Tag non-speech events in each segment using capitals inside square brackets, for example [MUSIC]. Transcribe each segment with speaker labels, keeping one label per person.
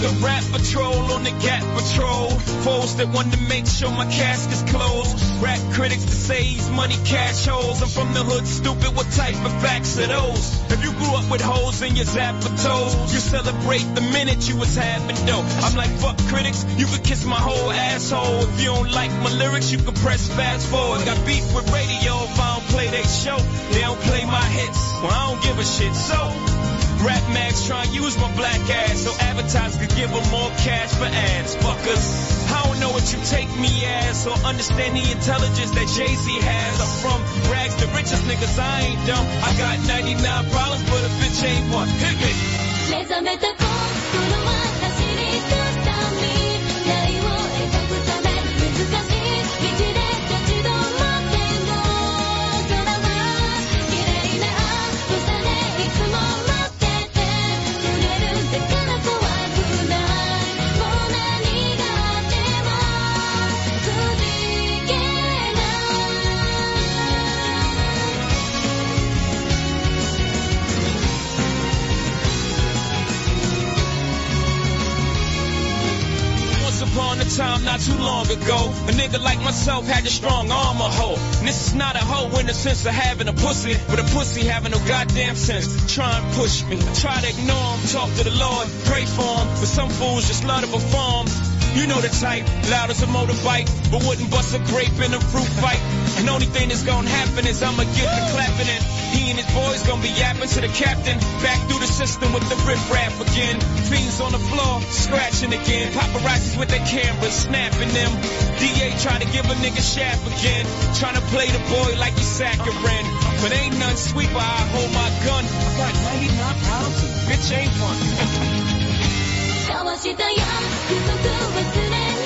Speaker 1: The rap patrol on the gap patrol. Foes that want to make sure my casket's closed. Rap critics to say he's money cash holes. I'm from the hood, stupid. What type of facts are those? If you grew up with holes in your zapper toes, you celebrate the minute you was having dough. I'm like, fuck critics, you could kiss my whole asshole. If you don't like my lyrics, you can press fast forward. Got beef with radio if I don't play they show. They don't play my hits, well I don't give a shit. So, Rap mags try and use my black ass so advertisers could give them more cash for ads. Fuckers, I don't know what you take me as or understand the intelligence that Jay-Z has. I'm from rags to richest niggas, I ain't dumb. I got 99 problems, but a bitch ain't one. Hit me.
Speaker 2: 目覚めた心は
Speaker 1: time, not too long ago, a nigga like myself had a strong arm a hoe. And this is not a hoe in the sense of having a pussy, but a pussy having no goddamn sense. Try and push me. Try to ignore him, talk to the Lord, pray for him. But some fools just love to perform. You know the type, loud as a motorbike, but wouldn't bust a grape in a fruit fight. And only thing that's gonna happen is I'ma get the clapping in. He and his boys gonna be yapping to the captain. Back through the system with the riff raff again. Fiends on the floor, scratching again. Paparazzis with their cameras, snapping them. DA trying to give a nigga shaft again. Trying to play the boy like he's saccharine. But ain't none sweeper, I hold my gun. I got 99 pounds, and bitch ain't one.
Speaker 2: 交わした約束忘れ [LAUGHS]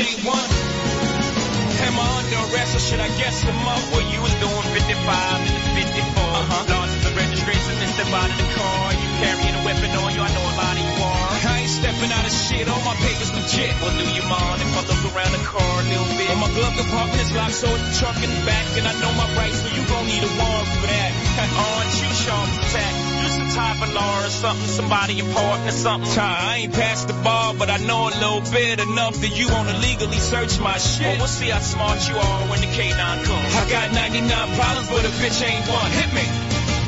Speaker 1: ain't one. Am I under arrest or should I guess them up? Well, you was doing 55 and the 54. Uh-huh. Lost the registration and step out of the car. You carrying a weapon on you, I know a lot of you are. I ain't stepping out of shit, all my papers legit. Well, do you mind if I look around the car a little bit? Well, my glove compartment is locked, so it's the trunk in the back. And I know my rights, so you gon' need a warrant for that. Aren't you sharp attack? You some type of law or something, somebody important or something. I ain't past the bar, but I know a little bit enough that you wanna legally search my shit. Well, we'll see how smart you are when the K9 comes. I got 99 problems, but a bitch ain't one. Hit me.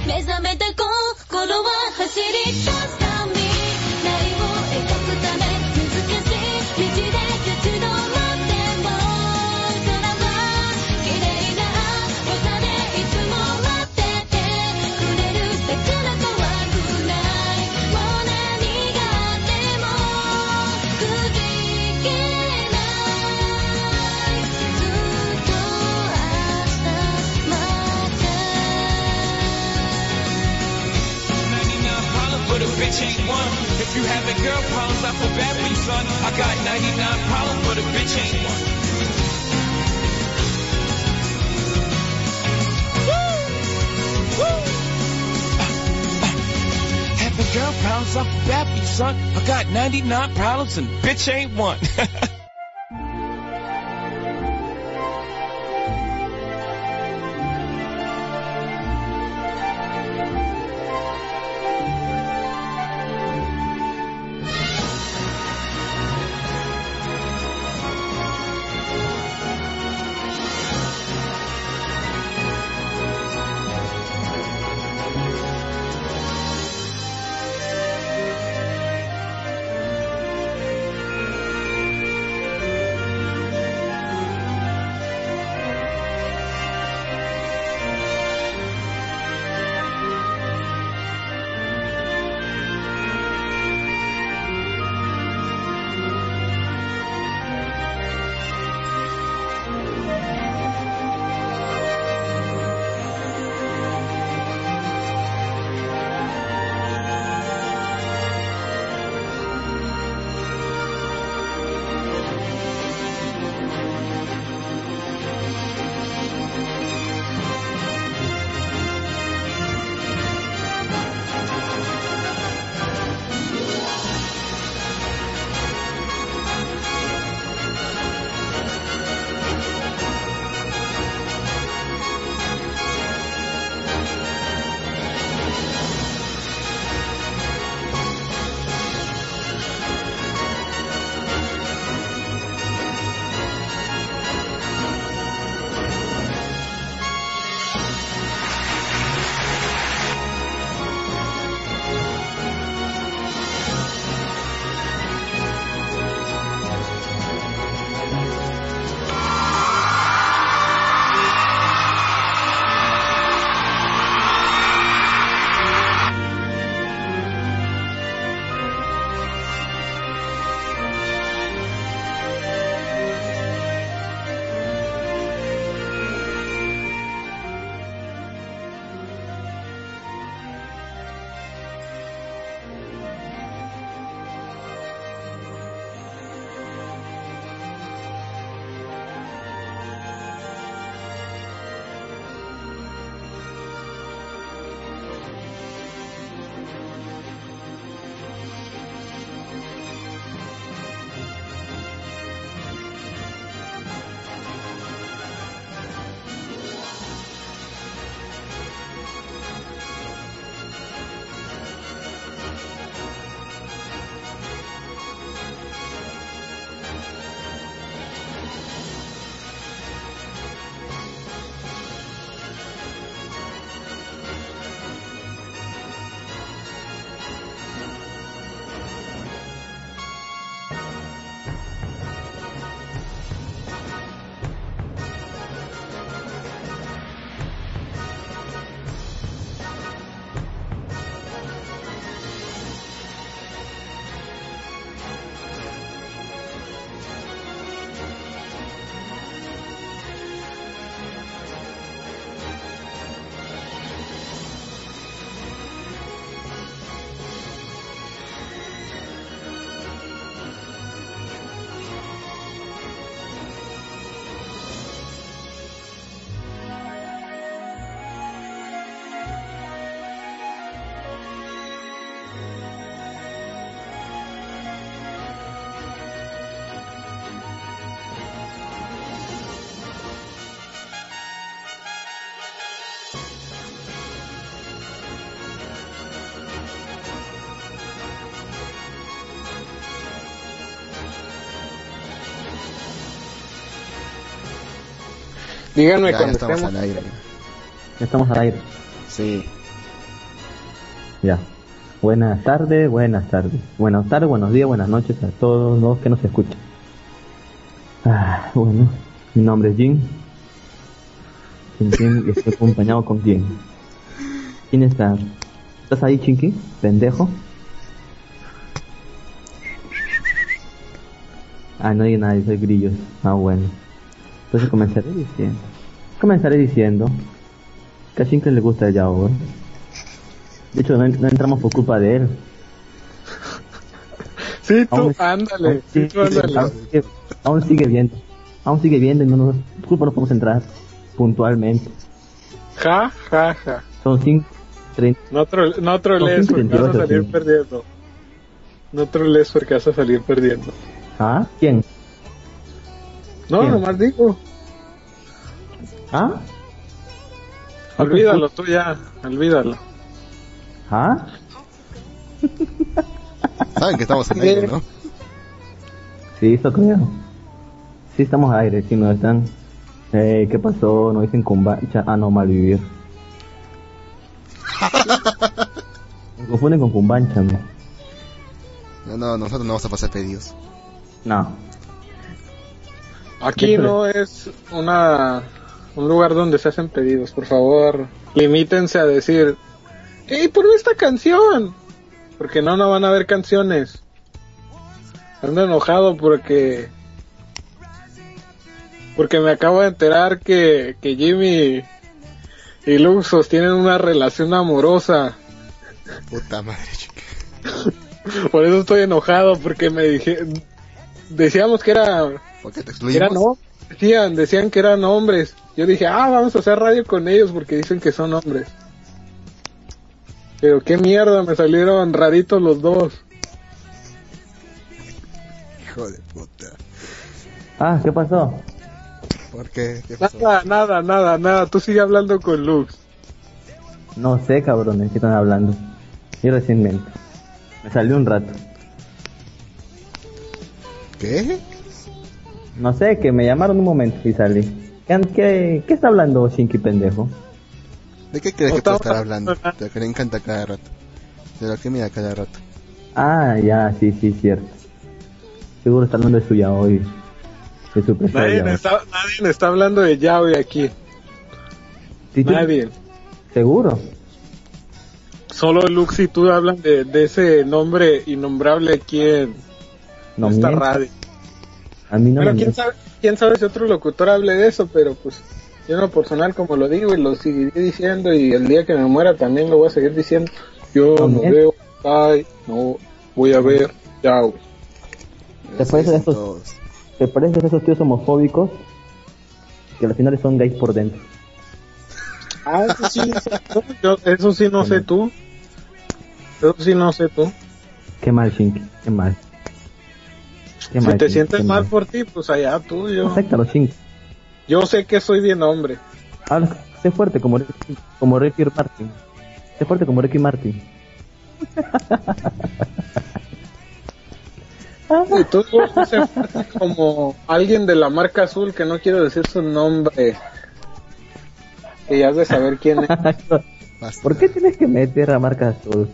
Speaker 2: 目覚めた心は走り出し
Speaker 1: If you having girl problems, I feel bad for you, son. I got 99 problems, but a bitch ain't one. Having girl problems, I feel bad for you, son. I got 99 problems and bitch ain't one. [LAUGHS]
Speaker 3: Díganme
Speaker 4: Ya, ya
Speaker 3: cuando
Speaker 4: estamos
Speaker 3: estemos.
Speaker 4: al aire.
Speaker 5: Ya estamos al aire.
Speaker 4: Sí.
Speaker 5: Ya. Buenas tardes, buenas tardes. Buenas tardes, buenos días, buenas noches a todos los que nos escuchan. Ah, bueno, mi nombre es Jim. Jim, Jim, y estoy acompañado con quién. ¿Quién está? ¿Estás ahí, Chinky? Pendejo. Ah, no hay nadie, soy grillos. Ah, bueno. Entonces comenzaré diciendo. Comenzaré diciendo que a Chinky le gusta el Yao, ¿eh? De hecho, no, no entramos por culpa de él. [LAUGHS]
Speaker 3: Sí, tú,
Speaker 5: Aún-
Speaker 3: ándale.
Speaker 5: aún
Speaker 3: Sí, tú, ándale.
Speaker 5: aún sigue- aún sigue viendo. Aún sigue viendo y no nos, disculpa, no podemos entrar puntualmente.
Speaker 3: Ja, ja, ja.
Speaker 5: Son 5, 30.
Speaker 3: No, tro no trolees porque vas a
Speaker 5: 5.38,
Speaker 3: salir perdiendo. No trolees porque vas a salir perdiendo.
Speaker 5: ¿Ah? ¿Quién?
Speaker 3: No,
Speaker 5: Bien.
Speaker 3: nomás digo.
Speaker 5: ¿Ah?
Speaker 3: Olvídalo tú ya, olvídalo.
Speaker 5: ¿Ah?
Speaker 4: Saben que estamos al [LAUGHS] aire, ¿no?
Speaker 5: Sí, eso creo. Sí, estamos al aire, sí, nos están. Eh, ¿Qué pasó? Nos dicen cumbancha. Ah, no, malvivir. [LAUGHS] Me confunden con cumbancha, ¿no?
Speaker 4: No, no, nosotros no vamos a pasar pedidos.
Speaker 5: No.
Speaker 3: Aquí no es una un lugar donde se hacen pedidos, por favor. Limítense a decir, ¡Ey, por esta canción! Porque no, no van a haber canciones. Ando enojado porque... Porque me acabo de enterar que, que Jimmy y Lux sostienen una relación amorosa.
Speaker 4: Puta madre, chica. [LAUGHS]
Speaker 3: Por eso estoy enojado, porque me dije... Decíamos que era
Speaker 4: ¿Por qué te
Speaker 3: Eran
Speaker 4: excluimos?
Speaker 3: decían, decían que eran hombres. Yo dije, ah, vamos a hacer radio con ellos porque dicen que son hombres. Pero qué mierda, me salieron raritos los dos.
Speaker 4: Hijo de puta.
Speaker 5: Ah, ¿qué pasó?
Speaker 4: ¿Por qué? ¿Qué pasó?
Speaker 3: Nada, nada, nada, nada. Tú sigue hablando con Lux.
Speaker 5: No sé, cabrones, ¿qué están hablando? Yo recién. Me salió un rato.
Speaker 4: ¿Qué?
Speaker 5: No sé, que me llamaron un momento y salí. ¿Qué, qué, qué está hablando Shinky pendejo?
Speaker 4: ¿De qué crees
Speaker 3: No
Speaker 4: que
Speaker 3: estamos
Speaker 4: estar hablando? De lo que le encanta cada rato. De lo que mira cada rato.
Speaker 5: Ah, ya, sí, sí, cierto. Seguro está hablando de su yaoi. De su
Speaker 3: Nadie está, nadie me está hablando de Yaoi aquí.
Speaker 5: Sí,
Speaker 3: Nadie.
Speaker 5: ¿Seguro?
Speaker 3: Solo Lux y tú hablan de, de ese nombre innombrable aquí en
Speaker 5: No
Speaker 3: esta
Speaker 5: mientas.
Speaker 3: radio.
Speaker 5: A mí no
Speaker 3: Pero
Speaker 5: me
Speaker 3: quién sabe, quién sabe si otro locutor hable de eso, pero pues yo en lo personal como lo digo y lo seguiré diciendo y el día que me muera también lo voy a seguir diciendo. Yo no veo, ay, no voy a ver, chao.
Speaker 5: ¿Te
Speaker 4: Así
Speaker 5: parece de
Speaker 4: dicen
Speaker 5: esos? ¿Te pareces a esos tíos homofóbicos? Que al final son gays por dentro.
Speaker 3: Ah, eso sí, no sé. Yo- eso sí no sé tú. Eso sí no sé tú.
Speaker 5: Qué mal, Shinky, qué mal.
Speaker 3: Si
Speaker 5: mal,
Speaker 3: te sientes mal por ti, pues allá tú, yo.
Speaker 5: Acéptalo, Shinky.
Speaker 3: Yo sé que soy bien hombre.
Speaker 5: Habla, sé fuerte como Ricky, como Ricky Martin. Sé fuerte como Ricky Martin.
Speaker 3: Y tú sé como alguien de la marca azul que no quiero decir su nombre. Ya has de saber quién es. [LAUGHS]
Speaker 5: ¿Por qué tienes que meter a marca azul?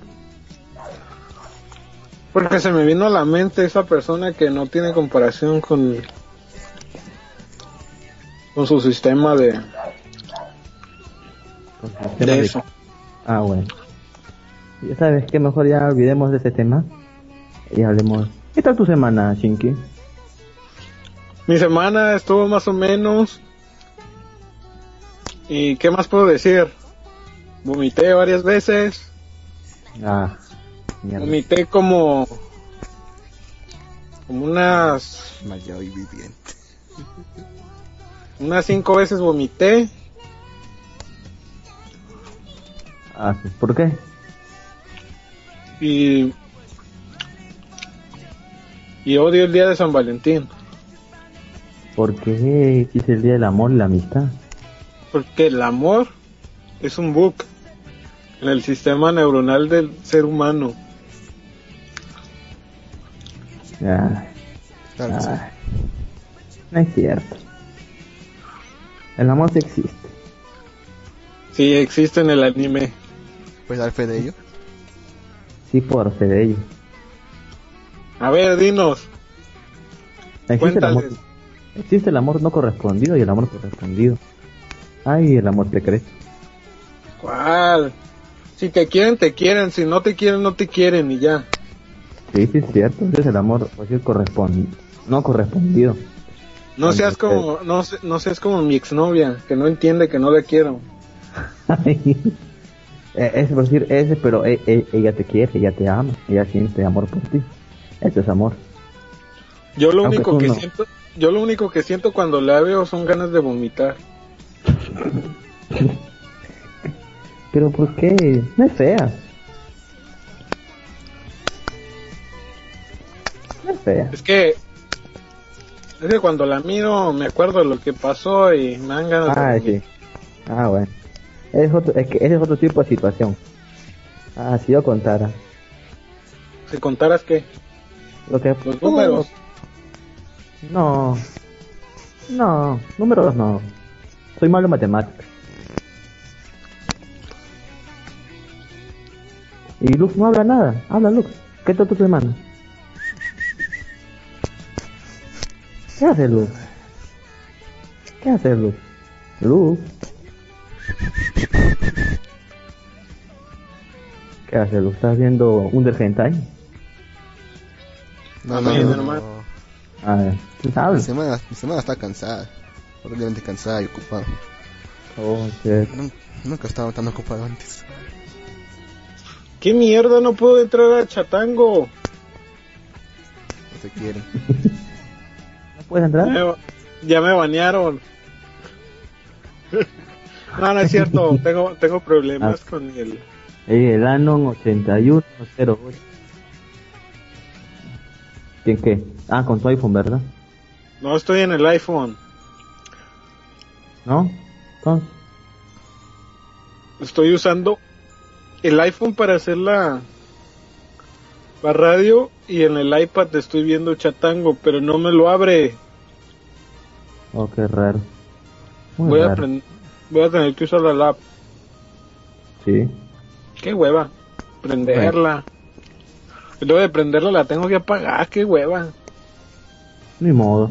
Speaker 3: Porque se me vino a la mente esa persona que no tiene comparación con con su sistema de, de
Speaker 5: de-
Speaker 3: eso.
Speaker 5: Ah, bueno. Ya sabes que mejor ya olvidemos de ese tema. Y hablemos. ¿Qué tal tu semana, Shinky?
Speaker 3: Mi semana estuvo más o menos. ¿Y qué más puedo decir? Vomité varias veces.
Speaker 5: Ah, mierda.
Speaker 3: Vomité como como unas
Speaker 4: Mayor y viviente.
Speaker 3: unas cinco veces vomité.
Speaker 5: Ah, sí. ¿por qué?
Speaker 3: y y odio el día de San Valentín
Speaker 5: Porque es el día del amor y la amistad.
Speaker 3: porque el amor es un bug en el sistema neuronal del ser humano
Speaker 5: Ah,
Speaker 4: Claro sí.
Speaker 5: No es cierto. El amor sí existe.
Speaker 3: Sí, existe en el anime.
Speaker 4: ¿Puedes dar fe de ello?
Speaker 5: Sí, por fe de ello.
Speaker 3: A ver, dinos.
Speaker 5: Existe el, amor, existe el amor no correspondido y el amor correspondido. Ay, el amor secreto.
Speaker 3: ¿Cuál? Si te quieren, te quieren. Si no te quieren, no te quieren y ya.
Speaker 5: Sí, sí, es cierto. Ese es el amor pues, sí, correspon- no correspondido.
Speaker 3: No seas como, no, no seas como mi exnovia, que no entiende que no le quiero. [LAUGHS]
Speaker 5: Ay, eh, es por decir ese, pero e- e- ella te quiere, ella te ama, ella siente amor por ti. Eso es amor.
Speaker 3: Yo lo
Speaker 5: Aunque
Speaker 3: único que
Speaker 5: no.
Speaker 3: siento, yo lo único que siento cuando la veo son ganas de vomitar. [LAUGHS]
Speaker 5: Pero ¿por qué? No es fea. No es
Speaker 3: que, es que cuando la miro me acuerdo de lo que pasó y me dan ganas de
Speaker 5: Ah,
Speaker 3: vomitar.
Speaker 5: sí. Ah, bueno. Es, otro, es que ese es otro tipo de situación. Ah, si yo contara.
Speaker 3: Si contaras que
Speaker 5: Lo que...
Speaker 3: los números,
Speaker 5: No. No, números no. Soy malo en matemáticas. Y Lux no habla nada. Habla Lux. ¿Qué tal tu semana? ¿Qué hace Lux? ¿Qué hace Lux? Lux. ¿Qué hace Lux? ¿Estás viendo un Hentai?
Speaker 4: No, no, no.
Speaker 3: hermano.
Speaker 5: A ver, ¿tú
Speaker 4: Mi
Speaker 5: sabes?
Speaker 4: semana, mi semana está cansada. Horriblemente cansada y ocupada.
Speaker 5: Oh, shit.
Speaker 4: Nun- Nunca estaba tan ocupado antes.
Speaker 3: ¿qué mierda no puedo entrar a Chatango?
Speaker 4: No te quieren. [LAUGHS]
Speaker 5: ¿No puedes
Speaker 3: Ya
Speaker 5: entrar?
Speaker 3: me, ya me banearon. [LAUGHS] no, no es cierto, [LAUGHS] tengo, tengo problemas
Speaker 5: Ah.
Speaker 3: con el,
Speaker 5: Eh, el Anon 8108. ¿Quién qué? Ah, con tu iPhone, ¿verdad?
Speaker 3: no estoy en el iPhone,
Speaker 5: ¿No? Entonces,
Speaker 3: estoy usando el iPhone para hacer la, la radio y en el iPad estoy viendo Chatango, pero no me lo abre.
Speaker 5: oh, qué raro. Muy
Speaker 3: Voy a,
Speaker 5: raro.
Speaker 3: aprend- voy a tener que usar la lap.
Speaker 5: Sí.
Speaker 3: Qué hueva. Prenderla. Luego de prenderla la tengo que apagar. Qué hueva.
Speaker 5: Ni modo.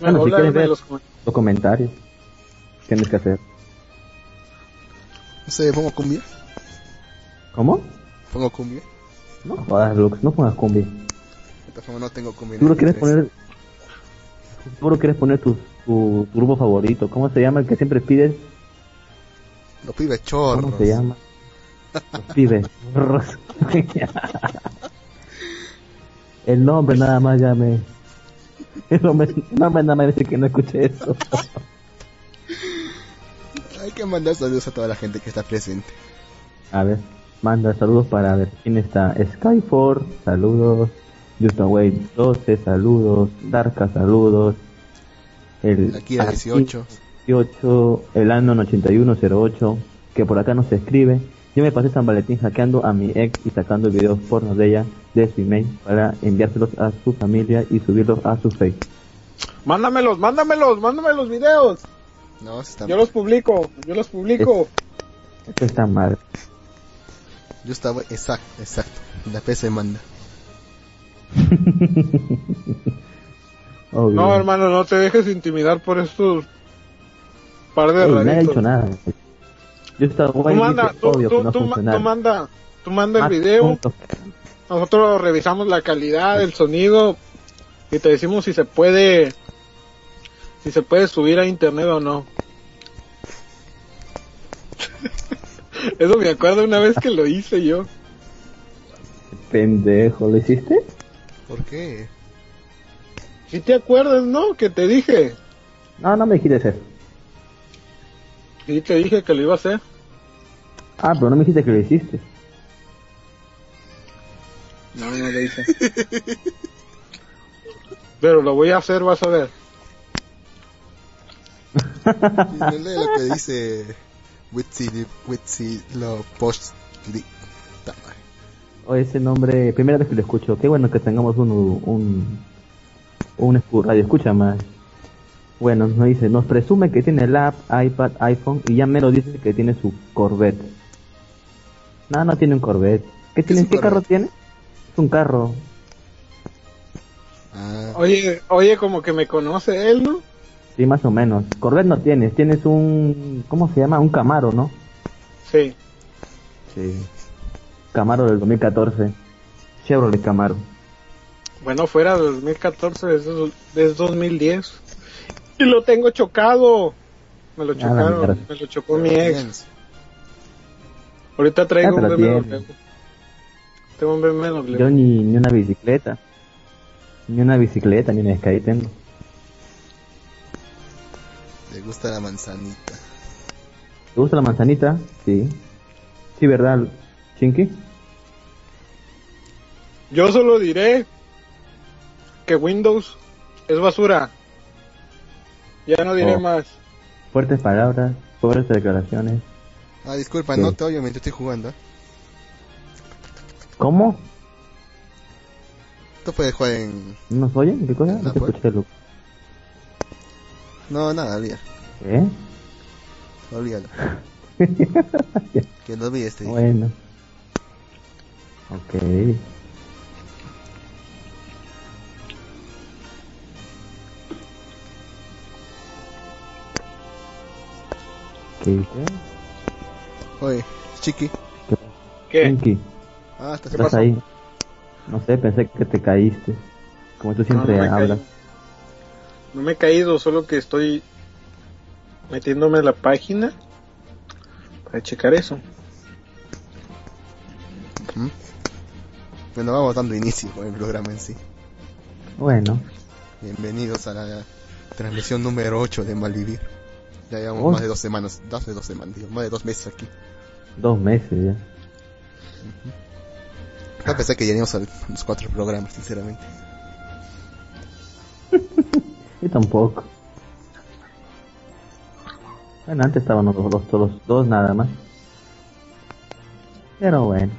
Speaker 5: Bueno,
Speaker 3: Mejor
Speaker 5: si
Speaker 3: la
Speaker 5: quieres
Speaker 3: de
Speaker 5: ver
Speaker 3: los
Speaker 5: los comentarios. Tienes que hacer.
Speaker 4: No sé, pongo cumbia.
Speaker 5: ¿Cómo?
Speaker 4: Pongo cumbia.
Speaker 5: No jodas, Lux, no pongas cumbia.
Speaker 4: De todas formas no tengo cumbia. en
Speaker 5: Tú
Speaker 4: el
Speaker 5: quieres
Speaker 4: MP3.
Speaker 5: poner... Tú lo quieres poner tu, tu, tu grupo favorito. ¿Cómo se llama el que siempre pides?
Speaker 4: Los pibes chorros.
Speaker 5: ¿Cómo se llama? Los pibes. [LAUGHS] El nombre nada más ya me... El nombre, el nombre nada más dice que no escuché eso.
Speaker 4: Hay que mandar saludos a toda la gente que está presente.
Speaker 5: A ver, manda saludos para ver quién está. Skyfor, saludos. Justaway 12, saludos. Darka, saludos. El
Speaker 4: Akira
Speaker 5: Arkin
Speaker 4: 18.
Speaker 5: 18, el Anon 8108, que por acá no se escribe. Yo me pasé San Valentín hackeando a mi ex y sacando videos pornos de ella de su email para enviárselos a su familia y subirlos a su face.
Speaker 3: Mándamelos, mándamelos, mándame los videos.
Speaker 4: No, está
Speaker 3: Yo los publico, yo los publico.
Speaker 5: Esto está mal.
Speaker 4: Yo estaba exacto, exacto. La PC manda. [LAUGHS]
Speaker 5: Obvio.
Speaker 3: No, hermano, no te dejes intimidar por estos par de
Speaker 5: Ey, ha
Speaker 3: raritos.
Speaker 5: dicho nada. Yo estaba
Speaker 3: Tú manda, tú,
Speaker 5: obvio
Speaker 3: tú,
Speaker 5: que no
Speaker 3: tú, ma-
Speaker 5: funcionaba.
Speaker 3: tú manda, tú manda el
Speaker 5: Ah,
Speaker 3: video,
Speaker 5: punto.
Speaker 3: nosotros revisamos la calidad, el sonido y te decimos si se puede, si se puede subir a internet o no. [LAUGHS] Eso me acuerdo una vez que lo hice yo.
Speaker 5: Pendejo, ¿lo hiciste?
Speaker 4: ¿Por qué?
Speaker 3: Si te acuerdas, ¿no? Que te dije.
Speaker 5: No, no me dijiste eso.
Speaker 3: Sí, te dije que lo iba a hacer.
Speaker 5: Ah, pero no me dijiste que lo hiciste.
Speaker 3: No, no lo hice. [LAUGHS] Pero lo voy a hacer, vas a ver.
Speaker 4: Y no lee lo que dice Witsi, Witsi, lo post.
Speaker 5: O ese nombre, primera vez que lo escucho. Qué bueno que tengamos un, un, un radio escucha más. Bueno, nos dice, nos presume que tiene el app, iPad, iPhone y ya mero dice que tiene su Corvette. No, no tiene un Corvette. ¿Qué, tiene? ¿Qué carro tiene? Es un carro.
Speaker 4: Ah,
Speaker 3: Oye, oye, como que me conoce él, ¿no?
Speaker 5: Sí, más o menos. Corvette no tienes, tienes un... ¿Cómo se llama? Un Camaro, ¿no?
Speaker 3: Sí.
Speaker 5: Sí. Camaro del 2014. Chevrolet Camaro.
Speaker 3: Bueno, fuera de 2014, es, dos- es 2010. Y lo tengo chocado. Me lo
Speaker 5: Ah,
Speaker 3: chocaron, me lo chocó mi ex. Ahorita traigo
Speaker 5: Ah,
Speaker 3: un BMW. Tengo un BMW.
Speaker 5: Yo ni, ni una bicicleta. Ni una bicicleta, ni una Sky tengo.
Speaker 4: Le gusta la manzanita.
Speaker 5: ¿Te gusta la manzanita? Sí. Sí, ¿verdad, Chinky?
Speaker 3: Yo solo diré que Windows es basura. Ya no diré
Speaker 5: Oh.
Speaker 3: más.
Speaker 5: Fuertes palabras, fuertes declaraciones.
Speaker 4: Ah, disculpa,
Speaker 5: Sí.
Speaker 4: no te oyo mientras estoy jugando.
Speaker 5: ¿Cómo?
Speaker 4: Tú puedes jugar en...
Speaker 5: ¿No nos oyen? ¿Qué cosa?
Speaker 4: No,
Speaker 5: No te escuché, Lu.
Speaker 4: No, nada, olvida.
Speaker 5: ¿Eh?
Speaker 4: Olvídalo. [LAUGHS] Que no olvides, te dije.
Speaker 5: bueno. Ok. ¿Qué dice?
Speaker 4: Oye, chiqui.
Speaker 3: ¿Qué?
Speaker 5: Chinky,
Speaker 4: Ah, estás
Speaker 3: ¿Qué
Speaker 5: ¿estás
Speaker 3: pasó?
Speaker 5: ahí? No sé, pensé que te caíste. Como tú siempre
Speaker 3: no, no
Speaker 5: hablas.
Speaker 3: caído. No me he caído, solo que estoy metiéndome a la página para checar eso.
Speaker 4: Bueno, vamos dando inicio con el programa en sí.
Speaker 5: Bueno,
Speaker 4: Bienvenidos a la transmisión número 8 de Malvivir. Ya llevamos
Speaker 5: Oh.
Speaker 4: más de dos semanas, más de dos semanas, digo, más de dos meses aquí.
Speaker 5: dos meses ya.
Speaker 4: Yo pensé que llegaríamos a los cuatro programas, sinceramente. [LAUGHS]
Speaker 5: Yo tampoco. Bueno, antes estábamos los, los, los dos nada más. Pero bueno,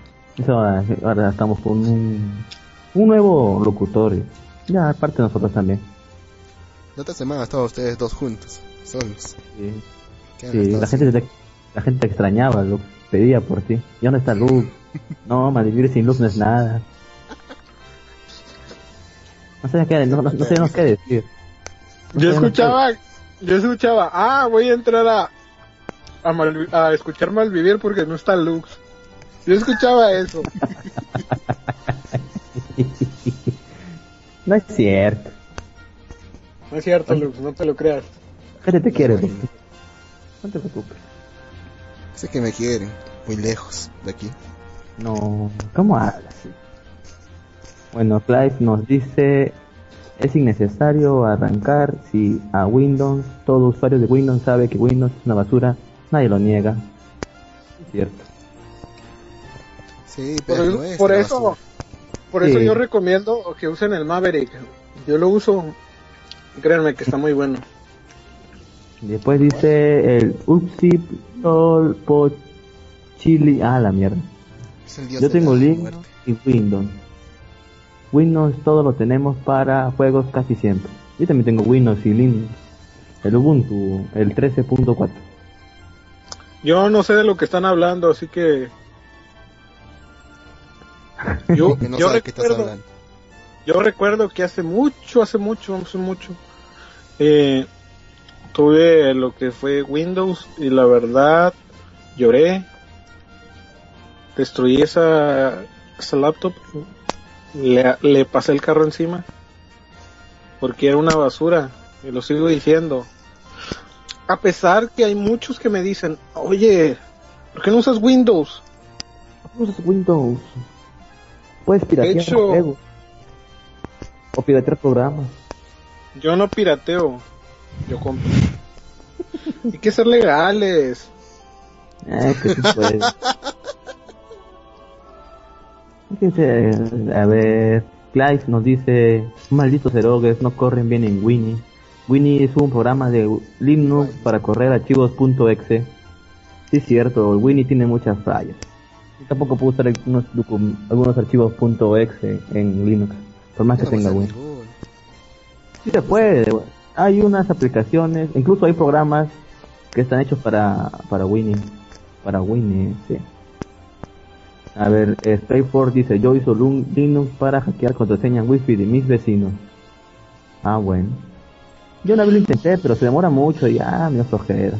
Speaker 5: ahora, ahora estamos con un, un nuevo locutorio. Ya, aparte de nosotros también.
Speaker 4: La otra semana estaban ustedes dos juntos, solos.
Speaker 5: Sí,
Speaker 4: ¿Qué han
Speaker 5: sí,
Speaker 4: estado
Speaker 5: la, gente te, la gente te extrañaba, Lux, pedía por ti. ¿Y dónde está Lux? [LAUGHS] No, malvivir sin Lux no es nada. No sé qué, no, no, no sé qué decir. No
Speaker 3: Yo escuchaba, yo escuchaba, ah, voy a entrar a a, Malvi- a escuchar Malvivir porque no está Lux. Yo escuchaba eso.
Speaker 5: no es cierto.
Speaker 3: No es cierto, Lux, no te lo creas.
Speaker 5: La gente te quiere. Lux. No te preocupes.
Speaker 4: Sé que me quieren, muy lejos de aquí.
Speaker 5: No, ¿cómo hablas? así? Bueno, Clive nos dice, es innecesario arrancar si a Windows, todo usuario de Windows sabe que Windows es una basura, nadie lo niega. Es cierto.
Speaker 4: Sí,
Speaker 3: Por,
Speaker 4: pero
Speaker 3: eso, por eso
Speaker 5: Sí.
Speaker 3: yo recomiendo que usen el Maverick. Yo lo uso. Créanme que está muy bueno.
Speaker 5: Después dice el Upsi Sol Po Chili, ah la mierda.
Speaker 4: Es el dios
Speaker 5: Yo tengo Linux y Windows. Windows todo lo tenemos para juegos casi siempre. Yo también tengo Windows y Linux. El Ubuntu, el 13.4.
Speaker 3: Yo no sé de lo que están hablando, así que. [LAUGHS] Yo,
Speaker 4: Que no
Speaker 3: yo
Speaker 4: sabe qué estás
Speaker 3: recuerdo,
Speaker 4: hablando.
Speaker 3: yo recuerdo que hace mucho, hace mucho, hace mucho, eh, tuve lo que fue Windows y la verdad lloré, destruí esa, esa laptop, le, le pasé el carro encima, porque era una basura, y lo sigo diciendo. A pesar que hay muchos que me dicen, oye, ¿por qué no usas Windows?
Speaker 5: usas Windows. Puedes piratear
Speaker 3: hecho-
Speaker 5: juegos. O piratear programas.
Speaker 3: Yo no pirateo, yo compro. Hay que ser legales.
Speaker 5: Eh, que sí puedes. Fíjense, a ver, Clive nos dice, malditos erogues no corren bien en Winnie. Winnie es un programa de Linux para correr archivos .exe. Sí es cierto, Winnie tiene muchas fallas. Tampoco puedo usar algunos, algunos archivos .exe en Linux, por más que tenga
Speaker 4: ninguno.
Speaker 5: Sí se puede, hay unas aplicaciones, incluso hay programas que están hechos para, para Winnie. Para Winnie, sí. A ver, Strayford dice, yo uso Linux para hackear contraseñas wifi de mis vecinos. Ah, bueno. Yo una vez lo intenté, pero se demora mucho y ah, me flojera.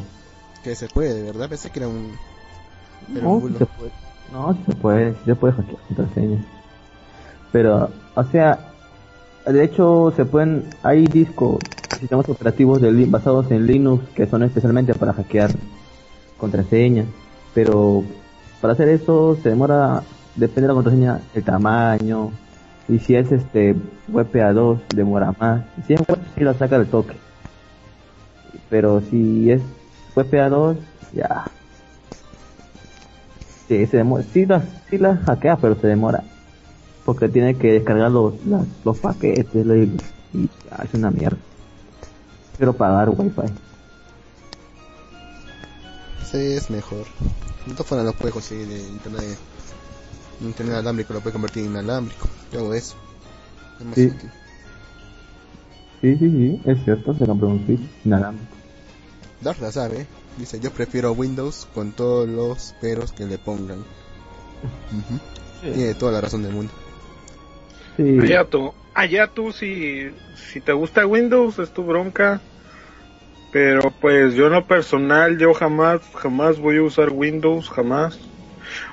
Speaker 4: Que se puede, ¿verdad? Pensé que era un. Era
Speaker 5: No,
Speaker 4: un
Speaker 5: se puede. No, se puede, se puede hackear contraseñas. Pero, o sea, de hecho se pueden, hay discos, sistemas operativos de, basados en Linux que son especialmente para hackear contraseñas. Pero para hacer eso se demora, depende de la contraseña, el tamaño. Y si es este WPA2 demora más. Si es web sí la saca del toque. Pero si es WPA2 ya Sí, se demora. Sí la, sí la hackea, pero se demora. Porque tiene que descargar los, las- los paquetes y, hace una mierda. Quiero pagar wifi.
Speaker 4: Sí, es mejor. De todas formas, lo puedes conseguir en internet. Internet alámbrico lo puedes convertir en inalámbrico. Yo hago eso. Es más
Speaker 5: Sí.
Speaker 4: útil.
Speaker 5: Sí, sí, sí, es cierto, se compró un Switch inalámbrico.
Speaker 4: Dark la sabe. Dice, yo prefiero Windows con todos los peros que le pongan. Tiene toda la razón del mundo.
Speaker 5: Sí,
Speaker 3: Allá tú, allá tú si, si te gusta Windows es tu bronca. Pero pues yo en lo personal, yo jamás, jamás voy a usar Windows, jamás.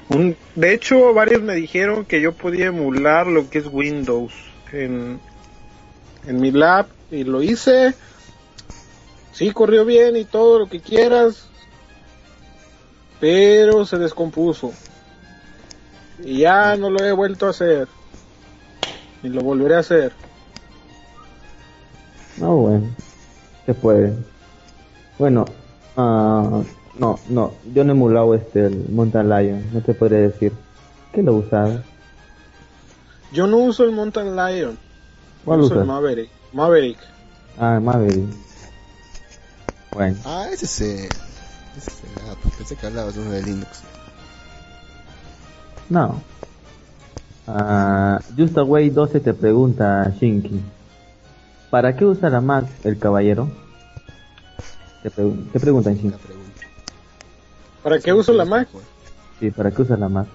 Speaker 3: Un, de hecho, varios me dijeron que yo podía emular lo que es Windows en, en mi lab y lo hice. Sí, corrió bien y todo lo que quieras. Pero se descompuso. Y ya no lo he vuelto a hacer. Y lo volveré a hacer.
Speaker 5: no, bueno, se puede. Bueno, ah, no, no, yo no he emulado este, el Mountain Lion, no te podría decir. ¿Qué lo usaba?
Speaker 3: Yo no uso el Mountain Lion.
Speaker 5: ¿Cuál
Speaker 3: uso el? Maverick. Maverick.
Speaker 5: Ah, Maverick. Bueno,
Speaker 4: Ah, ese es. eh, ese es el app. Pensé que hablabas uno de Linux.
Speaker 5: No. Ah, Just Away 12 te pregunta, Shinky. ¿Para qué usa la Mac el caballero? Te, pregun- te preguntan, Shinky.
Speaker 3: ¿Para qué uso la Mac?
Speaker 5: Sí, ¿para qué usa la Mac?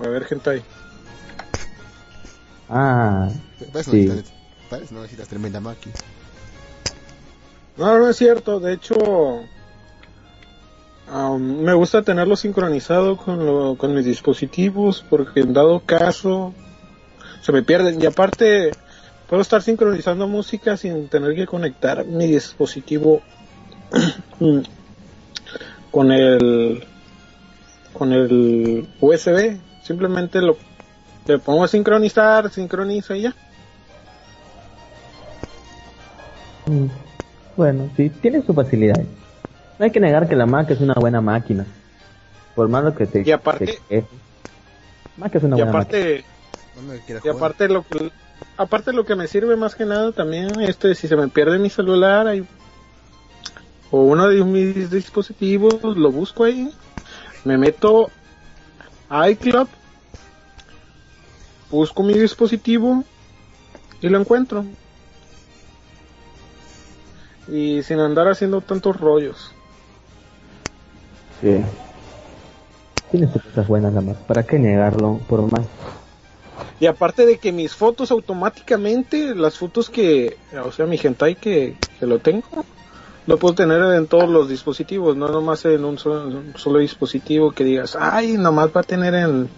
Speaker 3: A ver, gente ahí.
Speaker 5: Ah,
Speaker 4: Parece
Speaker 5: Sí.
Speaker 4: necesitas tremenda máquina.
Speaker 3: No, no es cierto. De hecho, am, me gusta tenerlo sincronizado con, lo- con mis dispositivos porque en dado caso se me pierden. Y aparte, puedo estar sincronizando música sin tener que conectar mi dispositivo [CLEARS THROAT] con el con el USB. Simplemente lo le pongo a sincronizar, sincroniza y ya.
Speaker 5: mm, bueno, sí, tiene su facilidad. No hay que negar que la Mac es una buena máquina. Por más lo que te...
Speaker 3: Y aparte-
Speaker 5: te. Mac es una
Speaker 3: Y
Speaker 5: buena máquina.
Speaker 3: aparte,
Speaker 4: quieras
Speaker 3: Y aparte lo que aparte lo que me sirve más que nada también este si se me pierde mi celular o uno de mis dispositivos lo busco ahí me meto a iCloud busco mi dispositivo y lo encuentro y sin andar haciendo tantos rollos
Speaker 5: Sí. Tiene cosas buenas la Mac. ¿Para qué negarlo? Por más...
Speaker 3: Y aparte de que mis fotos automáticamente, las fotos que, o sea, mi hentai que, que lo tengo, lo puedo tener en todos los dispositivos, no nomás en un solo, en un solo dispositivo que digas, ay, nomás va a tener en,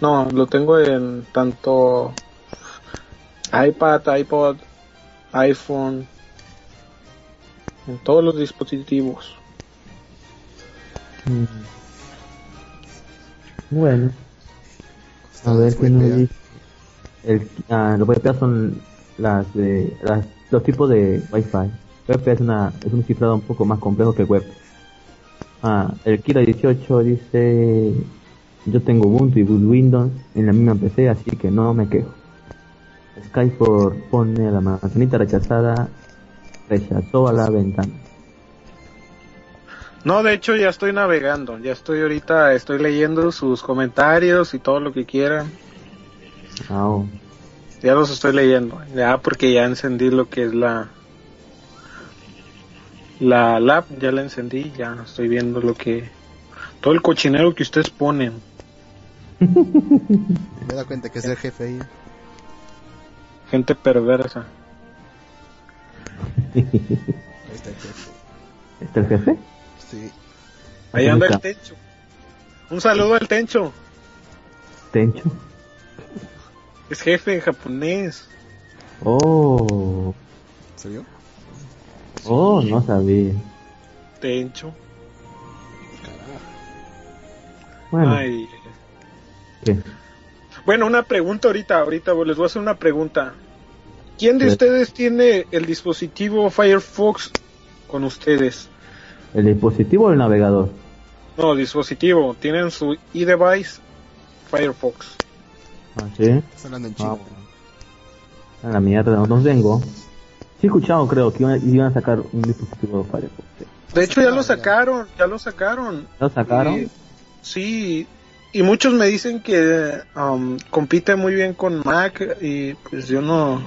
Speaker 3: no, lo tengo en tanto iPad, iPod, iPhone, en todos los dispositivos.
Speaker 5: Mm. Bueno, a ver qué nos dice. El, ah, los VPA son las, de, las los tipos de Wi-Fi. Es una es un cifrado un poco más complejo que web. Ah, el Kira 18 dice yo tengo Ubuntu y Windows en la misma PC así que no me quejo. Skyfor pone la manzanita rechazada rechazó a la ventana.
Speaker 3: No, de hecho ya estoy navegando, ya estoy ahorita, estoy leyendo sus comentarios y todo lo que quieran.
Speaker 5: Ah, oh.
Speaker 3: Ya los estoy leyendo, ya porque ya encendí lo que es la La lab ya la encendí, ya estoy viendo lo que... Todo el cochinero que ustedes ponen. [LAUGHS]
Speaker 4: Me da cuenta que es el jefe ahí.
Speaker 3: Gente perversa.
Speaker 4: Ahí está el jefe.
Speaker 5: ¿Está el jefe?
Speaker 4: Sí.
Speaker 3: Ahí anda el Tencho. Un saludo al Tencho.
Speaker 5: Tencho.
Speaker 3: Es jefe en japonés.
Speaker 5: Oh,
Speaker 4: ¿En serio?
Speaker 5: oh, no sabía.
Speaker 3: Tencho.
Speaker 5: Bueno,
Speaker 3: Ay.
Speaker 5: ¿qué?
Speaker 3: Bueno, una pregunta ahorita, ahorita les voy a hacer una pregunta. ¿Quién de
Speaker 5: Sí.
Speaker 3: ustedes tiene el dispositivo Firefox con ustedes?
Speaker 5: ¿El dispositivo o el navegador?
Speaker 3: No, dispositivo. Tienen su e-device Firefox.
Speaker 5: Ah, sí.
Speaker 4: Estás hablando en
Speaker 5: Ah,
Speaker 4: chino.
Speaker 5: bueno. A la mierda, no los tengo. Sí, he escuchado, creo, que iban, iban a sacar un dispositivo de Firefox. sí.
Speaker 3: De hecho, ya
Speaker 4: Ah,
Speaker 3: lo
Speaker 4: ya.
Speaker 3: sacaron, ya lo sacaron.
Speaker 5: ¿Lo sacaron?
Speaker 3: Y- sí, y muchos me dicen que um, compite muy bien con Mac y pues yo no,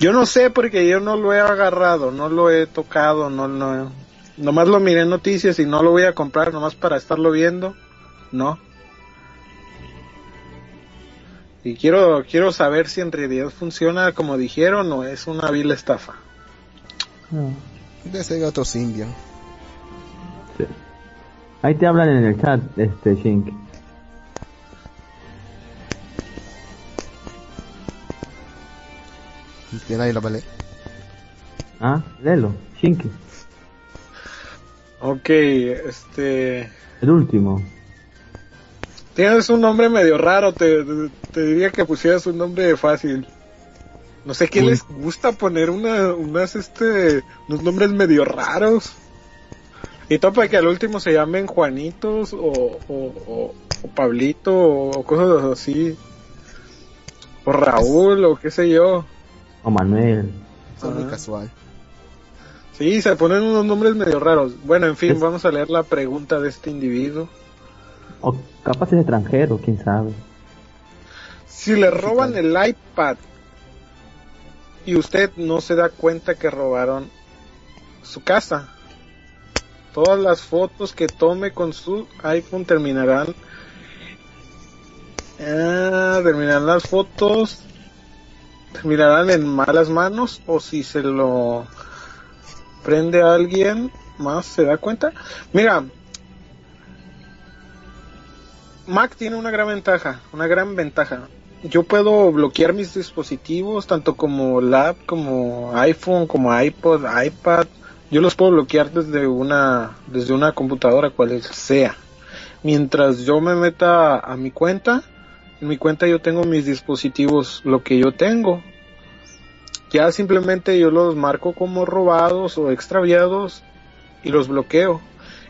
Speaker 3: yo no sé porque yo no lo he agarrado, no lo he tocado, no, no, nomás lo miré en noticias y no lo voy a comprar nomás para estarlo viendo, no. Y quiero, quiero saber si en realidad funciona como dijeron o es una vil estafa.
Speaker 5: Ah,
Speaker 4: Debe ser otro Symbian.
Speaker 5: sí. Ahí te hablan en el chat, este, Shink.
Speaker 4: Que nadie lo vale.
Speaker 5: Ah, léelo, Shink.
Speaker 3: Ok, este...
Speaker 5: El último.
Speaker 3: Tienes un nombre medio raro, te, te diría que pusieras un nombre fácil. No sé qué les gusta poner una, unas, este, unos nombres medio raros. Y todo para que al último se llamen Juanitos o, o, o- o Pablito o cosas así. O Raúl o qué sé yo.
Speaker 5: O Manuel.
Speaker 4: Son muy casual.
Speaker 3: Sí, se ponen unos nombres medio raros. Bueno, en fin,
Speaker 5: Es-
Speaker 3: vamos a leer la pregunta de este individuo.
Speaker 5: O capaz es extranjero, quién sabe.
Speaker 3: Si le roban el iPad y usted no se da cuenta que robaron su casa, todas las fotos que tome con su iPhone terminarán. Ah, terminarán las fotos. Terminarán en malas manos o si se lo prende a alguien más se da cuenta. Mira, Mac tiene una gran ventaja, una gran ventaja. Yo puedo bloquear mis dispositivos, tanto como lap, como iPhone, como iPod, iPad. Yo los puedo bloquear desde una, desde una computadora, cual sea. Mientras yo me meta a mi cuenta, en mi cuenta yo tengo mis dispositivos, lo que yo tengo. Ya simplemente yo los marco como robados o extraviados y los bloqueo.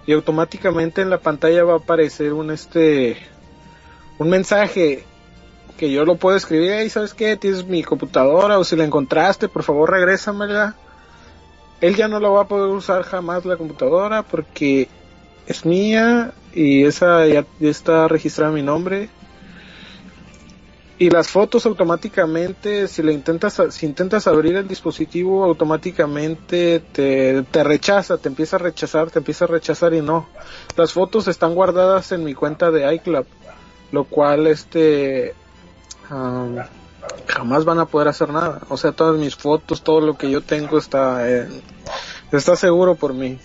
Speaker 3: Y automáticamente en la pantalla va a aparecer un este un mensaje que yo lo puedo escribir y sabes qué tienes mi computadora o si la encontraste por favor regrésamela él ya no la va a poder usar jamás la computadora porque es mía y esa ya está registrada mi nombre y las fotos automáticamente si le intentas si intentas abrir el dispositivo automáticamente te, te rechaza te empieza a rechazar te empieza a rechazar y no. Las fotos están guardadas en mi cuenta de iCloud lo cual este am, jamás van a poder hacer nada. O sea todas mis fotos todo lo que yo tengo está eh, está seguro por mí.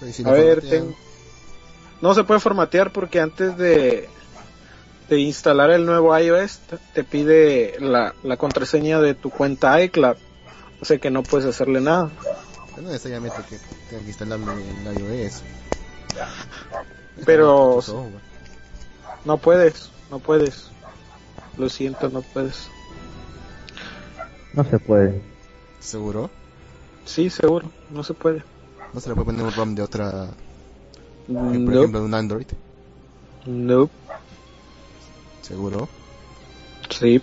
Speaker 4: Diciendo
Speaker 3: a ver, ten- no se puede formatear porque antes de, de instalar el nuevo iOS te- pide la, la contraseña de tu cuenta iCloud. O sea que no puedes hacerle nada.
Speaker 4: No necesariamente que tenga que instalarme el iOS.
Speaker 3: Pero-. No puedes, no puedes. Lo siento, no puedes.
Speaker 5: No se puede.
Speaker 4: ¿Seguro?
Speaker 3: Sí, seguro, no se puede.
Speaker 4: ¿No se le puede poner un ROM de otra, por
Speaker 3: No,
Speaker 4: ejemplo, de un Android?
Speaker 3: no,
Speaker 4: ¿Seguro?
Speaker 3: sí.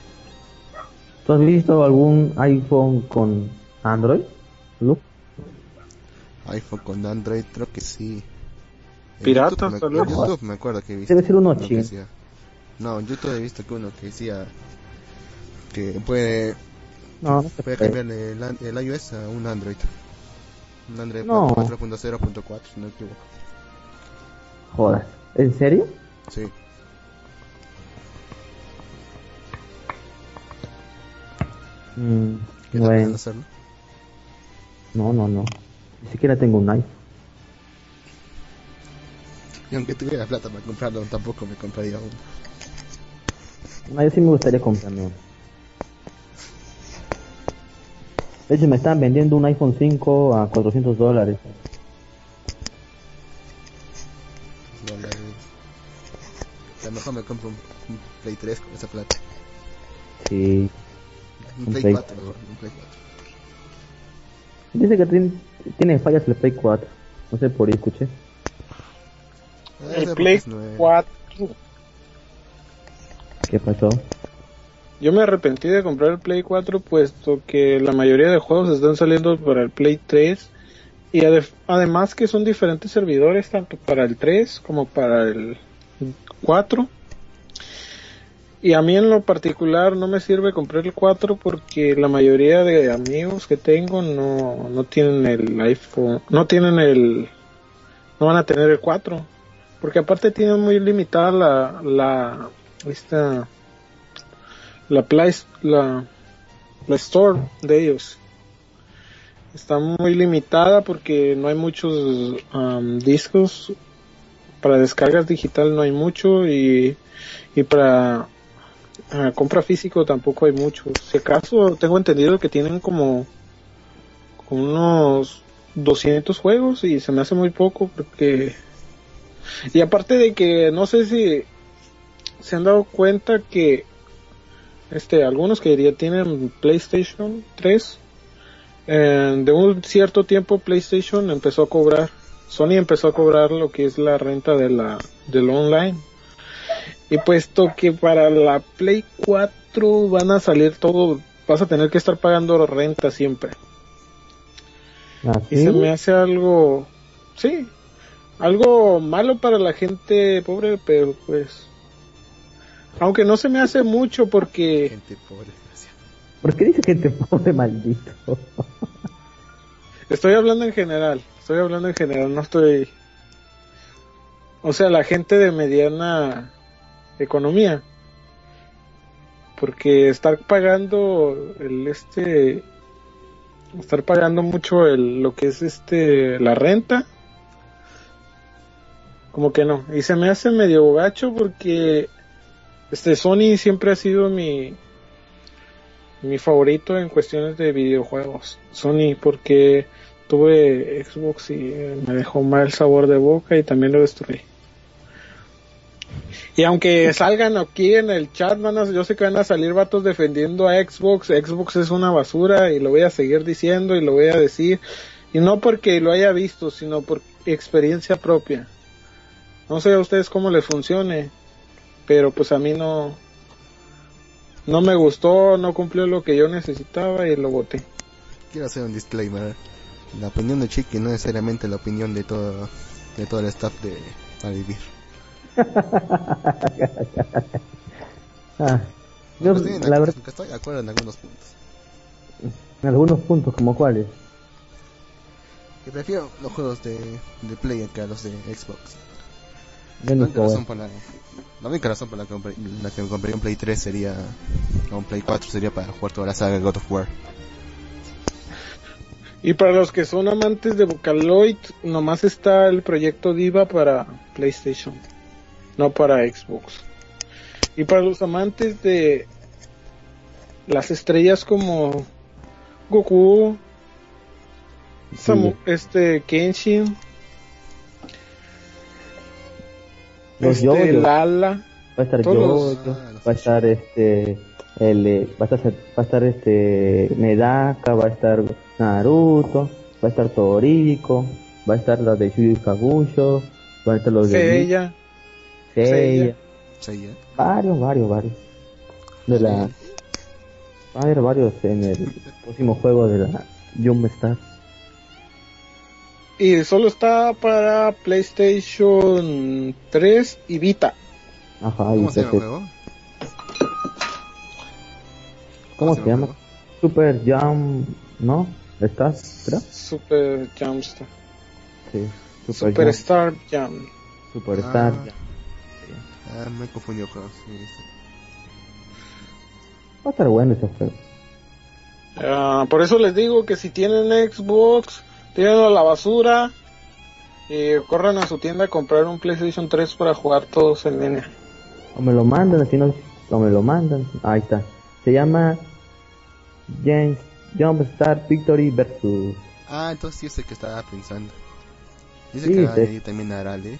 Speaker 5: ¿Tú has visto algún iPhone con Android? Lu?
Speaker 4: iPhone con Android, creo que sí. En
Speaker 3: Pirata,
Speaker 4: YouTube me-
Speaker 3: tal
Speaker 4: en
Speaker 3: vez.
Speaker 4: YouTube me acuerdo que he visto.
Speaker 5: Debe ser uno
Speaker 4: decía- No, en YouTube he visto que uno que decía que puede,
Speaker 5: No,
Speaker 4: puede cambiarle el, iOS a un Android. Un Android
Speaker 5: No.
Speaker 4: 4.0.4, si no me equivoco.
Speaker 5: Jodas. ¿En serio?
Speaker 4: Sí.
Speaker 5: Mm,
Speaker 4: ¿Qué tal
Speaker 5: bueno,
Speaker 4: puedes hacerlo?
Speaker 5: no, no, no. Ni siquiera tengo un iPhone.
Speaker 4: Y aunque tuviera plata para comprarlo, tampoco me compraría uno.
Speaker 5: No, yo sí me gustaría comprarme uno. De hecho, me están vendiendo un iPhone 5 a 400 dólares.
Speaker 4: A lo mejor me compro un, un Play 3 con esa plata.
Speaker 5: Sí.
Speaker 4: Play
Speaker 5: Play
Speaker 4: 4 mejor, un Play 4.
Speaker 5: Dice que tiene, tiene fallas el Play 4. No sé por ahí escuché.
Speaker 4: Esa
Speaker 3: El Play
Speaker 4: es nueva.
Speaker 3: 4.
Speaker 5: ¿Qué pasó?
Speaker 3: Yo me arrepentí de comprar el Play 4 puesto que la mayoría de juegos están saliendo para el Play 3 y ade- además que son diferentes servidores tanto para el 3 como para el 4. Y a mí en lo particular no me sirve comprar el 4 porque la mayoría de amigos que tengo no, no tienen el iPhone, no tienen el, no van a tener el 4. Porque aparte tienen muy limitada la, la, esta, la Play, la, la Store de ellos. Está muy limitada porque no hay muchos um, discos. Para descargas digital no hay mucho y, y para compra físico tampoco hay mucho. Si acaso tengo entendido que tienen como, unos 200 juegos y se me hace muy poco porque... Y aparte de que no sé si se han dado cuenta que este algunos que ya tienen PlayStation 3 eh, de un cierto tiempo PlayStation empezó a cobrar Sony empezó a cobrar lo que es la renta de la del online y puesto que para la Play 4 van a salir todo vas a tener que estar pagando renta siempre y
Speaker 5: ¿Así?
Speaker 3: se me hace algo sí algo malo para la gente pobre pero pues aunque no se me hace mucho porque
Speaker 4: Gente pobre.
Speaker 5: ¿Por qué dice gente pobre maldito?
Speaker 3: estoy hablando en general estoy hablando en general no estoy o sea la gente de mediana economía. Porque estar pagando el este estar pagando mucho el lo que es este la renta como que no. Y se me hace medio gacho porque este Sony siempre ha sido mi mi favorito en cuestiones de videojuegos. Sony porque tuve Xbox y me dejó mal sabor de boca y también lo destruí y aunque salgan aquí en el chat, a- yo sé que van a salir vatos defendiendo a Xbox. Xbox es una basura y lo voy a seguir diciendo y lo voy a decir. Y no porque lo haya visto, sino por experiencia propia. No sé a ustedes cómo les funcione, pero pues a mí no, no me gustó, no cumplió lo que yo necesitaba y lo voté.
Speaker 4: Quiero hacer un disclaimer. La opinión de Chiqui no es necesariamente la opinión de todo, de todo el staff de Vivir. [LAUGHS]
Speaker 5: Ah, yo,
Speaker 4: Pues,
Speaker 5: la verdad,
Speaker 4: que estoy de acuerdo en algunos puntos.
Speaker 5: en algunos puntos, como cuáles.
Speaker 4: Que prefiero los juegos de, de Play que a los de Xbox. La
Speaker 5: no
Speaker 4: única razón por la, la única razón por la que, compré- la que me compraría un Play 3 sería, o un Play 4 sería para jugar toda la saga God of War.
Speaker 3: Y para los que son amantes de Vocaloid, nomás está el proyecto Diva para PlayStation, no para Xbox. Y para los amantes de las estrellas como Goku, Samu- este Kenshin,
Speaker 5: Los
Speaker 3: este
Speaker 5: yoyos.
Speaker 3: Lala,
Speaker 5: Va a estar
Speaker 3: todos
Speaker 5: yo, va a estar este, el, eh, va a estar, va a estar este Medaka, va a estar Naruto, va a estar Toriko, va a estar los de Yu Yu Kabuyo, van a estar los de
Speaker 3: Seiya,
Speaker 5: varios, varios, varios. De la, va a haber varios en el próximo juego de la Jump Star.
Speaker 3: y solo está para PlayStation 3 y Vita.
Speaker 5: Ajá, y
Speaker 4: ¿Cómo se llama el
Speaker 5: PC.
Speaker 4: juego?
Speaker 5: ¿Cómo se llama? Super Jump, ¿no? ¿Estás? ¿Verdad?
Speaker 3: Super Jamstar.
Speaker 5: Sí. Super
Speaker 3: Superstar Jam.
Speaker 5: Superstar.
Speaker 4: Ah. Ah, me confundió con sí, sí.
Speaker 5: Va a estar bueno ese juego.
Speaker 3: Ah, por eso les digo que si tienen Xbox, tírenlo a la basura y corran a su tienda a comprar un PlayStation 3 para jugar todos en línea.
Speaker 5: O me lo mandan, si no, o me lo mandan. Ahí está. Se llama James Jumpstart Victory versus.
Speaker 4: Ah, entonces sí es el que estaba pensando. Dice
Speaker 5: Sí,
Speaker 4: que venir también Arale.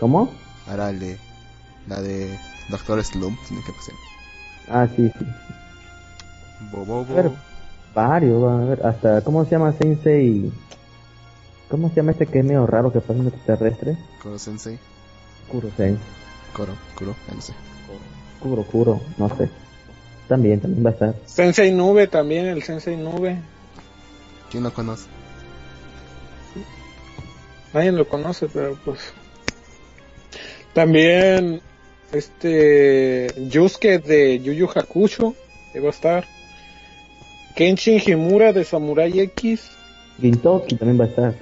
Speaker 5: ¿Cómo?
Speaker 4: Arale. La de Doctor Slump, tiene que pasar.
Speaker 5: Ah, sí, sí.
Speaker 4: Bobobo.
Speaker 5: A ver. Varios, va a ver. Hasta, ¿cómo se llama Sensei? ¿Cómo se llama este que es medio raro que pasa un extraterrestre?
Speaker 4: Koro Sensei.
Speaker 5: Kuro Sensei.
Speaker 4: Kuro, ya no sé.
Speaker 5: Kuro, Kuro, no sé. También, también va a estar.
Speaker 3: Sensei Nube también, el Sensei Nube.
Speaker 4: ¿Quién lo conoce?
Speaker 3: Nadie lo conoce, pero pues. También este Yusuke de Yu Yu Hakusho, que va a estar. Kenshin Himura de Samurai X.
Speaker 5: Gintoki también va a estar.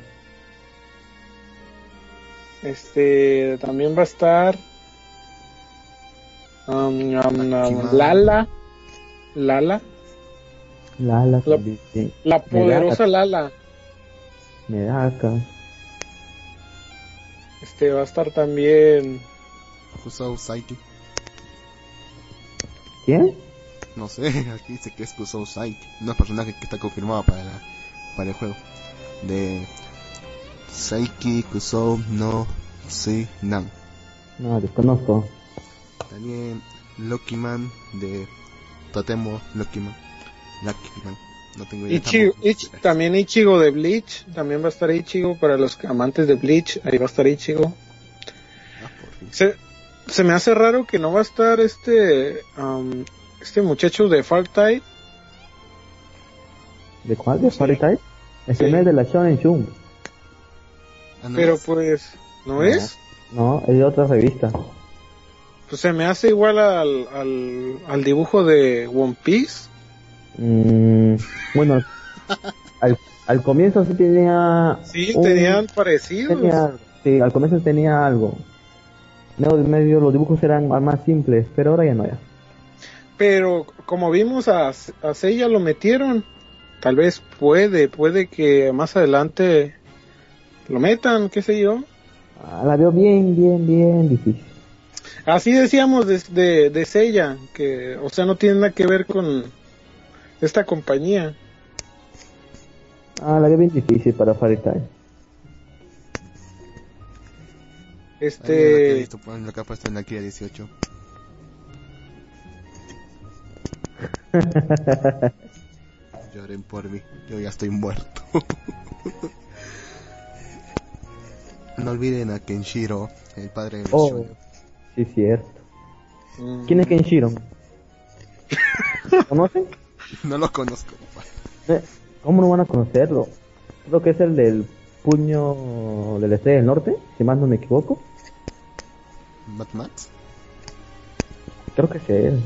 Speaker 3: Este también va a estar. um, um, um. Lala. Lala.
Speaker 5: Lala
Speaker 3: La-. La poderosa Lala.
Speaker 5: Medaka.
Speaker 3: Este va a estar también.
Speaker 4: Kusou Saiki.
Speaker 5: ¿Quién?
Speaker 4: No sé, [LAUGHS] aquí dice que es Kusou Saiki. Un personaje que está confirmado para, la- para el juego. De Saiki Kusou no Si Nan.
Speaker 5: No, desconozco.
Speaker 4: También Lucky Man de Totemo Lucky Man. Lucky Man. No tengo idea.
Speaker 3: Ichigo. Ich- también Ichigo de Bleach. También va a estar Ichigo para los amantes de Bleach. Ahí va a estar Ichigo.
Speaker 4: Ah, por fin.
Speaker 3: Se, se me hace raro que no va a estar este um, este muchacho de Far Tide.
Speaker 5: ¿De cuál? ¿De. Fairy Tail? Es
Speaker 3: Sí.
Speaker 5: es de la Shonen Jump.
Speaker 4: Ah, no
Speaker 3: Pero
Speaker 4: es.
Speaker 3: pues, ¿no,
Speaker 4: No.
Speaker 3: es?
Speaker 5: No, es de otra revista.
Speaker 3: Pues se me hace igual al, al, al dibujo de One Piece.
Speaker 5: Mm, bueno, al, al comienzo sí tenía.
Speaker 3: Sí,
Speaker 5: un-
Speaker 3: tenían parecidos.
Speaker 5: tenía- sí, al comienzo tenía algo. Medio, medio los dibujos eran más simples, pero ahora ya no ya.
Speaker 3: Pero como vimos a, a Seiya lo metieron. Tal vez puede, puede que más adelante lo metan, qué sé yo.
Speaker 5: Ah, la veo bien, bien, bien difícil.
Speaker 3: Así decíamos de, de, de Seiya, que, o sea, no tiene nada que ver con esta compañía.
Speaker 5: Ah, la veo bien difícil para Fairy Tail.
Speaker 4: Ah, mira lo que he
Speaker 3: Este,
Speaker 4: visto, lo que ha puesto en la Kia 18. [LAUGHS] Lloren por mí, yo ya estoy muerto. [LAUGHS] no olviden a Kenshiro, el padre del
Speaker 5: Oh,
Speaker 4: shoujo.
Speaker 5: sí, cierto.
Speaker 3: mm,
Speaker 5: ¿Quién es Kenshiro? [LAUGHS] ¿Conocen? [LAUGHS]
Speaker 4: No lo conozco, papá.
Speaker 5: Eh, ¿Cómo no van a conocerlo? Creo que es el del puño del Estrella del Norte, si más no me equivoco.
Speaker 4: Mad Max.
Speaker 5: Creo que es él.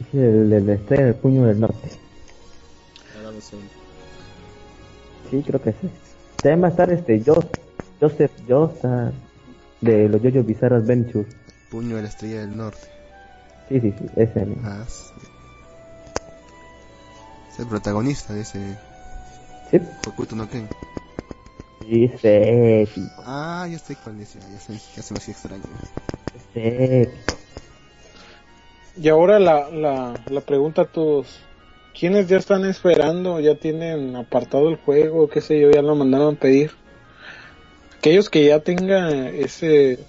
Speaker 5: Es el del Estrella del puño del Norte.
Speaker 4: Ahora lo sé.
Speaker 5: Sí, creo que sí. También va a estar este Joseph, Joseph Joestar de los JoJo Bizarre Adventure.
Speaker 4: Puño de la estrella del norte.
Speaker 5: Sí, sí, sí, ese mismo.
Speaker 4: Ah, sí. Es el protagonista de ese
Speaker 5: Sí,
Speaker 4: Hokuto no Ken.
Speaker 5: sí, es épico,
Speaker 4: Ah, ya estoy con ese, ya se, ya se me hacía extraño.
Speaker 5: es épico.
Speaker 3: y ahora la, la, la pregunta a todos. ¿Quiénes ya están esperando? ¿Ya tienen apartado el juego? ¿Qué sé yo? ¿Ya lo mandaron a pedir? Aquellos que ya tengan ese...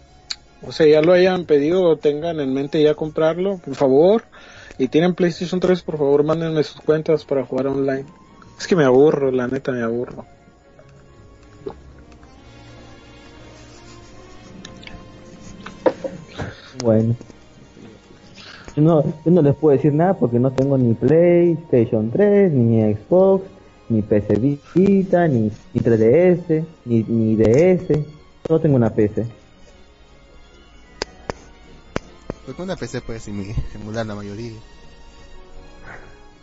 Speaker 3: O sea, ya lo hayan pedido tengan en mente ya comprarlo, por favor. Y tienen PlayStation 3, por favor, mándenme sus cuentas para jugar online. Es que me aburro, la neta me aburro.
Speaker 5: Bueno. No, yo no les puedo decir nada porque no tengo ni PlayStation 3, ni Xbox, ni PC Vita, ni, ni 3DS, ni, ni DS. Solo tengo una PC.
Speaker 4: Porque una PC puede sim- emular la mayoría.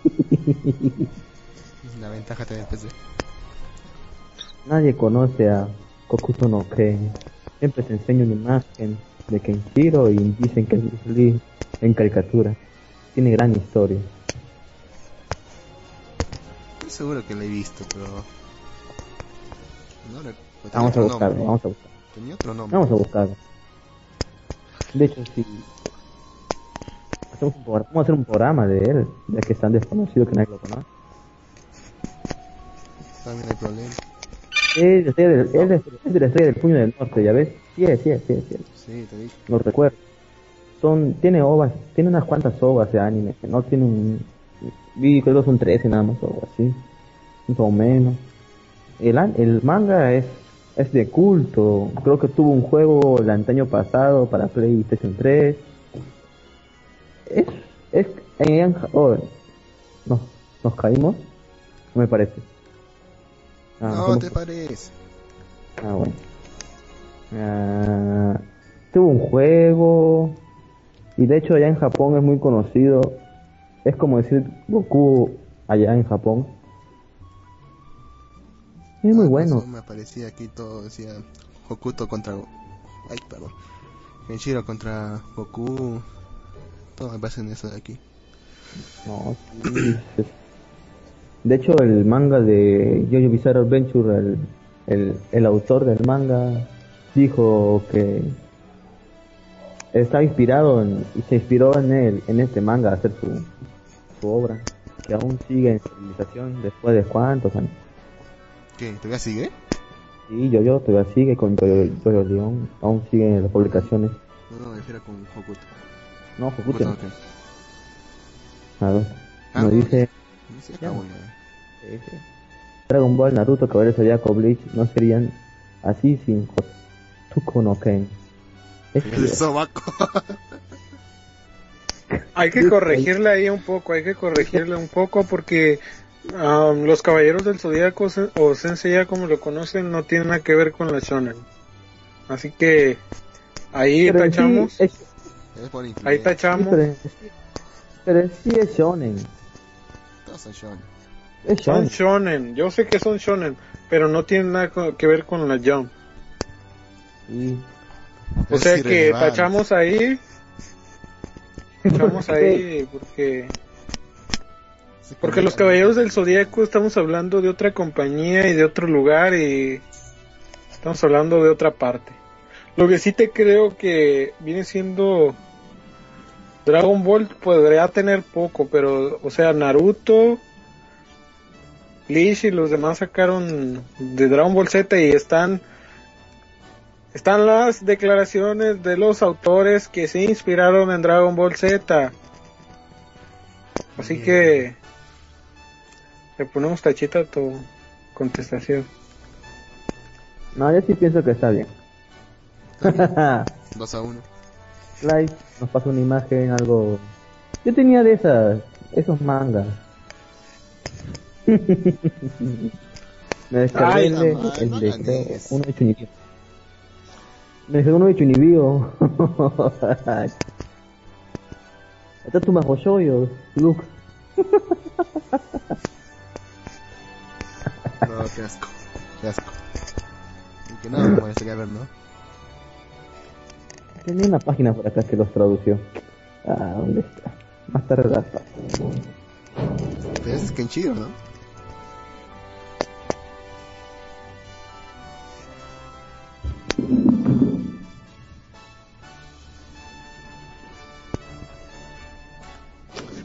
Speaker 4: [LAUGHS] Es la ventaja tener PC.
Speaker 5: Nadie conoce a Kokuto no Ken. Siempre se enseña una imagen de Kenshiro y dicen que es Lee en caricatura. Tiene gran historia.
Speaker 4: Estoy seguro que la he visto, pero... No. Tenía
Speaker 5: Vamos a
Speaker 4: otro
Speaker 5: buscarlo,
Speaker 4: nombre.
Speaker 5: vamos a buscarlo.
Speaker 4: Tenía otro nombre.
Speaker 5: Vamos a buscarlo. De hecho, si hacemos un vamos a hacer un programa de él, ya que es tan desconocido que nadie lo conoce.
Speaker 4: También hay problema.
Speaker 5: Es, del- es de- es de la estrella del puño del norte, ¿ya ves? Sí, es, sí, es, sí, sí.
Speaker 4: Sí, te dije.
Speaker 5: Lo recuerdo. Son, tiene ovas, tiene unas cuantas ovas de anime, que no tiene un, vi creo que son 13 nada más o algo así, más o menos. El, el manga es, es de culto, creo que tuvo un juego el año pasado para PlayStation 3. Es, es, en, oh, no, nos caímos, no me parece. Ah,
Speaker 4: no, te parece.
Speaker 5: Ah, bueno. Ah, tuvo un juego. Y de hecho allá en Japón es muy conocido. Es como decir Goku allá en Japón. Es muy
Speaker 4: Ah,
Speaker 5: bueno.
Speaker 4: eso Me aparecía aquí todo, decía Hokuto contra... Ay, perdón. Kenshiro contra Goku. Todo me parece en eso de aquí.
Speaker 5: No, sí, De hecho el manga de Jojo Bizarre Adventure, el, el, el autor del manga, dijo que está inspirado en, y se inspiró en él, en este manga a hacer su, su obra, que aún sigue en civilización después de cuántos años.
Speaker 4: ¿Qué? ¿Todavía sigue?
Speaker 5: Y yo todavía sigue con Jojo, Jojo León, aún sigue en las publicaciones.
Speaker 4: No, no, refiero con Hokuto.
Speaker 5: No,
Speaker 4: Hokuto,
Speaker 5: Hokuto,
Speaker 4: ok.
Speaker 5: a ver,
Speaker 4: Ah,
Speaker 5: nos
Speaker 4: no,
Speaker 5: dice
Speaker 4: No
Speaker 5: Ya.
Speaker 4: acabó ya.
Speaker 5: Sí, sí. Dragon Ball, Naruto, Caballero Zodiaco, Bleach no serían así sin Tuko no Ken. Es
Speaker 4: El sobaco. [LAUGHS]
Speaker 3: Hay que corregirle ahí un poco, hay que corregirle un poco porque um, los caballeros del zodiaco o Sensei ya como lo conocen no tienen nada que ver con la shonen. Así que ahí
Speaker 5: pero en sí
Speaker 3: tachamos,
Speaker 5: es-
Speaker 4: es
Speaker 3: ahí
Speaker 5: sí,
Speaker 3: tachamos.
Speaker 5: pero, sí, pero en sí es shonen.
Speaker 4: Son shonen.
Speaker 5: Es
Speaker 3: Son
Speaker 5: shonen.
Speaker 3: yo sé que son shonen, pero no tienen nada que ver con la jump.
Speaker 5: Sí.
Speaker 3: O
Speaker 4: Es
Speaker 3: sea que tachamos ahí, tachamos ahí porque porque los caballeros del zodiaco estamos hablando de otra compañía y de otro lugar y estamos hablando de otra parte. Lo que sí te creo que viene siendo Dragon Ball podría tener poco, pero o sea, Naruto, Bleach y los demás sacaron de Dragon Ball Z y están están las declaraciones de los autores que se inspiraron en Dragon Ball Z. Así
Speaker 4: Bien.
Speaker 3: que le ponemos tachita a tu contestación.
Speaker 5: No, yo sí pienso que está bien. [LAUGHS]
Speaker 4: Dos a uno.
Speaker 5: Live nos pasa una imagen, algo. Yo tenía de esas, esos mangas. [LAUGHS] Me descargué
Speaker 3: Ay,
Speaker 5: el, de uno de Chunibyo. Me descargué uno de Chunibyo. Está tu majo yoyo, Luke. [LAUGHS]
Speaker 4: No, qué asco. Qué asco. Y que nada me molestaría ver, ¿no?
Speaker 5: Tenía una página por acá que los tradució. Ah, ¿dónde está? Más tarde la paso.
Speaker 4: Pero es Kenshiro, ¿no?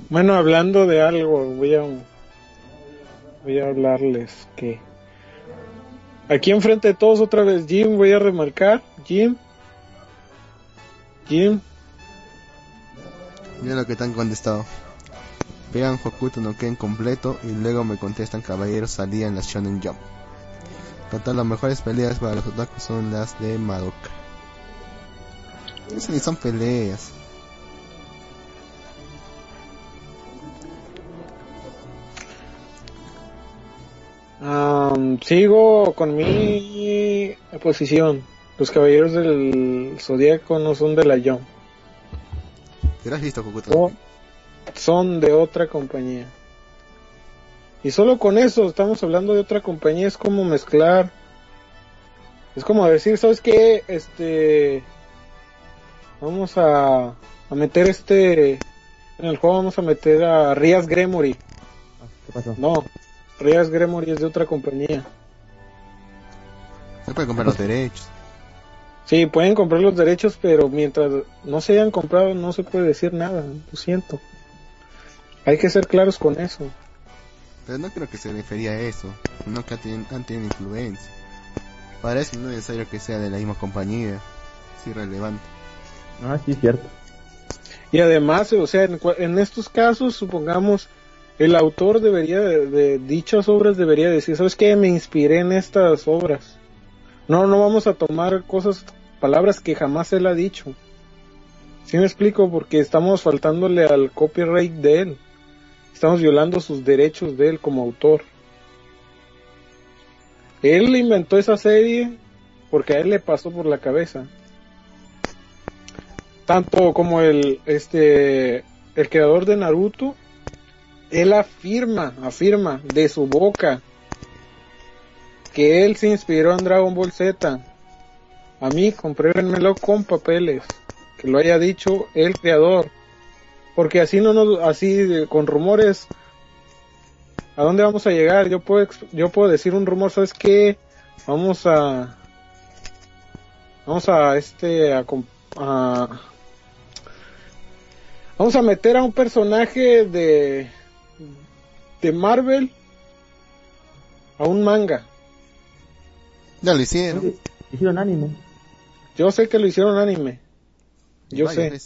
Speaker 3: Bueno, hablando de algo, voy a voy a hablarles que aquí enfrente de todos otra vez Jim, voy a remarcar, Jim, Jim,
Speaker 4: Mira lo que te han contestado. Vean Hokuto no Ken completo y luego me contestan caballeros salía en la Shonen Jump. Total, las mejores peleas para los otakus son las de Madoka. Eso ni son peleas.
Speaker 3: Am, sigo con mi posición. Los caballeros del zodiaco no son de la Jump.
Speaker 4: Pero has visto Hokuto no
Speaker 3: o
Speaker 4: Ken.
Speaker 3: son de otra compañía. Y solo con eso estamos hablando de otra compañía, es como mezclar. Es como decir, ¿sabes qué? Este. Vamos a, a meter este. En el juego vamos a meter a Rias Gremory.
Speaker 5: Ah, ¿Qué pasó?
Speaker 3: No, Rias Gremory es de otra compañía.
Speaker 4: Se puede comprar los derechos.
Speaker 3: Sí, pueden comprar los derechos, pero mientras no se hayan comprado no se puede decir nada, lo siento. Hay que ser claros con eso.
Speaker 4: Pero no creo que se refería a eso. No que han tenido, han tenido influencia. Para eso no es necesario que sea de la misma compañía. Es irrelevante.
Speaker 5: Ah, sí, cierto.
Speaker 3: Y además, o sea, en, cua- en estos casos, supongamos, el autor debería de, dichas obras debería decir, ¿sabes qué? Me inspiré en estas obras. No, no vamos a tomar cosas, palabras que jamás él ha dicho. ¿Sí me explico? Porque estamos faltándole al copyright de él. Estamos violando sus derechos de él como autor. Él inventó esa serie porque a él le pasó por la cabeza tanto como el este el creador de Naruto él afirma afirma de su boca que él se inspiró en Dragon Ball Z. A mí comprérenmelo con papeles que lo haya dicho el creador. Porque así no nos así con rumores a dónde vamos a llegar yo puedo yo puedo decir un rumor sabes qué vamos a vamos a este a, a Vamos a meter a un personaje de de Marvel a un manga.
Speaker 4: Ya lo hicieron.
Speaker 5: Oye, Hicieron anime.
Speaker 3: Yo sé que lo hicieron anime. Yo sé,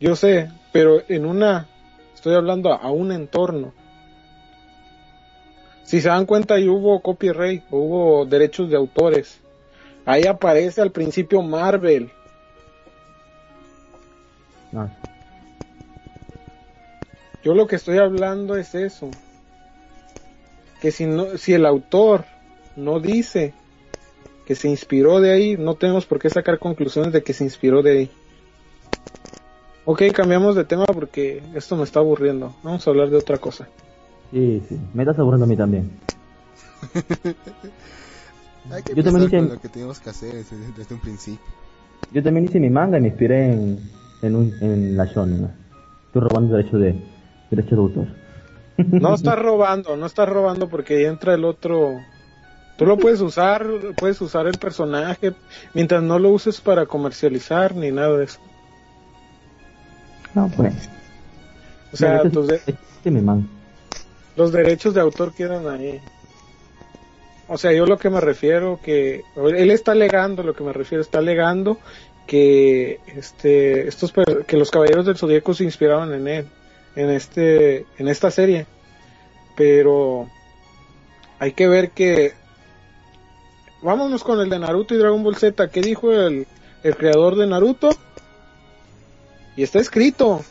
Speaker 3: yo sé, pero en una estoy hablando a, a un entorno. Si se dan cuenta, ahí hubo copyright, hubo derechos de autores. Ahí aparece al principio Marvel.
Speaker 5: No,
Speaker 3: Yo lo que estoy hablando es eso. Que si no, si el autor no dice que se inspiró de ahí, no tenemos por qué sacar conclusiones de que se inspiró de ahí. Ok, cambiamos de tema porque esto me está aburriendo. Vamos a hablar de otra cosa.
Speaker 5: sí, sí. Me estás aburriendo a mí también. [LAUGHS]
Speaker 4: Hay que
Speaker 5: Yo también hice-
Speaker 4: con lo que tenemos que hacer desde, desde un principio.
Speaker 5: Yo también hice mi manga y me inspiré en, en, un, en la shonen. Estoy robando derechos de, derechos de autor.
Speaker 3: No [LAUGHS] estás robando, no estás robando porque ahí entra el otro. Tú lo puedes usar, puedes usar el personaje mientras no lo uses para comercializar ni nada de eso.
Speaker 5: No, pues.
Speaker 3: O sea, tus de- los derechos de autor quedan ahí. O sea, yo lo que me refiero que él está alegando, lo que me refiero está alegando que este estos que los caballeros del zodiaco se inspiraban en él, en este en esta serie. Pero hay que ver que vámonos con el de Naruto y Dragon Ball Z, ¿qué dijo el el creador de Naruto? Y está escrito.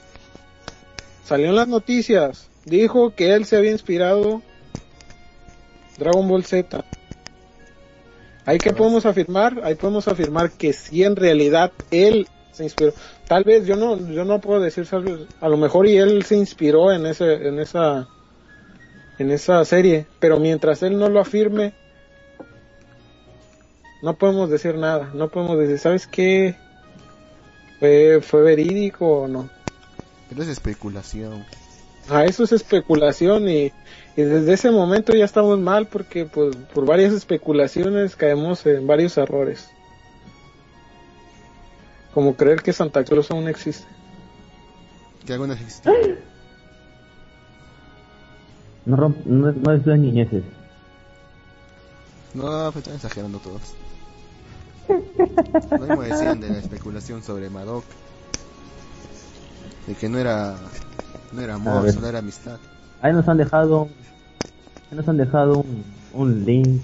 Speaker 3: Salió en las noticias. Dijo que él se había inspirado Dragon Ball Z. Ahí que podemos afirmar, ahí podemos afirmar que sí en realidad él se inspiró. Tal vez yo no, yo no puedo decir, a lo mejor y él se inspiró en ese, en esa, en esa serie, pero mientras él no lo afirme, no podemos decir nada, no podemos decir, ¿sabes qué? ¿Fue, fue verídico o no?
Speaker 4: Pero es especulación.
Speaker 3: Ah, eso es especulación y, y desde ese momento ya estamos mal porque pues, por varias especulaciones caemos en varios errores. Como creer que Santa Claus aún existe.
Speaker 4: Que algunas existen.
Speaker 5: No, romp, no, no destruyas niñeces.
Speaker 4: No, pues están exagerando todos. Lo mismo decían de la especulación sobre Madoka. De que no era, no era amor, solo era amistad.
Speaker 5: Ahí nos han dejado, ahí nos han dejado un, un link,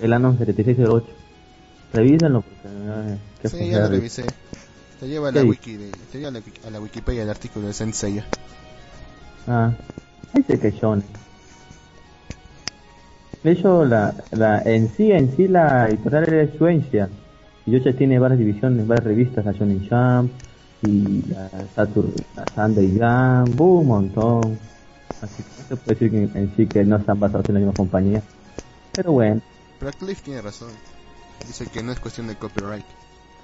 Speaker 5: el Anon 7608. Revísenlo porque qué
Speaker 4: Sí, ya lo revisé. Te lleva a
Speaker 5: ¿Qué
Speaker 4: la wiki de, te lleva a la, Wikipedia el artículo de Sensei.
Speaker 5: Ah, dice que shonen. De hecho, la, la, en sí, en sí la editorial era de Suecia. Y Yocha tiene varias divisiones, varias revistas, la Shonen Jump, y la Saturn, la Sunday Jam, un montón. Así que no se puede decir que en sí que no están basados en la misma compañía. Pero bueno,
Speaker 4: Pero Cliff tiene razón. Dice que no es cuestión de copyright.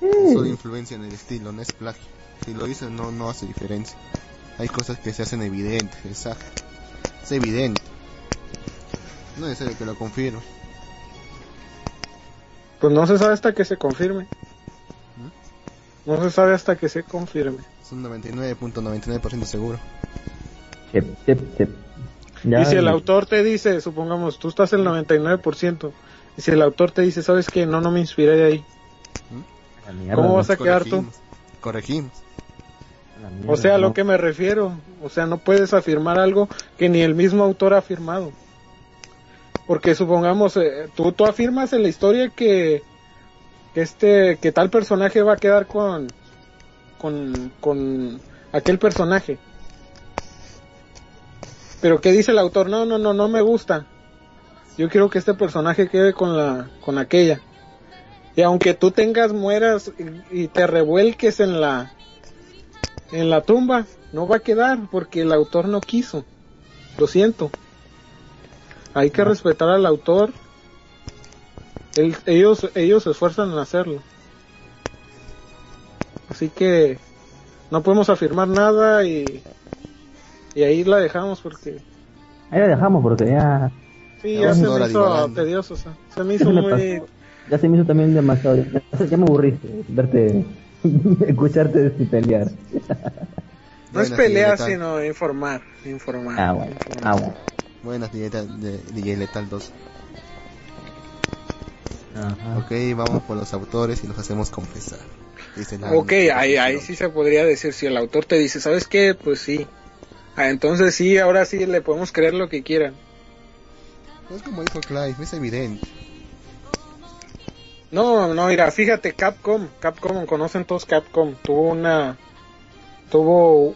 Speaker 4: Solo influencia en el estilo, no es plagio. Si lo hizo, no, no hace diferencia. Hay cosas que se hacen evidentes, exacto. Es evidente. No es necesario que lo confirme.
Speaker 3: Pues no se sabe hasta que se confirme. No se sabe hasta que se confirme.
Speaker 4: Es un 99.99% seguro.
Speaker 5: chep, chep, chep. Ya,
Speaker 3: y si el autor te dice, supongamos, tú estás el 99%, y si el autor te dice, ¿sabes qué? No, no me inspiré de ahí.
Speaker 5: La mierda,
Speaker 3: ¿Cómo vas a quedar tú?
Speaker 4: Corregimos.
Speaker 5: Mierda,
Speaker 3: O sea, a lo que me refiero. O sea, no puedes afirmar algo que ni el mismo autor ha afirmado. Porque supongamos, eh, tú, tú afirmas en la historia que, que este, que tal personaje va a quedar con, con, con aquel personaje. Pero ¿qué dice el autor? No, no, no, no me gusta. Yo quiero que este personaje quede con la, con aquella. Y aunque tú tengas, mueras y, te revuelques en la, en la tumba, no va a quedar porque el autor no quiso. Lo siento. Hay que respetar al autor. Ellos, ellos se esfuerzan en hacerlo. Así que no podemos afirmar nada y, y ahí la dejamos porque
Speaker 5: Ahí la dejamos porque ya,
Speaker 3: sí,
Speaker 4: Ya
Speaker 3: se me hizo tedioso. o sea, se me hizo [LAUGHS]
Speaker 5: se me
Speaker 3: muy...
Speaker 5: pasó. Ya se me hizo también demasiado. Ya, me aburriste verte, [LAUGHS] escucharte pelear. [LAUGHS]
Speaker 3: No es
Speaker 4: Buenas,
Speaker 3: pelea,
Speaker 4: DJ Letal.
Speaker 3: sino informar. Informar.
Speaker 5: Ah, bueno, ah, bueno.
Speaker 4: Buenas, DJ, Letal- de- DJ Letal 2.
Speaker 5: Ajá.
Speaker 4: Ok, vamos por los autores y los hacemos confesar. Dice la-
Speaker 3: Ok, ahí, ahí sí se podría decir, si el autor te dice, ¿sabes qué? Pues sí. Ah, entonces sí, ahora sí le podemos creer lo que quieran.
Speaker 4: Es como dijo Clive, es evidente.
Speaker 3: No, no, mira, fíjate, Capcom, Capcom, conocen todos Capcom, tuvo una, tuvo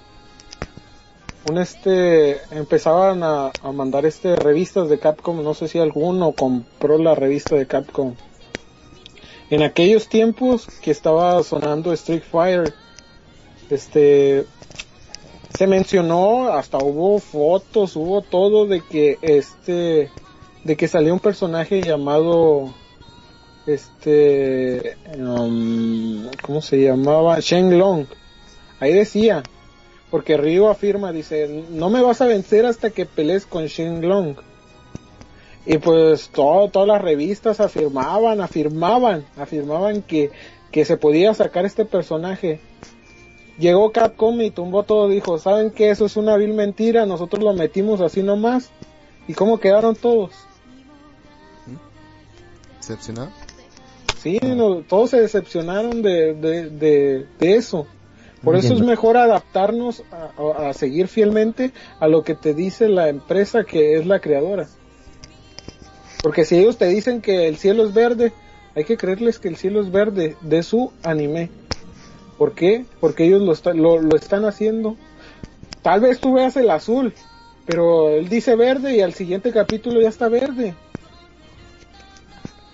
Speaker 3: un este, empezaban a, a mandar este revistas de Capcom, no sé si alguno compró la revista de Capcom. En aquellos tiempos que estaba sonando Street Fighter, este, se mencionó, hasta hubo fotos, hubo todo de que este, de que salió un personaje llamado este um, ¿cómo se llamaba? Shenlong. Ahí decía porque Ryu afirma dice no me vas a vencer hasta que pelees con Shenlong y pues todas las revistas afirmaban afirmaban afirmaban que que se podía sacar este personaje. Llegó Capcom y tumbó todo dijo saben que eso es una vil mentira nosotros lo metimos así nomás y cómo quedaron todos
Speaker 4: ¿Decepcionado?
Speaker 3: Sí, no, todos se decepcionaron de, de, de, de eso. Por eso es mejor adaptarnos a, a- a seguir fielmente a lo que te dice la empresa que es la creadora. Porque si ellos te dicen que el cielo es verde, hay que creerles que el cielo es verde de su anime. ¿Por qué? Porque ellos lo, está- lo, lo están haciendo. Tal vez tú veas el azul, pero él dice verde y al siguiente capítulo ya está verde.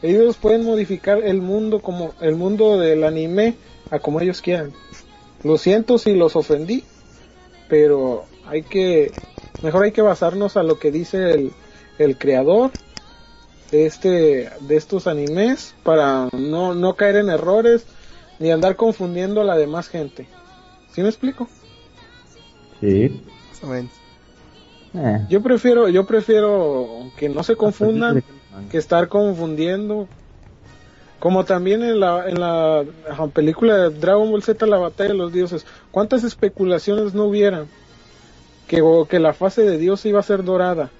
Speaker 3: Ellos pueden modificar el mundo como el mundo del anime a como ellos quieran. Lo siento si los ofendí, pero hay que mejor hay que basarnos a lo que dice el, el creador de este de estos animes para no, no caer en errores ni andar confundiendo a la demás gente. ¿Sí me explico?
Speaker 5: Sí. Eh.
Speaker 3: Yo prefiero yo prefiero que no se confundan que estar confundiendo. Como también en la, en la película de Dragon Ball Z, la batalla de los dioses, ¿cuántas especulaciones no hubieran? Que, o que la fase de Dios iba a ser dorada.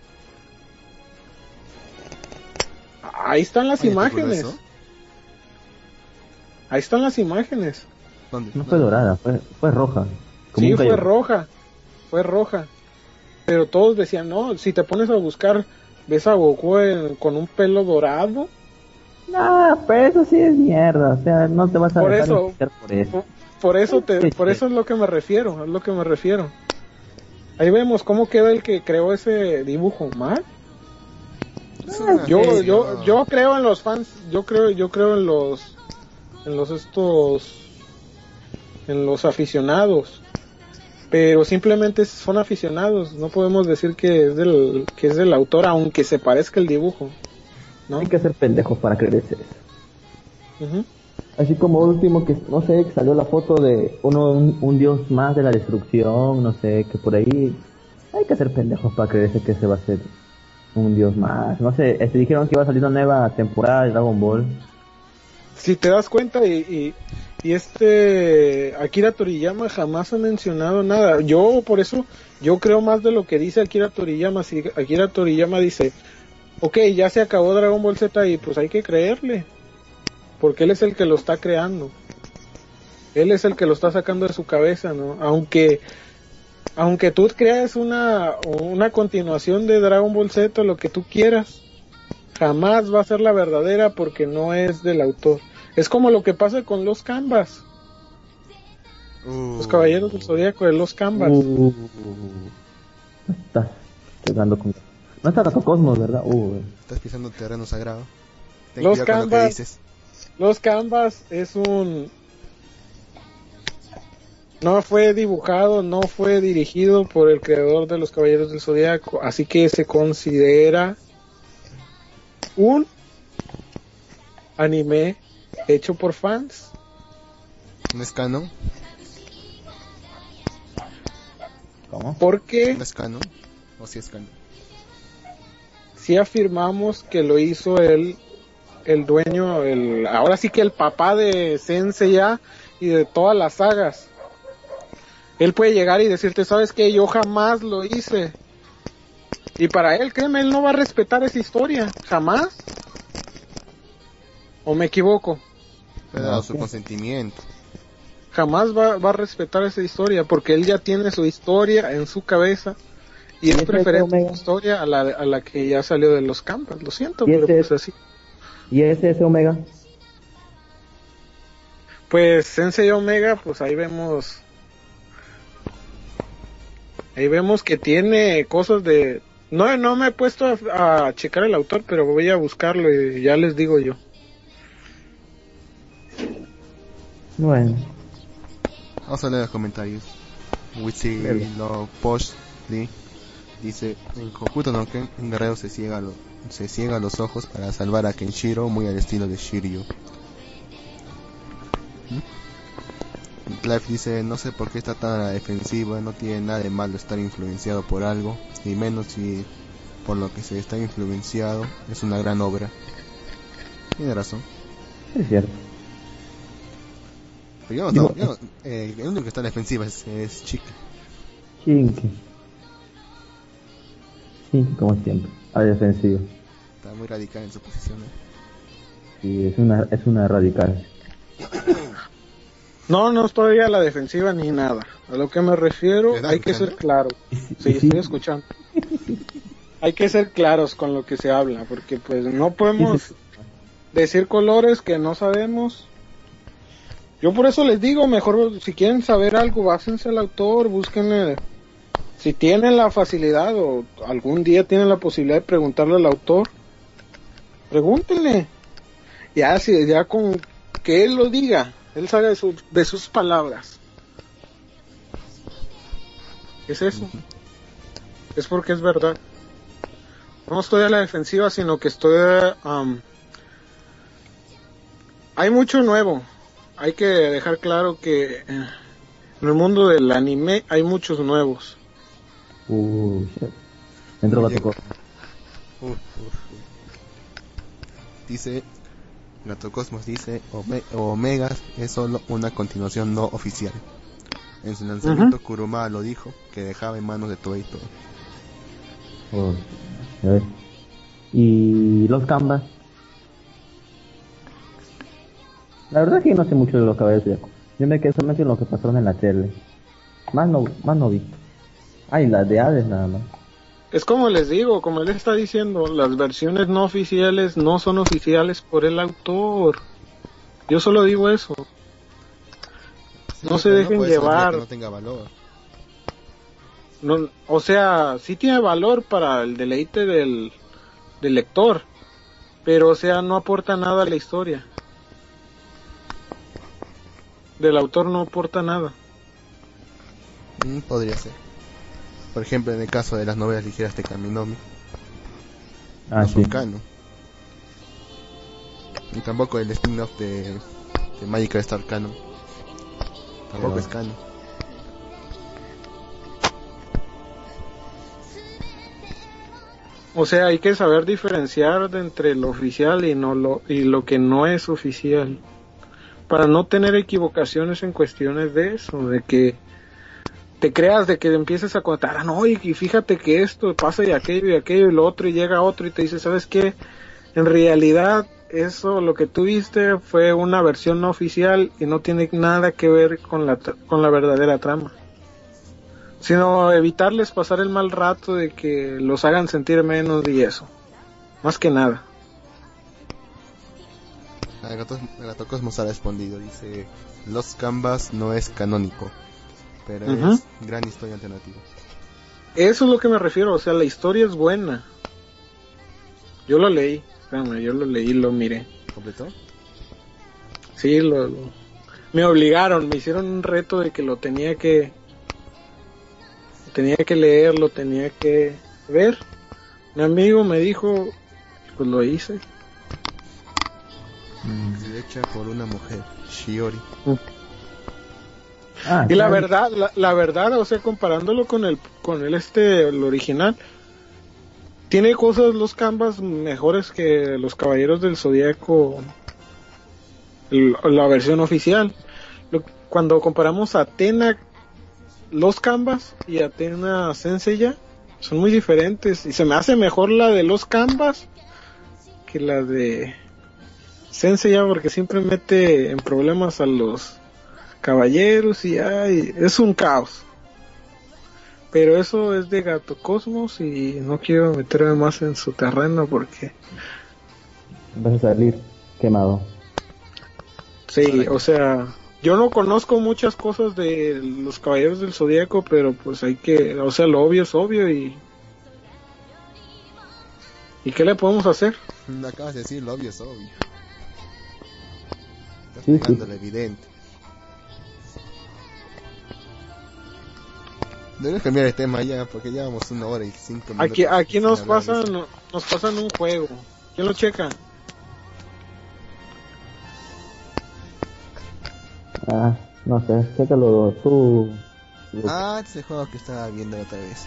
Speaker 3: Ahí están las
Speaker 4: Oye, ¿te acuerdas
Speaker 3: imágenes. Ahí están las imágenes.
Speaker 4: ¿Dónde?
Speaker 5: No fue dorada, fue, fue roja. Como
Speaker 3: Sí, fue roja. Fue roja. Pero todos decían, no, si te pones a buscar, ves a Goku en- con un pelo dorado.
Speaker 5: No, pero eso sí es mierda. O sea, no te vas a
Speaker 3: Por
Speaker 5: dejar
Speaker 3: eso-
Speaker 5: por eso.
Speaker 3: Por, por eso te, por eso es lo que me refiero, es lo que me refiero. Ahí vemos cómo queda el que creó ese dibujo, ¿mal?
Speaker 4: Una
Speaker 3: Yo, yo, yo creo en los fans, yo creo, yo creo en los, en los estos, en los aficionados. Pero simplemente son aficionados, no podemos decir que es del, que es del autor, aunque se parezca el dibujo. ¿no?
Speaker 5: Hay que ser pendejos para creer eso. Así como último que, no sé, que salió la foto de uno, un, un dios más de la destrucción, no sé, que por ahí hay que ser pendejos para creerse que ese va a ser un dios más. No sé, este, dijeron que iba a salir una nueva temporada de Dragon Ball.
Speaker 3: Si te das cuenta y, y, y este Akira Toriyama jamás ha mencionado nada. Yo por eso yo creo más de lo que dice Akira Toriyama. Si Akira Toriyama dice, ok, ya se acabó Dragon Ball Z y pues hay que creerle. Porque él es el que lo está creando. Él es el que lo está sacando de su cabeza, ¿no? Aunque aunque tú creas una una continuación de Dragon Ball Z, lo que tú quieras, jamás va a ser la verdadera porque no es del autor. Es como lo que pasa con los Canvas,
Speaker 4: Uh,
Speaker 3: los Caballeros del Zodíaco de los Canvas.
Speaker 5: Uh, jugando con... No está Gato Cosmos, ¿verdad? Uh,
Speaker 4: Estás pisando terreno sagrado. Ten
Speaker 3: Los
Speaker 4: lo
Speaker 3: Canvas.
Speaker 4: dices.
Speaker 3: Los Canvas es un... No fue dibujado, no fue dirigido por el creador de los Caballeros del Zodíaco, así que se considera un anime hecho por fans.
Speaker 4: ¿No es canon?
Speaker 5: ¿Cómo?
Speaker 3: Porque
Speaker 4: ¿No es canon? ¿O si es canon?
Speaker 3: si afirmamos que lo hizo el, el dueño, el, ahora sí que el papá de Sensei ya y de todas las sagas. Él puede llegar y decirte, sabes que yo jamás lo hice. Y para él, créeme, él no va a respetar esa historia, jamás. ¿O me equivoco?
Speaker 4: Le ha dado su consentimiento.
Speaker 3: Jamás va, va a respetar esa historia, porque él ya tiene su historia en su cabeza. Y es preferente su historia a la, a la que ya salió de los campos. Lo siento,
Speaker 5: ¿Y
Speaker 3: pero
Speaker 5: ese
Speaker 3: pues
Speaker 5: es-
Speaker 3: así.
Speaker 5: ¿Y ese ese Omega?
Speaker 3: Pues Sensei Omega, pues ahí vemos. Ahí vemos que tiene cosas de. No, no me he puesto a, a checar el autor, pero voy a buscarlo y ya les digo yo.
Speaker 5: Bueno,
Speaker 4: Vamos a leer los comentarios. Witsi lo Posh Lee dice: En Hokuto no Ken, un guerrero se ciega, lo- se ciega los ojos para salvar a Kenshiro, muy al estilo de Shiryu. ¿Mm? Clive dice: No sé por qué está tan a la defensiva, no tiene nada de malo estar influenciado por algo, y menos si por lo que se está influenciado es una gran obra. Tiene razón.
Speaker 5: es cierto.
Speaker 4: Pero yo no,
Speaker 5: Digo-
Speaker 4: yo no- eh, el único que está la defensiva es, es Chica.
Speaker 5: Chinque. Chinque como siempre, a la defensiva.
Speaker 4: Está muy radical en su posición. ¿eh?
Speaker 5: Sí, es una, es una radical. [COUGHS]
Speaker 3: No, no estoy a la defensiva ni nada. A lo que me refiero,
Speaker 4: ¿Me estás
Speaker 3: hay que ser claro. [LAUGHS] Sí, estoy escuchando. Hay que ser claros con lo que se habla, porque pues no podemos decir colores que no sabemos. Yo por eso les digo, mejor si quieren saber algo, básense al autor, busquen si tienen la facilidad o algún día tienen la posibilidad de preguntarle al autor, pregúntenle. Ya si ya con que él lo diga, él sabe de, su- de sus palabras. Es eso. Es porque es verdad. No estoy a la defensiva, sino que estoy... am, hay mucho nuevo. Hay que dejar claro que eh, en el mundo del anime hay muchos nuevos.
Speaker 5: Uh. Entró
Speaker 4: uf, uf. Dice, Gato Cosmos dice, Ome- Omega es solo una continuación no oficial. En su lanzamiento Kuruma lo dijo, que dejaba en manos de Toei todo.
Speaker 5: Oh, a ver. Y los Canvas. La verdad es que yo no sé mucho de los caballeros de Zodiaco. Yo me quedé solamente en lo que pasaron en la tele. Más no, más no vi. Ay, las de Hades nada más.
Speaker 3: Es como les digo, como él está diciendo, las versiones no oficiales no son oficiales por el autor. Yo solo digo eso. No se dejen
Speaker 4: ser
Speaker 3: llevar.
Speaker 4: que no tenga valor.
Speaker 3: No, o sea, sí tiene valor para el deleite del, del lector, pero o sea, no aporta nada a la historia. Del autor no aporta nada.
Speaker 4: Mm, podría ser. Por ejemplo, en el caso de las novelas ligeras de Kaminomi,
Speaker 5: Ah,
Speaker 4: no
Speaker 5: sí.
Speaker 4: son canon. Y tampoco el spin-off de, de Magical Star Canon. Tampoco
Speaker 5: Pero-
Speaker 4: es canon.
Speaker 3: O sea, hay que saber diferenciar de entre lo oficial y no lo y lo que no es oficial. Para no tener equivocaciones en cuestiones de eso, de que te creas de que empieces a contar, ah, no, y, fíjate que esto pasa y aquello y aquello y lo otro y llega otro y te dice, ¿sabes qué? En realidad eso lo que tú viste fue una versión no oficial y no tiene nada que ver con la con la verdadera trama sino evitarles pasar el mal rato de que los hagan sentir menos y eso. Más que nada.
Speaker 4: El gato, el gato Cosmos ha respondido, dice, Los Canvas no es canónico, pero es gran historia alternativa.
Speaker 3: Eso es lo que me refiero, o sea, la historia es buena. Yo lo leí, espérame, yo lo leí, lo miré.
Speaker 4: ¿Completó?
Speaker 3: Sí, lo, lo- me obligaron, me hicieron un reto de que lo tenía que tenía que leer, lo tenía que ver. Mi amigo me dijo, pues lo hice.
Speaker 5: Mm.
Speaker 4: Hecha por una mujer, Shiori.
Speaker 5: Ah,
Speaker 3: Y la verdad, la, la verdad, o sea, comparándolo con el, con el este, el original, tiene cosas los canvas mejores que los Caballeros del Zodíaco, la versión oficial. Lo- Cuando comparamos a Atena, los canvas y Atena Senseiya, son muy diferentes. Y se me hace mejor la de los canvas que la de Senseiya porque siempre mete en problemas a los caballeros y ay, es un caos. Pero eso es de Gato Cosmos y no quiero meterme más en su terreno porque
Speaker 5: Vas a salir quemado.
Speaker 3: sí, o sea, yo no conozco muchas cosas de los caballeros del zodiaco, pero pues hay que, o sea, lo obvio es obvio y ¿Y qué le podemos hacer?
Speaker 4: Acabas de decir lo obvio es obvio. Estás
Speaker 5: Sí,
Speaker 4: evidente. Debemos cambiar de tema ya, porque llevamos una hora y cinco minutos.
Speaker 3: Aquí aquí nos pasan nos pasan un juego. ¿Quién lo checa?
Speaker 5: Ah, no sé, chécalo tú.
Speaker 4: Ah, ese juego que estaba viendo la otra vez.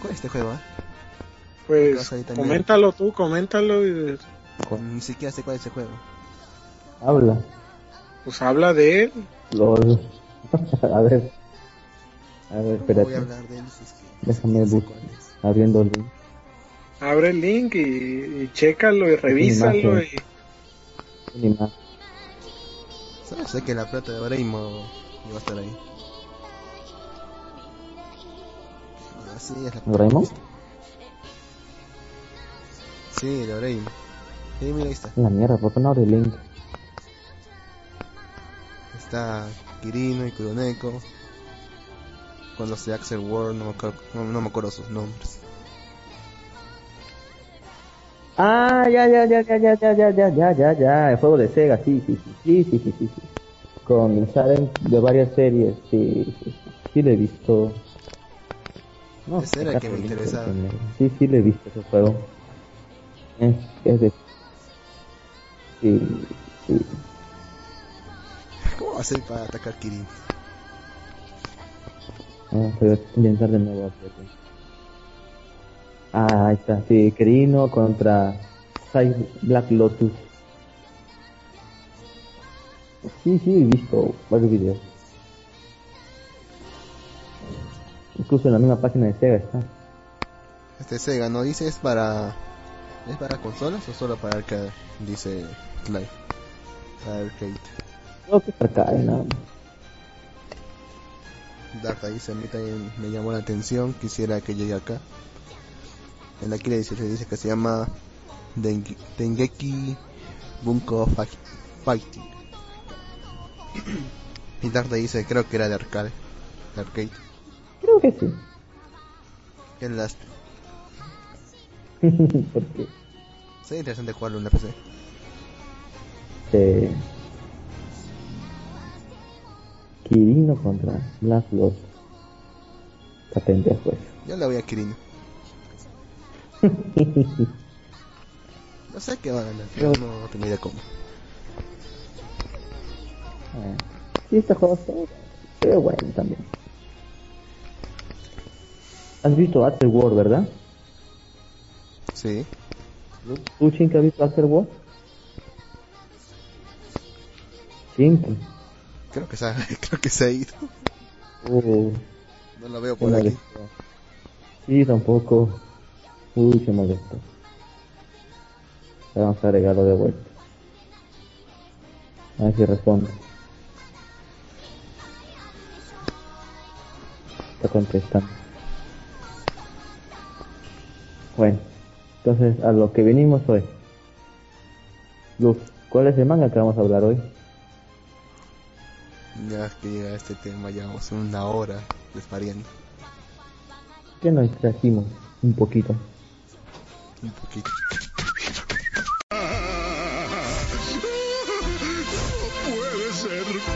Speaker 4: ¿Cuál es este juego, ah?
Speaker 3: Pues coméntalo tú, coméntalo y
Speaker 4: Ni siquiera sé cuál es ese juego.
Speaker 5: Habla.
Speaker 3: Pues habla de él.
Speaker 5: LOL. [LAUGHS] a ver. A ver,
Speaker 4: ¿Cómo voy a
Speaker 5: espérate.
Speaker 4: hablar de él si es que
Speaker 5: Déjame
Speaker 4: no sé?
Speaker 5: Abriendo el link.
Speaker 3: Abre el link y, y chécalo y revísalo y.
Speaker 4: Solo sé que la plata de Breimo iba a estar ahí. Ah, sí, es la plata.
Speaker 5: ¿Doraemon?
Speaker 4: Sí, de Breimo. Sí, mira, ahí está.
Speaker 5: La mierda, ¿por qué no abre el link?
Speaker 4: Está Kirino y Kuroneko. Con los de Axel World, no me acuerdo, no, no me acuerdo sus nombres.
Speaker 5: Ah, ya, ya, ya, ya, ya, ya, ya, ya, ya, ya, ya, el juego de Sega, sí, sí, sí, sí, sí, sí, sí, sí. Con salen de varias series, sí, sí, sí, lo he visto. No,
Speaker 4: Ese era el que me interesaba.
Speaker 5: Sí, sí lo he visto ese juego. Es, es de... Sí, sí.
Speaker 4: ¿Cómo va a ser para atacar Kirin?
Speaker 5: Ah, voy a intentar de nuevo. espérate. Ah, ahí está, sí, Kerino contra Black Lotus. Sí, sí, he visto varios videos. Incluso en la misma página de Sega está.
Speaker 4: Este Sega, ¿no? Dice es para... ¿Es para consolas o solo para arcade? Dice Clive. Para arcade.
Speaker 5: Creo que arcade, nada más.
Speaker 4: Data dice, a mí también me llamó la atención, quisiera que llegue acá. En la le dice, dice que se llama Denge- Dengeki Bunko Fight- Fighting. [CLEARS THROAT] y Data dice, creo que era de arcade. De arcade.
Speaker 5: Creo que sí.
Speaker 4: Qué lástima. [LAUGHS]
Speaker 5: Porque
Speaker 4: Sería interesante jugarlo en la PC.
Speaker 5: este, Kirino contra Last Lot. Está pendejo eso.
Speaker 4: Yo le voy a Kirino. [LAUGHS] No sé qué va a ganar, pero no tengo idea cómo.
Speaker 5: Ah, sí, este juego está pero bueno también. ¿Has visto Afterworld, verdad?
Speaker 4: Sí.
Speaker 5: ¿Tú, Chin, que has visto Afterworld? Chin,
Speaker 4: Creo que se ha, [LAUGHS] creo que se ha ido.
Speaker 5: uh,
Speaker 4: No lo veo por aquí.
Speaker 5: molestó. Sí, tampoco. Uy, se molestó. Le Vamos a agregarlo de vuelta. A ver si responde. Está contestando. Bueno, entonces a lo que venimos hoy. Luz, ¿cuál es el manga que vamos a hablar hoy?
Speaker 4: Ya que llega este tema, ya vamos una hora despariendo.
Speaker 5: Que nos distrajimos un poquito.
Speaker 4: Un poquito.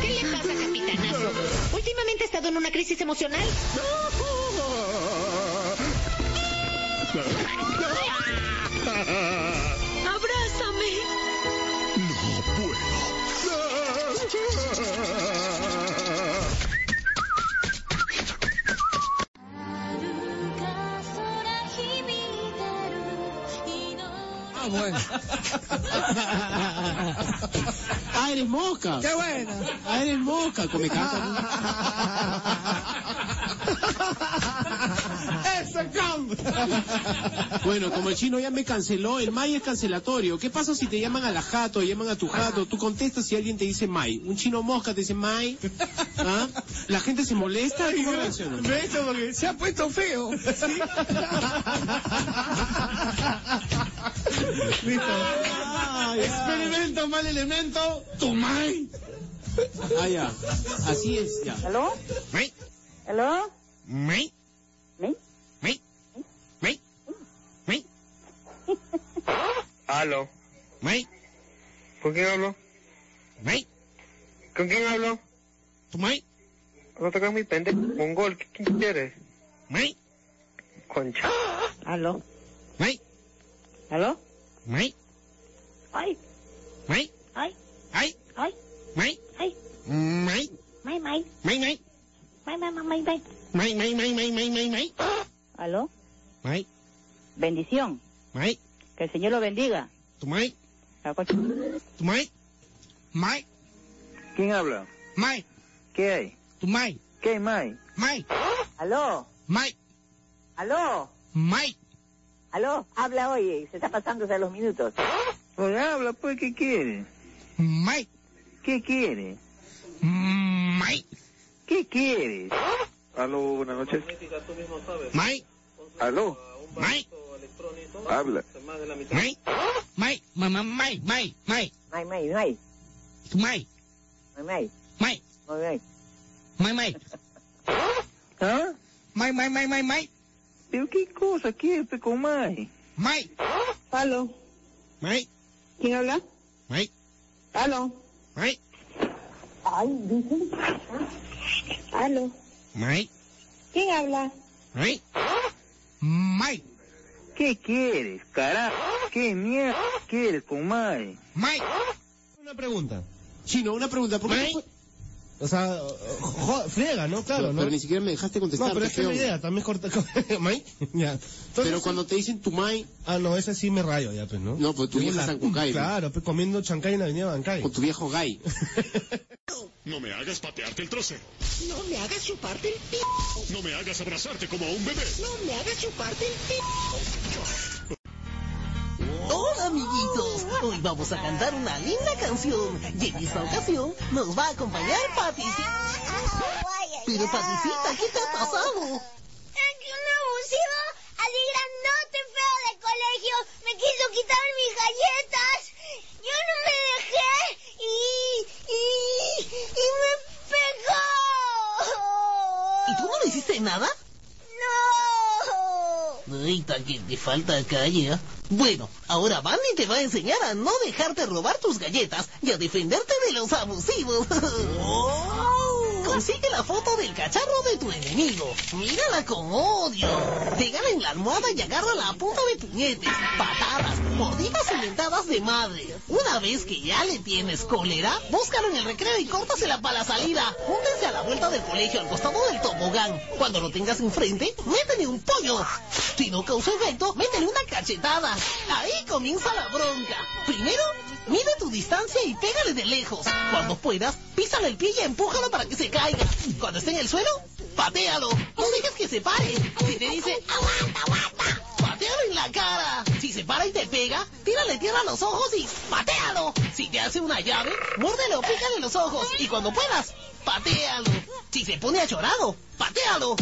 Speaker 6: ¿Qué le pasa, capitanazo? Últimamente ha estado en una crisis emocional.
Speaker 7: Bueno. ah, eres mosca. Qué buena. Ah, eres mosca, come caca. ¡Ese [LAUGHS] cam! [LAUGHS] Bueno, como el chino ya me canceló, el May es cancelatorio. ¿Qué pasa si te llaman a la jato, llaman a tu jato? Tú contestas si alguien te dice May. Un chino mosca te dice May. ¿Ah? La gente se molesta. ¿Cómo reacciona?
Speaker 8: porque se ha puesto feo. [LAUGHS]
Speaker 7: Experimento mal elemento, tu May. Ah, ya. Así es, ya.
Speaker 9: ¿Aló?
Speaker 8: May,
Speaker 9: ¿Aló?
Speaker 8: may,
Speaker 10: Aló.
Speaker 8: May,
Speaker 10: ¿Con quién hablo?
Speaker 8: may,
Speaker 10: ¿Con quién hablo?
Speaker 8: tu may,
Speaker 10: No tocas mi pendejo. Mongol, ¿qué- ¿quién quieres?
Speaker 8: may,
Speaker 10: Concha.
Speaker 9: ¿Aló?
Speaker 8: may,
Speaker 9: ¿Aló?
Speaker 8: may,
Speaker 9: ¡Ay!
Speaker 8: may,
Speaker 9: ¡Ay!
Speaker 8: ay,
Speaker 9: ¡Ay!
Speaker 8: may,
Speaker 9: ¡Ay!
Speaker 8: may,
Speaker 9: ¡May, may!
Speaker 8: may, may,
Speaker 9: ¡May, may, may, may, may!
Speaker 8: may, may, may, may, may, may, may,
Speaker 9: ¿Aló?
Speaker 8: may,
Speaker 9: Bendición.
Speaker 8: may,
Speaker 9: Que el Señor lo bendiga.
Speaker 8: tu
Speaker 9: cocha.
Speaker 8: tu may, may,
Speaker 10: ¿Quién habla?
Speaker 8: may,
Speaker 10: ¿Qué hay?
Speaker 8: tu may,
Speaker 10: ¿Qué hay, May?
Speaker 8: may,
Speaker 9: ¿Aló?
Speaker 8: may,
Speaker 9: ¿Aló?
Speaker 8: may,
Speaker 9: ¿Aló? Habla oye, se está pasándose los minutos.
Speaker 10: Oye, habla, pues, ¿qué quiere?
Speaker 8: may,
Speaker 10: ¿Qué quiere?
Speaker 8: may,
Speaker 10: ¿Qué quieres? Aló, buenas noches.
Speaker 8: may,
Speaker 10: Aló,
Speaker 8: may,
Speaker 10: habla.
Speaker 8: may, may, may, may, may, may,
Speaker 9: ¡May, may, may!
Speaker 8: tu may,
Speaker 9: ¡May, may!
Speaker 8: may,
Speaker 9: ¡May, may!
Speaker 8: may, may,
Speaker 10: ¿Ah?
Speaker 8: may, may, may, may, may,
Speaker 10: ¿Pero qué cosa quieres, pe, con May?
Speaker 8: may,
Speaker 9: ¿Aló?
Speaker 8: may,
Speaker 9: ¿Quién habla?
Speaker 8: may,
Speaker 9: ¿Aló?
Speaker 8: may,
Speaker 9: Ay, dicen. ¿Aló?
Speaker 8: may,
Speaker 9: ¿Quién habla?
Speaker 8: may, may,
Speaker 10: ¿Qué quieres, carajo? ¿Qué mierda quieres con May?
Speaker 8: may,
Speaker 7: Una pregunta. Chino, una pregunta. ¿Por qué no fue-
Speaker 11: O sea, friega, ¿no? Claro,
Speaker 7: pero,
Speaker 11: ¿no?
Speaker 7: pero ni siquiera me dejaste contestar.
Speaker 11: No, pero es que
Speaker 7: onda.
Speaker 11: idea, también corta. [LAUGHS] ¿May? Ya. Entonces,
Speaker 7: Pero cuando te dicen tu mai,
Speaker 11: Ah, no, ese sí me rayo ya, pues, ¿no?
Speaker 7: No, pues tu vieja
Speaker 11: la-
Speaker 7: Sankukai, ¿no?
Speaker 11: Claro, pues comiendo chancay en la avenida Bancay.
Speaker 7: con tu viejo gay. [LAUGHS]
Speaker 12: No me hagas patearte el trocero.
Speaker 6: No me hagas chuparte el pi...
Speaker 12: No me hagas abrazarte como a un bebé.
Speaker 6: No me hagas chuparte el pi...
Speaker 13: Hoy vamos a cantar una linda canción y en esta ocasión nos va a acompañar Paticita. Pero Paticita, ¿qué te ha pasado?
Speaker 2: un abusivo, así grandote, feo de colegio, me quiso quitar mis galletas. Yo no me dejé y, y, y me pegó.
Speaker 13: ¿Y tú no le hiciste nada?
Speaker 2: No.
Speaker 13: Ay, que te falta calle, ¿eh? Bueno, ahora Bandy te va a enseñar a no dejarte robar tus galletas y a defenderte de los abusivos. [LAUGHS] consigue la foto del cacharro de tu enemigo. Mírala con odio. Pégala en la almohada y agárrala a punta de puñetes, patadas, mordidas y mentadas de madre. Una vez que ya le tienes cólera, búscalo en el recreo y córtasela para la salida. Júntense a la vuelta del colegio al costado del tobogán. Cuando lo tengas enfrente, métele un pollo. Si no causa efecto, métele una cachetada. Ahí comienza la bronca. Primero, mide tu distancia y pégale de lejos. Cuando puedas, písale el pie y empújalo para que se caiga. Cuando esté en el suelo, patealo. No dejes que se pare. Si te dice, aguanta, aguanta, patealo en la cara. Si se para y te pega, tírale tierra a los ojos y patealo. Si te hace una llave, muérdele o pícale los ojos. Y cuando puedas, patealo. Si se pone achorado, patealo.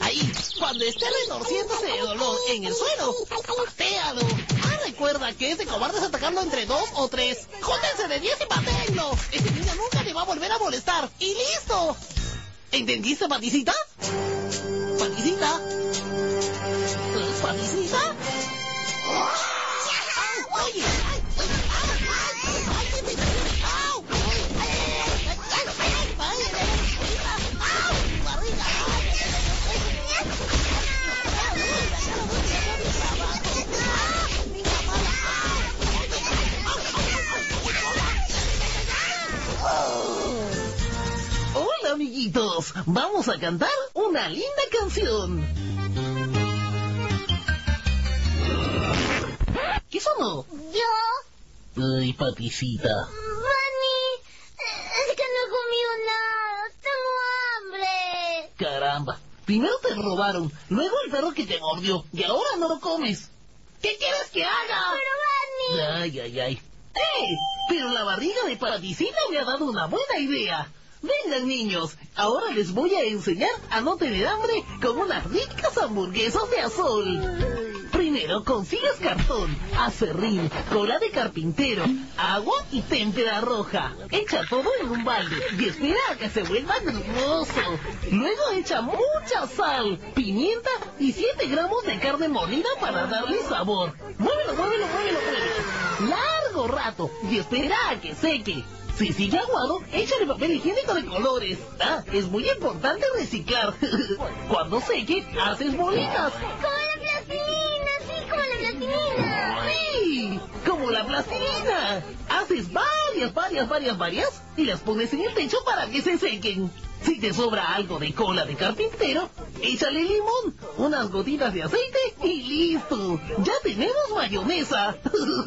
Speaker 13: Ahí, cuando esté retorciéndose de dolor en el suelo, patealo. Ah, recuerda que es de cobardes atacarlo entre dos o tres. Júntense de diez y patéenlo. Ese niño nunca te va a volver a molestar. ¡Y listo! ¿Entendiste, Paticita? ¿Paticita? ¿Eh, ¿Paticita? ¡Au! ¡Oye! ¡Ay! ¡Ay! ¡Ay! ¡Ay! qué te- ¡Au! ¡Ay! ¡Ay! ¡Ay! ¡Ay! ¡Ay! ¡Au! ¡Mi barriga! Hola amiguitos, vamos a cantar una linda canción. ¿Qué sonó?
Speaker 2: Yo,
Speaker 13: Ay, paticita.
Speaker 2: Bunny, es que no he comido nada. Tengo hambre.
Speaker 13: Caramba, primero te robaron, luego el perro que te mordió y ahora no lo comes. ¿Qué quieres que haga?
Speaker 2: Pero Bunny,
Speaker 13: Ay, ay, ay. ¡Eh! Pero la barriga de paticita me ha dado una buena idea. Vengan niños, ahora les voy a enseñar a no tener hambre con unas ricas hamburguesas de azul. Primero consigues cartón, acerrín, cola de carpintero, agua y témpera roja. Echa todo en un balde y espera a que se vuelva grumoso. Luego echa mucha sal, pimienta y 7 gramos de carne molida para darle sabor. Muévelo, muévelo, muévelo, muévelo. Largo rato y espera a que seque. Si sigue aguado, échale papel higiénico de colores. Ah, es muy importante reciclar. [LAUGHS] Cuando seque, haces bolitas.
Speaker 2: como la plastilina, sí, como la plastilina.
Speaker 13: ¡Sí! Como la plastilina. Haces varias, varias, varias, varias y las pones en el techo para que se sequen. Si te sobra algo de cola de carpintero, échale limón, unas gotitas de aceite y listo. Ya tenemos mayonesa.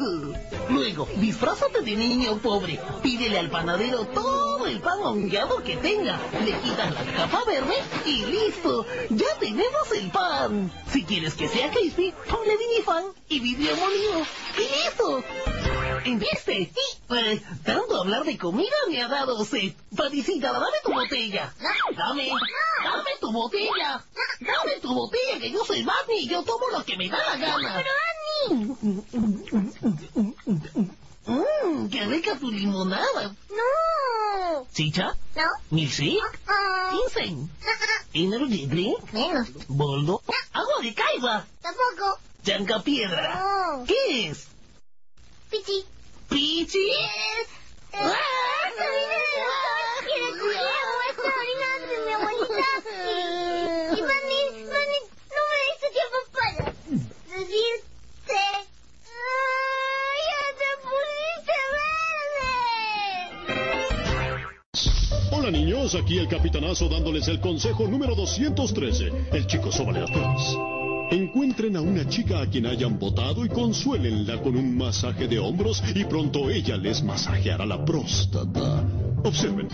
Speaker 13: [LAUGHS] Luego, disfrázate de niño pobre. Pídele al panadero todo el pan hongueado que tenga. Le quitas la capa verde y listo. Ya tenemos el pan. Si quieres que sea crispy, ponle vinifan y vidrio molido. Y listo. ¿Entendiste? Pues, tanto hablar de comida me ha dado sed. Paticita, dame tu botella. Dame, dame tu botella. Dame tu botella, que yo soy Barney y yo tomo lo que me da la gana. Mmm, qué rica tu limonada.
Speaker 2: No.
Speaker 13: ¿Chicha?
Speaker 2: No.
Speaker 13: ¿Milkshake?
Speaker 2: Ah,
Speaker 13: ¿Ginseng? ¿Energy drink?
Speaker 2: menos.
Speaker 13: ¿Boldo? ¿Agua de caiba?
Speaker 2: Tampoco.
Speaker 13: ¿Chanca piedra?
Speaker 2: No.
Speaker 13: ¿Qué es?
Speaker 2: ¡Ah! ¡Quiere cuidado! ¡Está orinando de mi abuelita! Y, Manny, no me diste tiempo para decirte... ¡Ay, ya te pusiste verde!
Speaker 12: Hola niños, aquí el capitanazo dándoles el consejo número 213. El chico sobre atrás. Encuentren a una chica a quien hayan votado y consuélenla con un masaje de hombros y pronto ella les masajeará la próstata. Observen.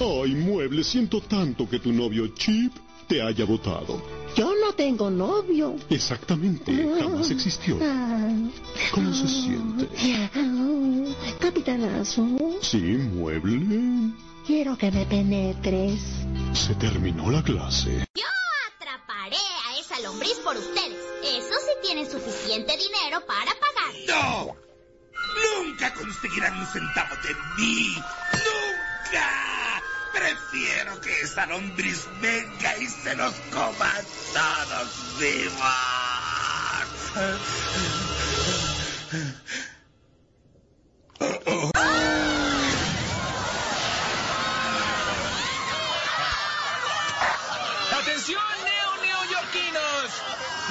Speaker 12: Ay, mueble, siento tanto que tu novio Chip te haya votado.
Speaker 14: Yo no tengo novio.
Speaker 12: Exactamente, jamás existió. ¿Cómo se siente?
Speaker 14: Capitanazo,
Speaker 12: Sí, mueble.
Speaker 14: quiero que me penetres.
Speaker 12: Se terminó la clase.
Speaker 2: Yo atraparé a esa lombriz por ustedes. Eso sí tienen suficiente dinero para pagar.
Speaker 15: ¡No! ¡Nunca conseguirán un centavo de mí! ¡Nunca! Prefiero que esa lombriz venga y se los coma todos vivos.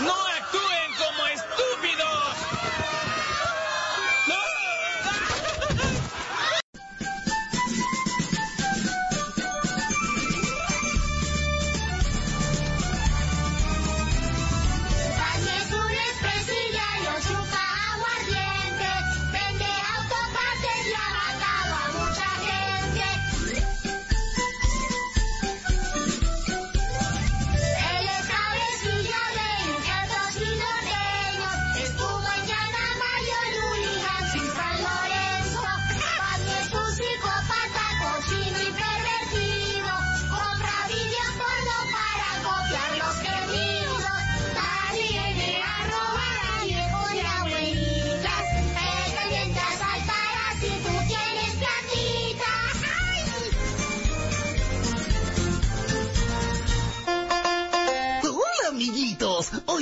Speaker 16: No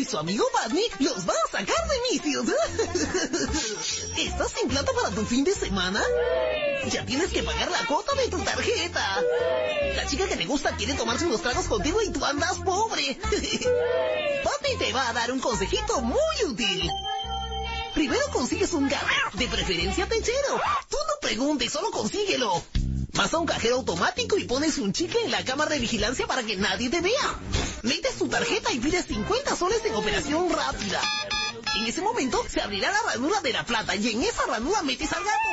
Speaker 13: su amigo Barney los va a sacar de vicios. [LAUGHS] ¿Estás sin plata para tu fin de semana? Ya tienes que pagar la cuota de tu tarjeta. La chica que te gusta quiere tomarse unos tragos contigo y tú andas pobre. Papi te va a dar un consejito muy útil. Primero consigues un gato, de preferencia techero. Tú no preguntes, solo consíguelo. Vas a un cajero automático y pones un chicle en la cámara de vigilancia para que nadie te vea. Metes tu tarjeta y pides 50 soles en operación rápida. En ese momento se abrirá la ranura de la plata y en esa ranura metes al gato.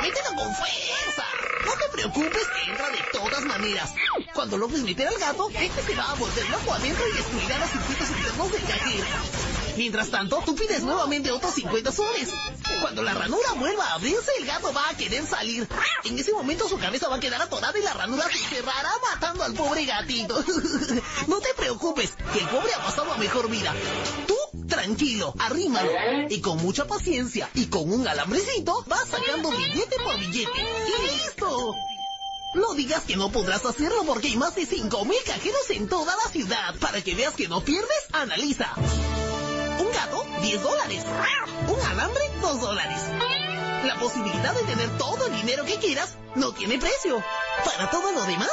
Speaker 13: Mételo con fuerza. No te preocupes entra de todas maneras. Cuando logres meter al gato, este se va a volver loco adentro y destruirá los circuitos internos del cajero. Mientras tanto, tú pides nuevamente otros 50 soles. Cuando la ranura vuelva a abrirse, el gato va a querer salir. En ese momento su cabeza va a quedar atorada y la ranura se cerrará matando al pobre gatito. [LAUGHS] no te preocupes, que el pobre ha pasado a mejor vida. Tú, tranquilo, arrímalo. Y con mucha paciencia y con un alambrecito, vas sacando billete por billete. ¡Y listo! No digas que no podrás hacerlo porque hay más de 5.000 cajeros en toda la ciudad. Para que veas que no pierdes, analiza. Un gato, 10 dólares. Un alambre, 2 dólares. La posibilidad de tener todo el dinero que quieras no tiene precio. Para todo lo demás,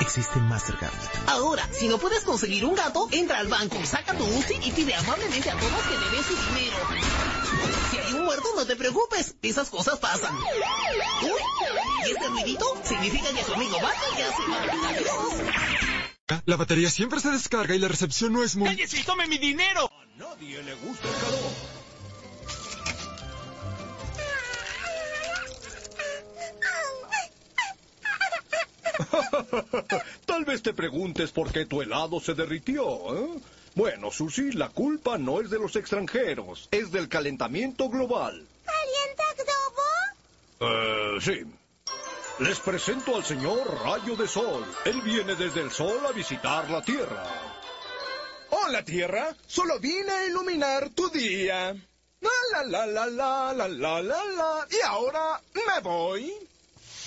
Speaker 17: Existe Mastercard.
Speaker 13: Ahora, si no puedes conseguir un gato, entra al banco, saca tu UCI y pide amablemente a todos que te den su dinero. Si hay un muerto, no te preocupes, esas cosas pasan. Uy, ¿y ese ruidito? Significa que su amigo Batman ya se va. Adiós.
Speaker 18: La batería siempre se descarga y la recepción no es muy...
Speaker 16: ¡Cállese y tome mi dinero!
Speaker 19: Nadie le gusta el calor. [LAUGHS] Tal vez te preguntes por qué tu helado se derritió. ¿eh? Bueno, Susi, la culpa no es de los extranjeros, es del calentamiento global.
Speaker 20: ¿Calienta globo?
Speaker 19: Eh, sí. Les presento al señor Rayo de Sol. Él viene desde el Sol a visitar la Tierra.
Speaker 15: Hola, Tierra. Solo vine a iluminar tu día. La la la la la la la la. Y ahora me voy.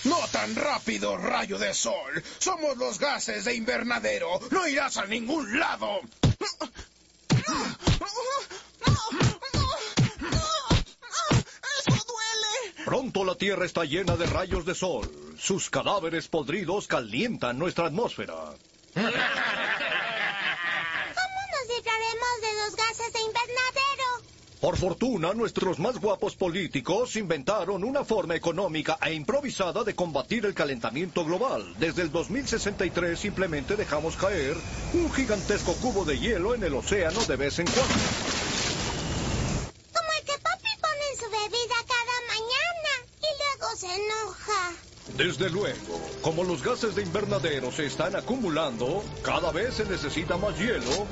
Speaker 15: No tan rápido, rayo de sol. Somos los gases de invernadero. No irás a ningún lado.
Speaker 19: Pronto la Tierra está llena de rayos de sol. Sus cadáveres podridos calientan nuestra atmósfera.
Speaker 20: ¿Cómo nos libraremos de los gases de invernadero?
Speaker 19: Por fortuna, nuestros más guapos políticos inventaron una forma económica e improvisada de combatir el calentamiento global. Desde el 2063 simplemente dejamos caer un gigantesco cubo de hielo en el océano de vez en cuando.
Speaker 20: Se enoja.
Speaker 19: Desde luego, como los gases de invernadero se están acumulando, cada vez se necesita más hielo,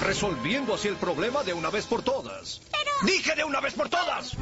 Speaker 19: resolviendo así el problema de una vez por todas. ¡Dije de una vez por todas!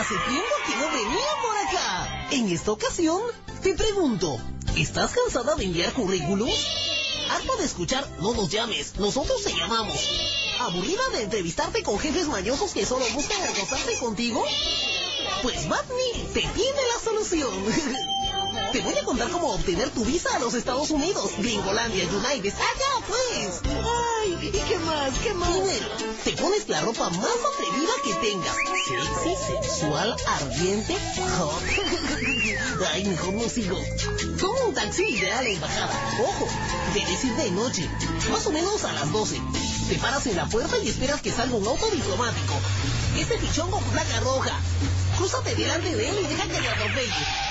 Speaker 13: Hace tiempo que no venían por acá. En esta ocasión, te pregunto, ¿estás cansada de enviar currículums? Harta de escuchar, no nos llames, nosotros te llamamos. ¿Aburrida de entrevistarte con jefes mañosos que solo buscan acostarse contigo? Pues Batney te tiene la solución. [LAUGHS] Te voy a contar cómo obtener tu visa a los Estados Unidos, Gringolandia, United, allá pues. Ay, ¿y qué más? ¿Qué más? Primero, te pones la ropa más atrevida que tengas. Sexy, sexual, ardiente, hot. [LAUGHS] Ay, mejor no sigo. Toma un taxi y ve a la embajada. Ojo, debes ir de noche, más o menos a las 12. Te paras en la puerta y esperas que salga un auto diplomático. Este pichón con placa roja. Crúzate delante de él y deja que te atropelle.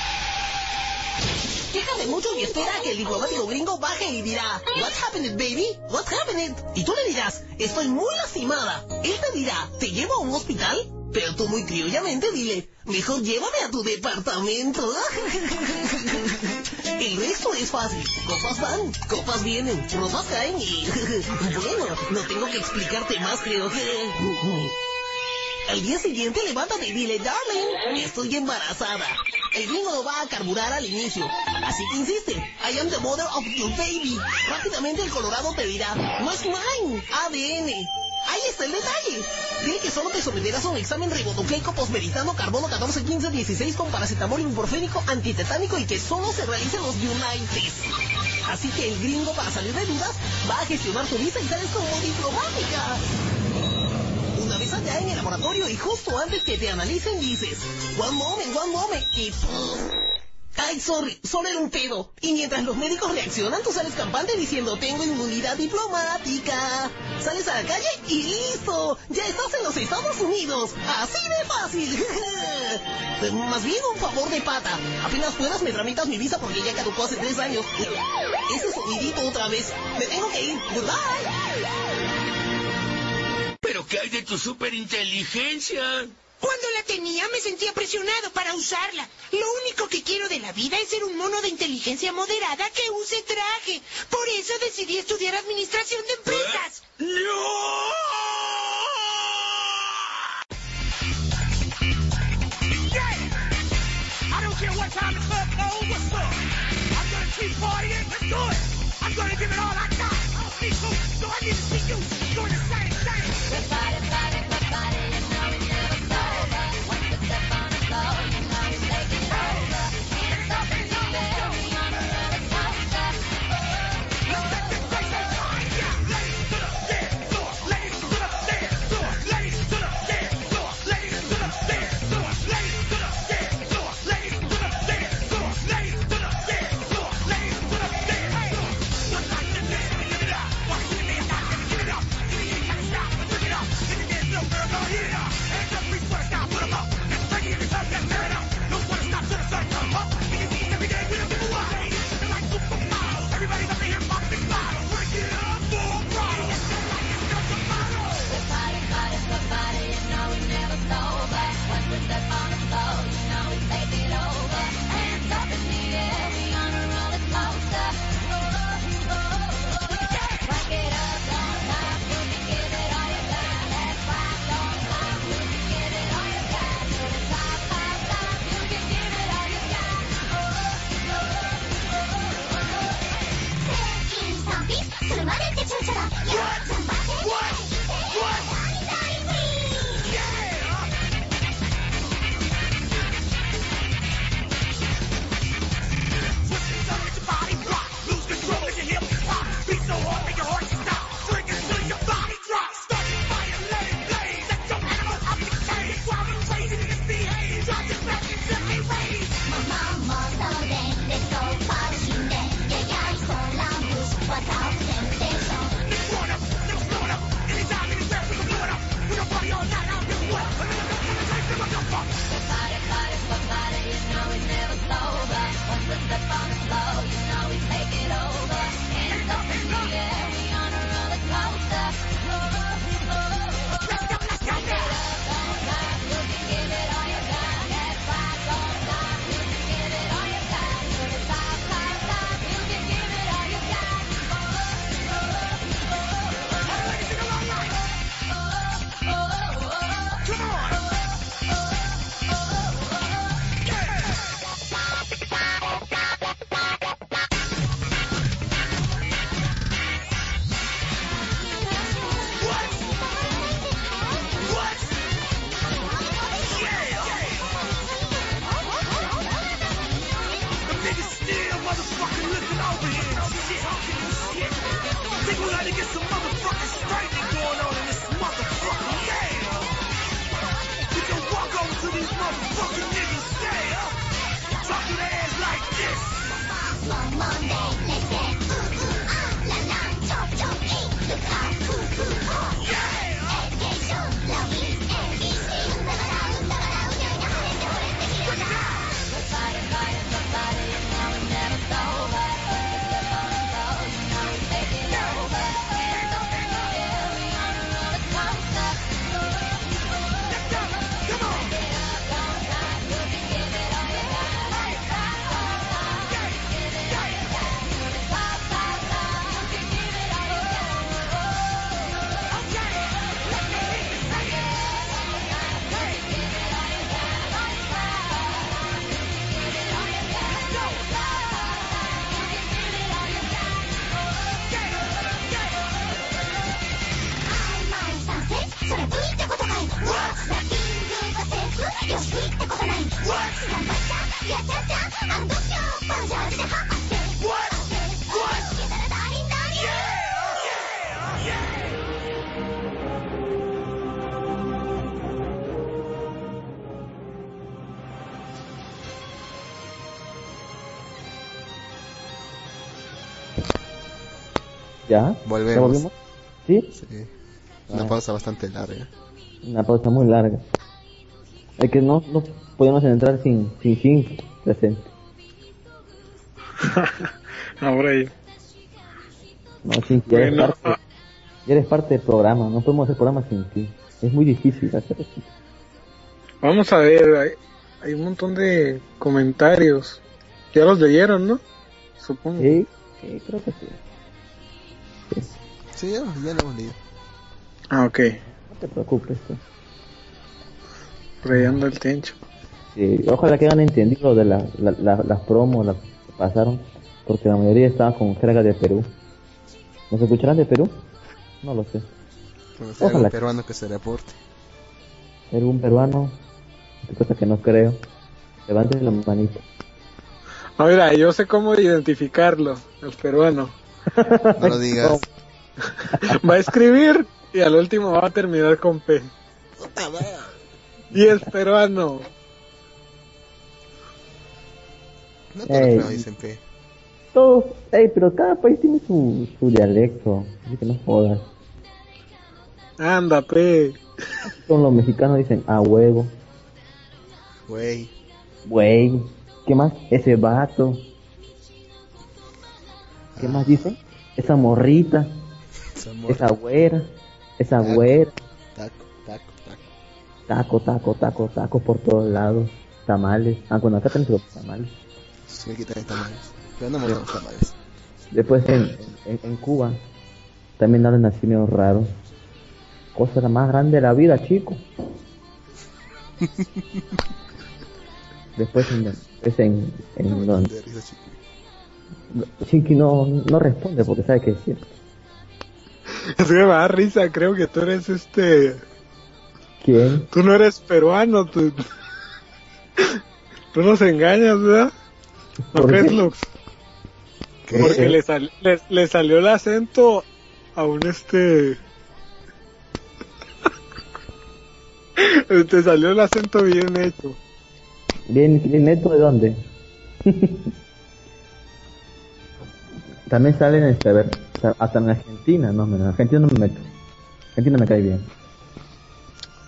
Speaker 13: Quéjate mucho y espera a que el diplomático gringo baje y dirá, What happened, baby? What happened? Y tú le dirás, estoy muy lastimada. Él te dirá, ¿te llevo a un hospital? Pero tú muy criollamente dile, mejor llévame a tu departamento. [LAUGHS] El resto es fácil. Copas van, copas vienen, ropas caen y... [LAUGHS] Bueno, no tengo que explicarte más, creo que... Al día siguiente levántate y dile, darling, estoy embarazada. El gringo no va a carburar al inicio. Así que insiste, I am the mother of your baby. Rápidamente el colorado te dirá, no es mine, ADN. Ahí está el detalle. Dile que solo te someterás a un examen ribonucleico posmeritano carbono 14, 15, 16 con paracetamol ibuprofénico antitetánico y que solo se realicen los United. Así que el gringo, para salir de dudas, va a gestionar tu visa y sales como diplomática. Allá en el laboratorio y justo antes que te analicen dices, one moment, one moment, y. Ay, sorry, solo era un pedo. Y mientras los médicos reaccionan, tú sales campante diciendo, tengo inmunidad diplomática. Sales a la calle y listo, ya estás en los Estados Unidos. Así de fácil. [LAUGHS] Más bien un favor de pata. Apenas puedas me tramitas mi visa porque ya caducó hace tres años. Ese sonidito otra vez. Me tengo que ir. Goodbye.
Speaker 15: ¿Pero qué hay de tu superinteligencia?
Speaker 6: Cuando la tenía me sentía presionado para usarla. Lo único que quiero de la vida es ser un mono de inteligencia moderada que use traje. Por eso decidí estudiar administración de empresas.
Speaker 15: ¡No!
Speaker 1: I don't care what time the club goes, what's up? I'm gonna keep partying, let's do it. I'm gonna give it all I got. I don't need you, so I need to see you doing the Goodbye to
Speaker 4: Volvemos.
Speaker 5: ¿Sí?
Speaker 4: Sí. Una
Speaker 5: Ah.
Speaker 4: pausa bastante larga.
Speaker 5: Una pausa muy larga. Es que no, no podemos entrar sin, sin presente.
Speaker 3: Ahora [LAUGHS] ahí.
Speaker 5: No, Jin, ya eres,
Speaker 3: Bueno.
Speaker 5: parte, ya eres parte del programa. No podemos hacer programa sin ti. Es muy difícil hacer eso.
Speaker 3: Vamos a ver, hay, hay un montón de comentarios. Ya los leyeron, ¿no? Supongo.
Speaker 5: Sí, sí, creo que sí.
Speaker 4: Sí, ya, ya lo hemos leído.
Speaker 3: Ah, ok.
Speaker 5: No te preocupes. pues.
Speaker 3: Rayando el tencho.
Speaker 5: Sí, ojalá que hayan entendido de la, la- la- las promos las que pasaron, porque la mayoría estaba con jerga de Perú. ¿Nos escucharán de Perú? No lo sé.
Speaker 4: Sea
Speaker 5: Ojalá.
Speaker 4: algún peruano que se reporte.
Speaker 5: ¿Algún peruano? Cosa que no creo. Levante la manita.
Speaker 3: Ah, mira, yo sé cómo identificarlo, el peruano.
Speaker 4: No lo digas. [LAUGHS]
Speaker 3: Va a escribir y al último va a terminar con P. Y es peruano.
Speaker 4: No todos peruanos dicen P.
Speaker 5: Todos, ey, pero cada país tiene su, su dialecto. Así que no jodas.
Speaker 3: Anda, P.
Speaker 5: Con los mexicanos dicen a huevo,
Speaker 4: Güey.
Speaker 5: güey. ¿Qué más? Ese vato. ¿Qué más dicen? Esa morrita.
Speaker 4: Esa
Speaker 5: güera. Esa
Speaker 4: Taco.
Speaker 5: güera.
Speaker 4: Taco, taco, taco.
Speaker 5: Taco, taco, taco, taco por todos lados. Tamales. Ah, bueno, acá tenemos los tamales.
Speaker 4: Sí, aquí también tamales. Pero no me gustan los tamales.
Speaker 5: Después en, en, en Cuba también hablan así medio raro. Cosa la más grande de la vida, chico. [LAUGHS] Después en, es en, en
Speaker 4: chico.
Speaker 5: Chinky no, no responde porque sabe que es cierto.
Speaker 3: Es [LAUGHS] que me da risa, creo que tú eres este...
Speaker 5: ¿Quién?
Speaker 3: Tú no eres peruano, tú... [LAUGHS] Tú nos engañas, ¿verdad? ¿No
Speaker 5: ¿Por
Speaker 3: crees. Porque le, sal- le, le salió el acento a un este... [LAUGHS] Te salió el acento bien hecho.
Speaker 5: ¿Bien, bien neto de dónde? También salen este, a ver, hasta en Argentina, no, en Argentina no me meto. Argentina me cae bien.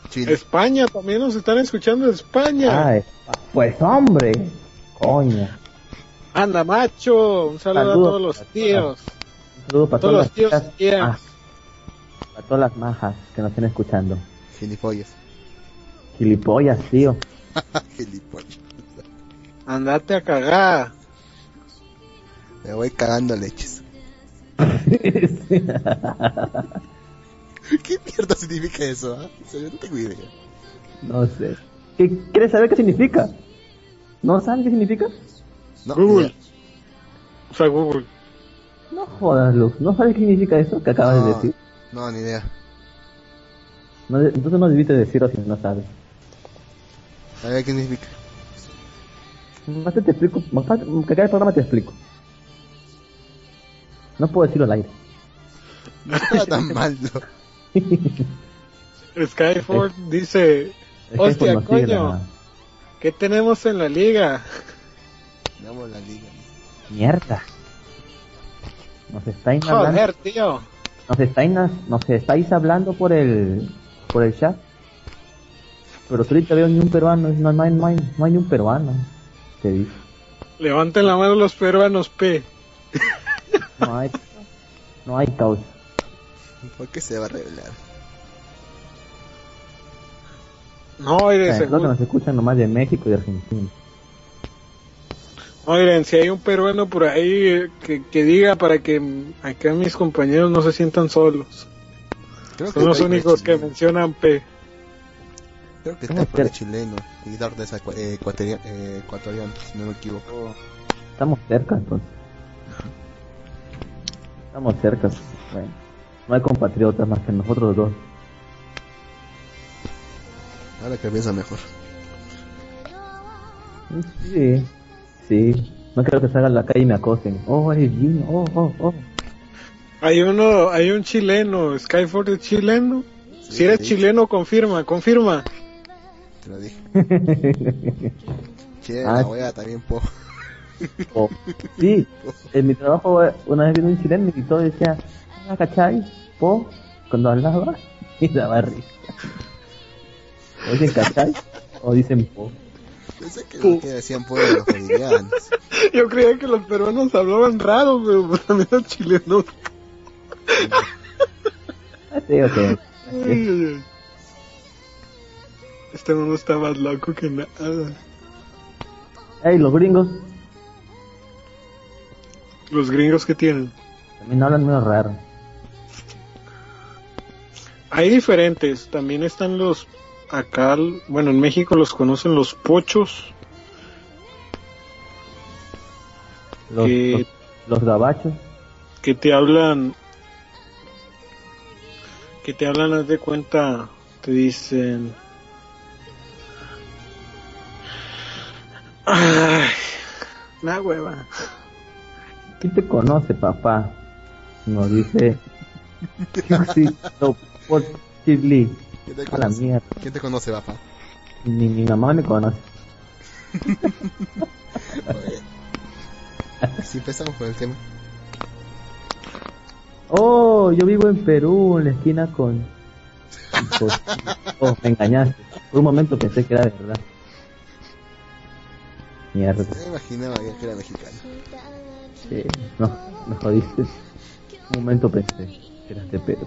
Speaker 4: Chile.
Speaker 3: España, también nos están escuchando de España.
Speaker 5: Ah, es- pues hombre, coño.
Speaker 3: Anda, macho. Un saludo
Speaker 5: Saludos
Speaker 3: a todos los tíos.
Speaker 5: Un saludo para
Speaker 3: Todos los tíos tías.
Speaker 5: ah, para todas las majas que nos estén escuchando.
Speaker 4: Gilipollas.
Speaker 5: Gilipollas, tío. [LAUGHS]
Speaker 4: Gilipollas.
Speaker 3: Andate a cagar.
Speaker 4: Me voy cagando leches. [LAUGHS] ¿Qué mierda significa eso? ah? En serio, no tengo idea.
Speaker 5: no sé. ¿Qué, ¿Quieres saber qué significa? ¿No sabes qué significa?
Speaker 4: No,
Speaker 3: Google. O sea, Google.
Speaker 5: No jodas, Luz. ¿No sabes qué significa eso que acabas de decir?
Speaker 4: no, ni idea.
Speaker 5: No, entonces no debiste decirlo si no sabes.
Speaker 4: A ver qué significa.
Speaker 5: Más te explico. Más que acá el programa te explico. No puedo decirlo al aire.
Speaker 4: No estaba [LAUGHS] tan mal, ¿no? [LAUGHS]
Speaker 3: Skyford dice, hostia,
Speaker 5: no
Speaker 3: coño,
Speaker 5: la-
Speaker 3: ¿qué tenemos en la liga?
Speaker 4: Ganamos la liga.
Speaker 5: Mierda. Nos estáis hablando,
Speaker 3: Joder, tío.
Speaker 5: nos estáis, nos estáis hablando por el, por el chat. Pero ahorita veo ni un peruano, no, no hay, no hay, no hay ni un peruano. Te dice.
Speaker 3: Levanten la mano los peruanos, P. [LAUGHS]
Speaker 5: No hay, no hay causa.
Speaker 4: ¿Por qué se va a revelar?
Speaker 3: No,
Speaker 5: que
Speaker 3: según-
Speaker 5: nos escuchan nomás de México y de Argentina.
Speaker 3: no, miren, si hay un peruano por ahí eh, que, que diga para que acá mis compañeros no se sientan solos.
Speaker 4: Creo
Speaker 3: Son los únicos que mencionan P.
Speaker 4: Creo que está por el chileno y Dardes ecua- eh, ecuatoria- eh, ecuatoriano, si no me equivoco.
Speaker 5: Estamos cerca, entonces. Estamos cerca. Bueno, no hay compatriotas más que nosotros dos.
Speaker 4: Ahora que piensa mejor.
Speaker 5: Sí, sí. No quiero que salgan a la calle y me acosen. Oh, eres Gino. Oh, oh, oh.
Speaker 3: Hay uno, hay un chileno, Skyford es chileno. si eres
Speaker 4: sí.
Speaker 3: chileno, confirma, confirma.
Speaker 4: Te lo dije. [LAUGHS] Che,
Speaker 5: Ah,
Speaker 4: la wea también po.
Speaker 5: Oh, Sí, en mi trabajo eh, una vez vino un chileno y todo decía, ah, ¿cachai? Po, cuando hablaba [LAUGHS] y daba risa. O dicen cachai o dicen po.
Speaker 4: Pensé que decían po de los bolivianos.
Speaker 3: Yo creía que los peruanos hablaban raro, pero también los chilenos.
Speaker 5: Ah, sí.
Speaker 3: Este mundo está más loco que nada.
Speaker 5: Ey, los gringos
Speaker 3: Los gringos que tienen.
Speaker 5: también hablan medio raro.
Speaker 3: Hay diferentes. También están los. Acá, bueno, en México los conocen los pochos.
Speaker 5: Los,
Speaker 3: que,
Speaker 5: los, los gabachos.
Speaker 3: que te hablan. Que te hablan, haz de cuenta. Te dicen. Ay, la hueva.
Speaker 5: ¿Quién te conoce, papá? Nos dice.
Speaker 4: ¿Quién te
Speaker 5: A la
Speaker 4: conoce?
Speaker 5: mierda.
Speaker 4: ¿Quién te conoce, papá?
Speaker 5: Ni mi mamá me conoce.
Speaker 4: Si empezamos con el tema.
Speaker 5: Oh, yo vivo en Perú, en la esquina con. Oh, [LAUGHS] me engañaste. Por un momento pensé que era de verdad. Mierda.
Speaker 4: Me imaginaba que era mexicano.
Speaker 5: Sí, no, me jodiste. Un momento pensé que eras de
Speaker 4: el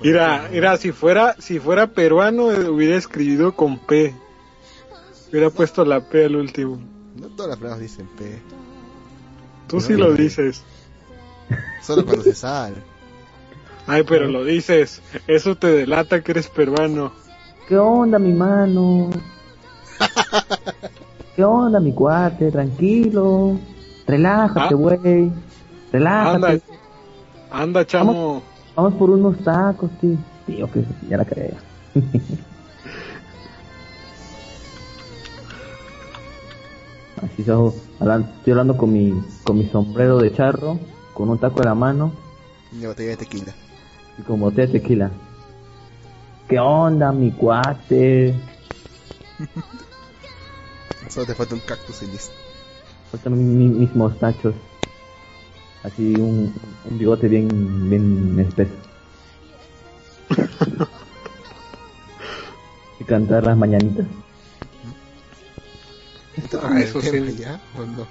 Speaker 3: Mira, mira, si fuera, si fuera peruano eh, hubiera escrito con P. Hubiera puesto la P al último.
Speaker 4: No todas las palabras dicen P.
Speaker 3: Tú sí lo dices.
Speaker 4: Solo cuando se sale.
Speaker 3: Ay, pero lo dices. Eso te delata que eres peruano.
Speaker 5: ¿Qué onda, mi mano? [LAUGHS] ¿Qué onda, mi cuate? Tranquilo. Relájate,
Speaker 3: Ah.
Speaker 5: güey. Relájate.
Speaker 3: Anda, anda, chamo.
Speaker 5: Vamos por unos tacos, tío. Tío, que ya la creía. [LAUGHS] Así so, hablan- estoy hablando con mi, con mi sombrero de charro, con un taco en la mano
Speaker 4: Y botella de tequila.
Speaker 5: y con botella de tequila. ¿Qué onda, mi cuate? [LAUGHS]
Speaker 4: Solo te falta un cactus y listo.
Speaker 5: Faltan mi- mi- mis mostachos. Así un, un bigote bien, bien espeso. [LAUGHS] y cantar las mañanitas.
Speaker 3: Ah, eso
Speaker 4: ¿El tema
Speaker 3: sí.
Speaker 4: ya o no?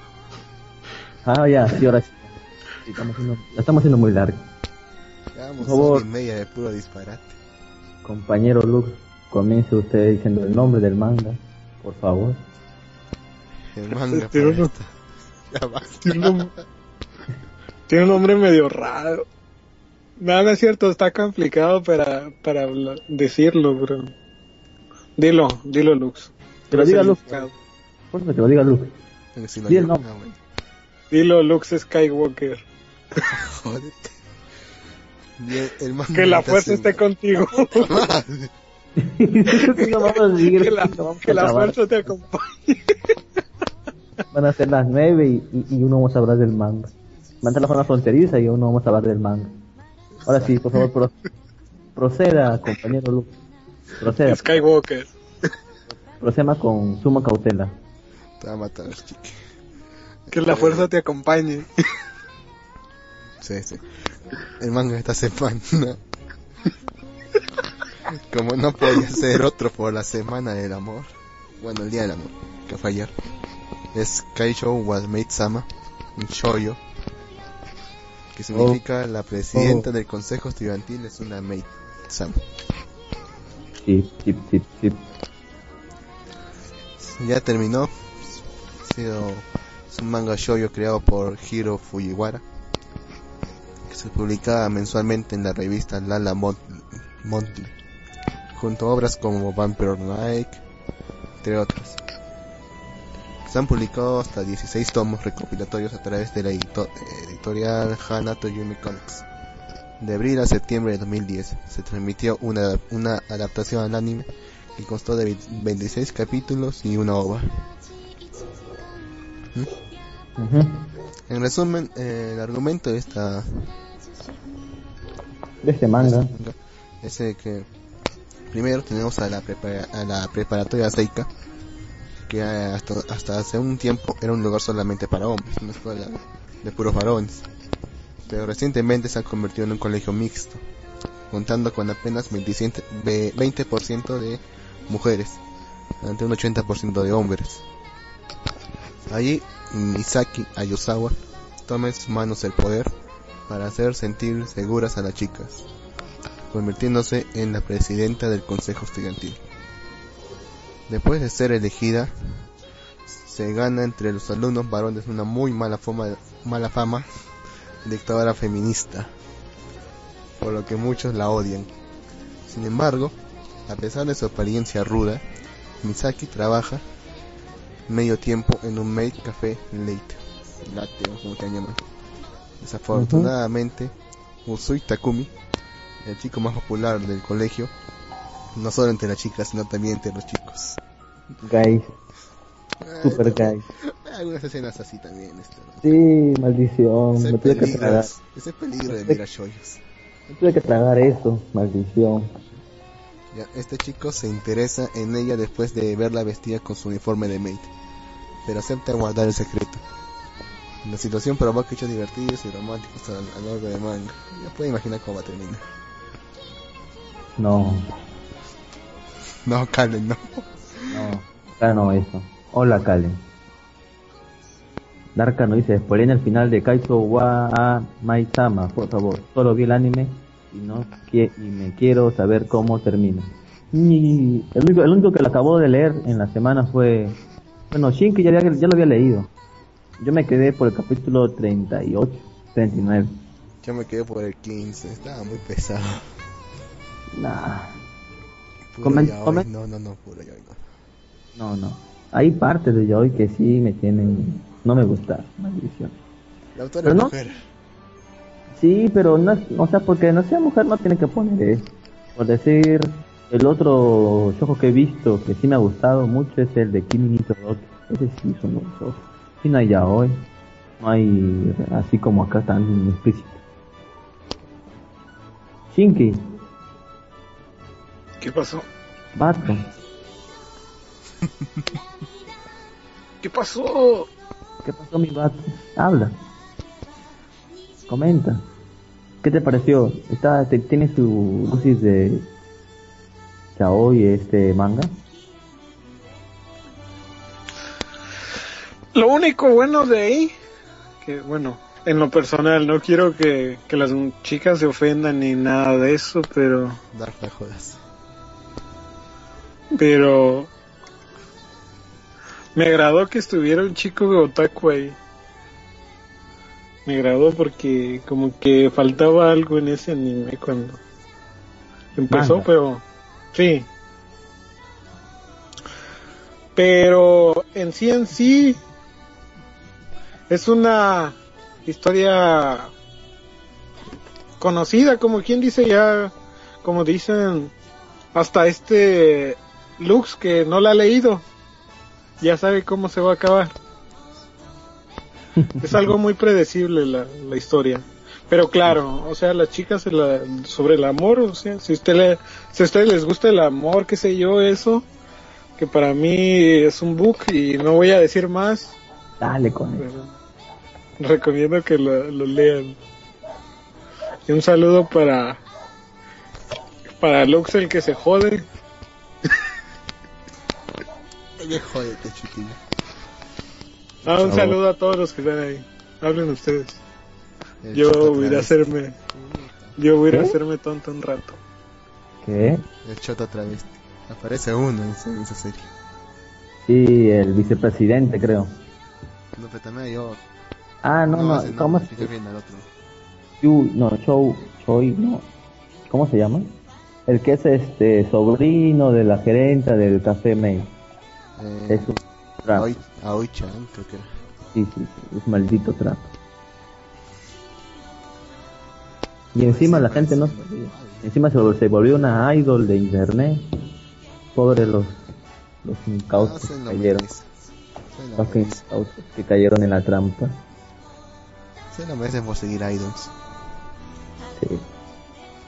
Speaker 5: Ah, ya, sí, ahora sí. Sí, estamos haciendo, la estamos haciendo muy larga. Por favor.
Speaker 4: media de puro disparate.
Speaker 5: Compañero Lux, comience usted diciendo el nombre del manga, por favor.
Speaker 4: El manga [LAUGHS]
Speaker 3: Tiene. [LAUGHS] Tiene un, tiene un nombre medio raro. No, no es cierto, está complicado para, para decirlo, bro. Dilo, dilo, Lux.
Speaker 5: Que lo diga Lux. Por que lo diga Lux.
Speaker 3: Dilo, Lux Skywalker. [LAUGHS]
Speaker 4: El, el manga
Speaker 3: Que la fuerza esté contigo. [LAUGHS]
Speaker 5: Sí, vamos a seguir,
Speaker 3: que la,
Speaker 5: vamos a
Speaker 3: que la fuerza te acompañe. [LAUGHS]
Speaker 5: Van a ser las nueve y, y, y uno vamos a hablar del manga. Van a ser las zonas fronteriza y uno vamos a hablar del manga. Ahora sí, por favor, pro- proceda, compañero Luke. Proceda.
Speaker 3: Skywalker.
Speaker 5: Proceda con suma cautela.
Speaker 4: Te va a matar, chique.
Speaker 3: Que la fuerza te acompañe.
Speaker 4: Sí, sí. El manga esta semana. Como no podía ser otro por la semana del amor. Bueno, el día del amor, que fue ayer. Es Kaisho was made Sama, un shoyo. Que significa la presidenta
Speaker 5: Oh.
Speaker 4: del consejo estudiantil es una maid Sama.
Speaker 5: Sí, sí, sí, sí.
Speaker 4: Ya terminó. Ha sido es un manga shoujo creado por Hiro Fujiwara. Que se publicaba mensualmente en la revista Lala Mon- Monthly. Junto a obras como Vampire Knight, entre otras. Se han publicado hasta 16 tomos recopilatorios a través de la edito- editorial Hanato Yumi Comics. De abril a septiembre de 2010 se transmitió una, una adaptación al anime que constó de 26 capítulos y una ova. ¿Mm? En resumen, eh, el argumento de esta
Speaker 5: De este manga.
Speaker 4: es que primero tenemos a la, a la preparatoria Seika, que hasta, hasta hace un tiempo era un lugar solamente para hombres, una escuela de puros varones. Pero recientemente se ha convertido en un colegio mixto, contando con apenas 27 ve- 20% de mujeres, ante un 80% de hombres. Allí, Misaki Ayosawa toma en sus manos el poder para hacer sentir seguras a las chicas, convirtiéndose en la presidenta del consejo estudiantil. Después de ser elegida, se gana entre los alumnos varones una muy mala fama, mala fama dictadora feminista, por lo que muchos la odian. Sin embargo, a pesar de su apariencia ruda, Misaki trabaja medio tiempo en un maid café late, lácteo, como te llaman. Desafortunadamente, Usui Takumi, el chico más popular del colegio, no solo entre las chicas, sino también entre los chicos.
Speaker 5: Guys. Super guys.
Speaker 4: Hay algunas escenas así también. Esto, ¿no?
Speaker 5: Sí, maldición.
Speaker 4: Ese
Speaker 5: Me tuve que tragar.
Speaker 4: ese peligro de mirar shoyos.
Speaker 5: Me tuve que tragar eso, maldición.
Speaker 4: Ya, este chico se interesa en ella después de verla vestida con su uniforme de maid, pero acepta guardar el secreto. La situación provoca hechos divertidos y románticos a, a lo largo de manga. Ya puede imaginar cómo va a terminar.
Speaker 5: No,
Speaker 4: No, Kalen, no.
Speaker 5: no. No eso. Hola, Kalen. Darka no dice, spoiler en el final de Kaizo wa a Maizama, por favor. Solo vi el anime y no y me quiero saber cómo termina. Y el único, el único que lo acabó de leer en la semana fue, bueno, Shinki ya, ya lo había leído. Yo me quedé por el capítulo 38, 39.
Speaker 4: Yo me quedé por el 15, estaba muy pesado.
Speaker 5: Nah, Comen-
Speaker 4: yaoi, No, no, no, puro yaoi, no.
Speaker 5: no, no. Hay partes de Joy que sí me tienen, no me gusta, maldición.
Speaker 4: La autora
Speaker 5: Pero
Speaker 4: es
Speaker 5: no-
Speaker 4: mujer.
Speaker 5: Sí, pero no, es- o sea, porque no sea mujer no tiene que poner eso. Por decir, el otro shojo que he visto que sí me ha gustado mucho es el de Kimi ni Todoroki. Ese sí son los shojo. Sí no hay ya hoy. No hay así como acá tan explícito. Shinki,
Speaker 3: ¿Qué pasó?
Speaker 5: vato.
Speaker 3: ¿Qué pasó?
Speaker 5: ¿Qué pasó mi vato? Habla. Comenta. ¿Qué te pareció? ¿Está, te, ¿Tienes tu dosis de Chaoy este manga?
Speaker 3: Lo único bueno de ahí, que bueno, en lo personal, no quiero que, que las chicas se ofendan ni nada de eso, pero,
Speaker 4: Dark la jodas.
Speaker 3: Pero me agradó que estuviera un chico de otaku ahí. Me agradó porque como que faltaba algo en ese anime cuando empezó, pero sí. Pero en sí en sí es una historia conocida, como quien dice ya, como dicen, hasta este Lux que no la ha leído, ya sabe cómo se va a acabar. [LAUGHS] Es algo muy predecible la, la historia. Pero claro, o sea, las chicas la- sobre el amor, o sea, si usted le, si a ustedes les gusta el amor, qué sé yo, eso, que para mí es un book y no voy a decir más,
Speaker 5: Dale con eso.
Speaker 3: recomiendo que lo, lo lean. Y un saludo para para Lux el que se jode.
Speaker 4: Oye, jódete, chiquillo.
Speaker 3: Ah, un saludo a todos los que están ahí. Hablen ustedes.
Speaker 4: El
Speaker 3: Yo voy a hacerme yo voy a hacerme tonto un rato.
Speaker 5: ¿Qué?
Speaker 4: El choto otra vez. Aparece uno en esa, serie.
Speaker 5: Sí, el vicepresidente, creo.
Speaker 4: No, pero también hay otro.
Speaker 5: Ah, no, no,
Speaker 4: ese
Speaker 5: ¿cómo se
Speaker 4: fijé bien al otro.
Speaker 5: Yu- no, Chou, Choi, no. ¿Cómo se llama? El que es este sobrino de la gerenta del Café May.
Speaker 4: Eh,
Speaker 5: Es un trapo.
Speaker 4: Aoi, Aoi-chan, creo que era.
Speaker 5: Sí, sí, sí, es maldito trapo. Y encima la gente no sabía. Encima se, vol- se volvió una idol de internet. Pobre los los incautos
Speaker 4: Hacen
Speaker 5: que cayeron.
Speaker 4: merece. Se lo
Speaker 5: Fucking
Speaker 4: merece.
Speaker 5: incautos que cayeron en la trampa.
Speaker 4: Se lo merecen por seguir idols.
Speaker 5: Sí.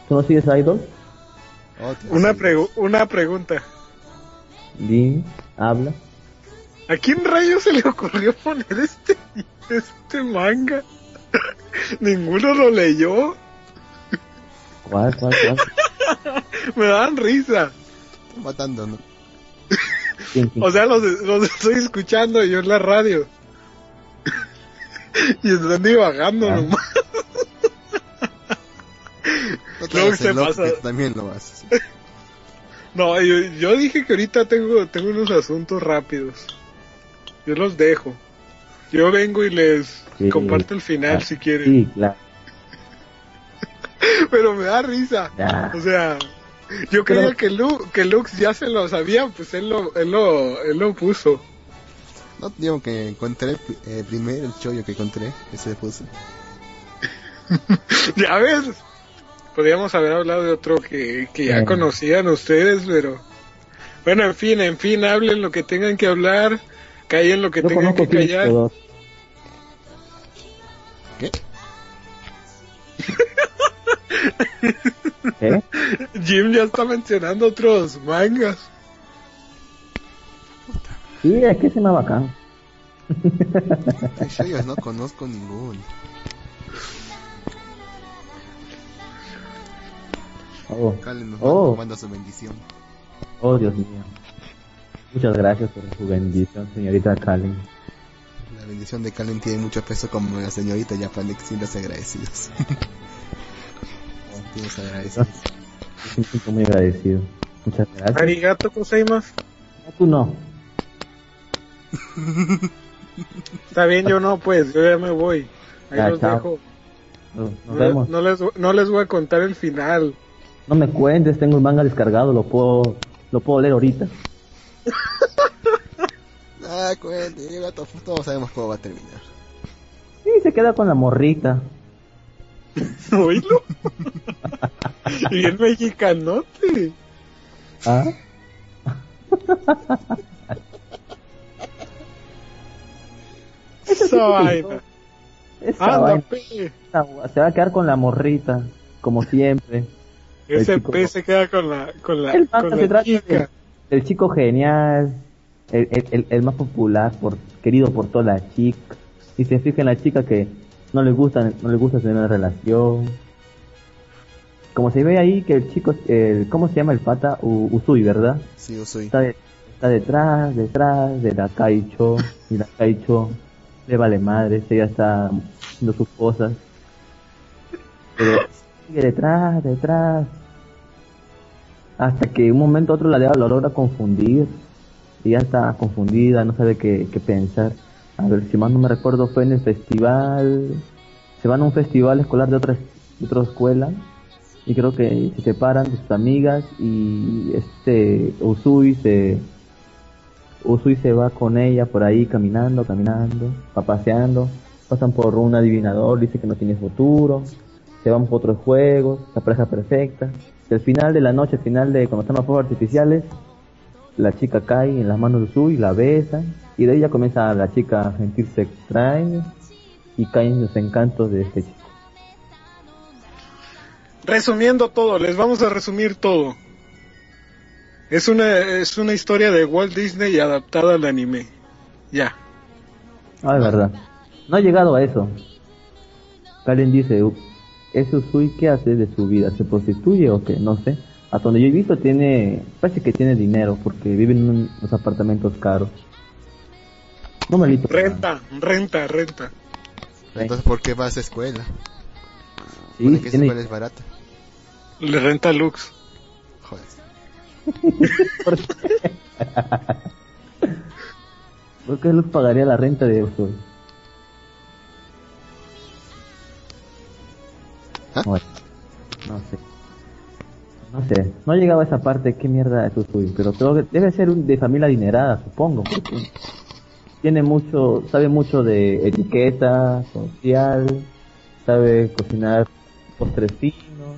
Speaker 5: ¿Tú no sigues idol?
Speaker 4: Otro,
Speaker 3: Una pregu- una pregunta.
Speaker 5: Di, habla.
Speaker 3: ¿A quién rayos se le ocurrió poner este este manga? [LAUGHS] Ninguno lo leyó.
Speaker 5: ¿Cuál, cuál, cuál? [LAUGHS]
Speaker 3: Me dan risa.
Speaker 4: Están matando, ¿no?
Speaker 5: ¿Quién, quién?
Speaker 3: O sea, los, los estoy escuchando yo en la radio. [LAUGHS] y están divagando
Speaker 5: Ah.
Speaker 3: nomás.
Speaker 4: No te
Speaker 3: Luego se pasa.
Speaker 4: también lo haces.
Speaker 3: No, yo, yo dije que ahorita tengo, tengo unos asuntos rápidos. Yo los dejo. Yo vengo y les
Speaker 5: Sí.
Speaker 3: comparto el final
Speaker 5: Ah,
Speaker 3: si quieren.
Speaker 5: Sí, claro. [LAUGHS]
Speaker 3: Pero me da risa.
Speaker 5: Ya.
Speaker 3: O sea, yo creía que, Lu, que Lux ya se lo sabía, pues él lo, él lo, él lo puso.
Speaker 4: No, digo que encontré eh, primero el chollo que encontré, ese puse. [LAUGHS]
Speaker 3: Ya ves, podríamos haber hablado de otro que, que ya conocían ustedes, pero bueno, en fin, en fin, hablen lo que tengan que hablar, callen lo que
Speaker 5: Yo
Speaker 3: tengan que callar.
Speaker 5: Todo.
Speaker 4: ¿Qué?
Speaker 5: ¿Qué? [LAUGHS]
Speaker 3: Jim ya está mencionando otros mangas.
Speaker 5: Sí, es que se me bacán.
Speaker 4: De shoyos no conozco ninguno.
Speaker 5: Oh,
Speaker 4: Calen nos
Speaker 5: oh,
Speaker 4: manda su bendición.
Speaker 5: oh, Dios mío. Muchas gracias por su bendición, señorita Calen.
Speaker 4: La bendición de Calen tiene mucho peso como la señorita Japanek sin los agradecidos. [LAUGHS] Tienes agradecidos.
Speaker 5: Me siento muy agradecido. Muchas gracias.
Speaker 3: Arigato gozaimasu.
Speaker 5: No, tú no.
Speaker 3: Está bien, yo no, pues, yo ya me voy. Ahí
Speaker 5: Ya,
Speaker 3: los
Speaker 5: chao.
Speaker 3: dejo.
Speaker 5: Nos, nos
Speaker 3: No,
Speaker 5: vemos.
Speaker 3: no les, no les voy a contar el final.
Speaker 5: No me cuentes, tengo el manga descargado, lo puedo, lo puedo leer ahorita. [LAUGHS]
Speaker 4: Ah, cuente, llega to- todos sabemos cómo va a terminar.
Speaker 5: Sí, se queda con la morrita. [LAUGHS]
Speaker 3: Oílo. Bien mexicanote.
Speaker 5: ¿Ah? [LAUGHS]
Speaker 3: Esa vaina.
Speaker 5: Esa
Speaker 3: Anda,
Speaker 5: vaina.
Speaker 3: pe.
Speaker 5: Se va a quedar con la morrita, como siempre.
Speaker 3: Ese
Speaker 5: El chico-
Speaker 3: pe se queda con la, con la,
Speaker 5: El
Speaker 3: con la
Speaker 5: se trata
Speaker 3: chica.
Speaker 5: del, del chico genial, el, el, el- el más popular, por, querido por todas las chicas. Y se fija en la chica que no le gusta, no le gusta tener una relación. Como se ve ahí que el chico, el, ¿cómo se llama el pata? U- Usui, ¿verdad?
Speaker 4: Sí, yo soy.
Speaker 5: Está, de- está detrás, detrás de la Kaicho, y la Kaicho le vale madre, ella está haciendo sus cosas. Pero sigue detrás, detrás. Hasta que un momento a otro la, lo logra confundir. Y ya está confundida, no sabe qué, qué pensar. A ver, si más no me recuerdo, fue en el festival. Se van a un festival escolar de otra, de otra escuela. Y creo que se separan de sus amigas. Y este Usui se. Usui se va con ella por ahí caminando, caminando, paseando. Pasan por un adivinador, dice que no tiene futuro se van por otros juegos, la pareja perfecta. Y al final de la noche, al final de cuando están los fuegos artificiales, la chica cae en las manos de Usui, la besa, y de ella comienza la chica a sentirse extraña, y caen en los encantos de este chico.
Speaker 3: Resumiendo todo, les vamos a resumir todo. Es una, es una historia de Walt Disney adaptada al anime. Ya.
Speaker 5: Ah, es verdad. No ha llegado a eso. Karen dice, "U- ¿ese Usui qué hace de su vida? ¿Se prostituye o qué? No sé. Hasta donde yo he visto tiene, parece que tiene dinero porque vive en un- unos apartamentos caros. No me.
Speaker 3: Renta, renta, renta.
Speaker 4: Entonces, ¿por qué vas a escuela?
Speaker 5: Sí, tiene-
Speaker 4: escuela es barata.
Speaker 3: Le renta Lux.
Speaker 4: Joder. [LAUGHS]
Speaker 5: ¿Por qué [LAUGHS] Luz pagaría la renta de Usui? Bueno, no sé. No sé, no he llegado a esa parte, qué mierda es Usui, pero creo que debe ser un- de familia adinerada, supongo, tiene mucho, sabe mucho de etiqueta social, sabe cocinar postres finos,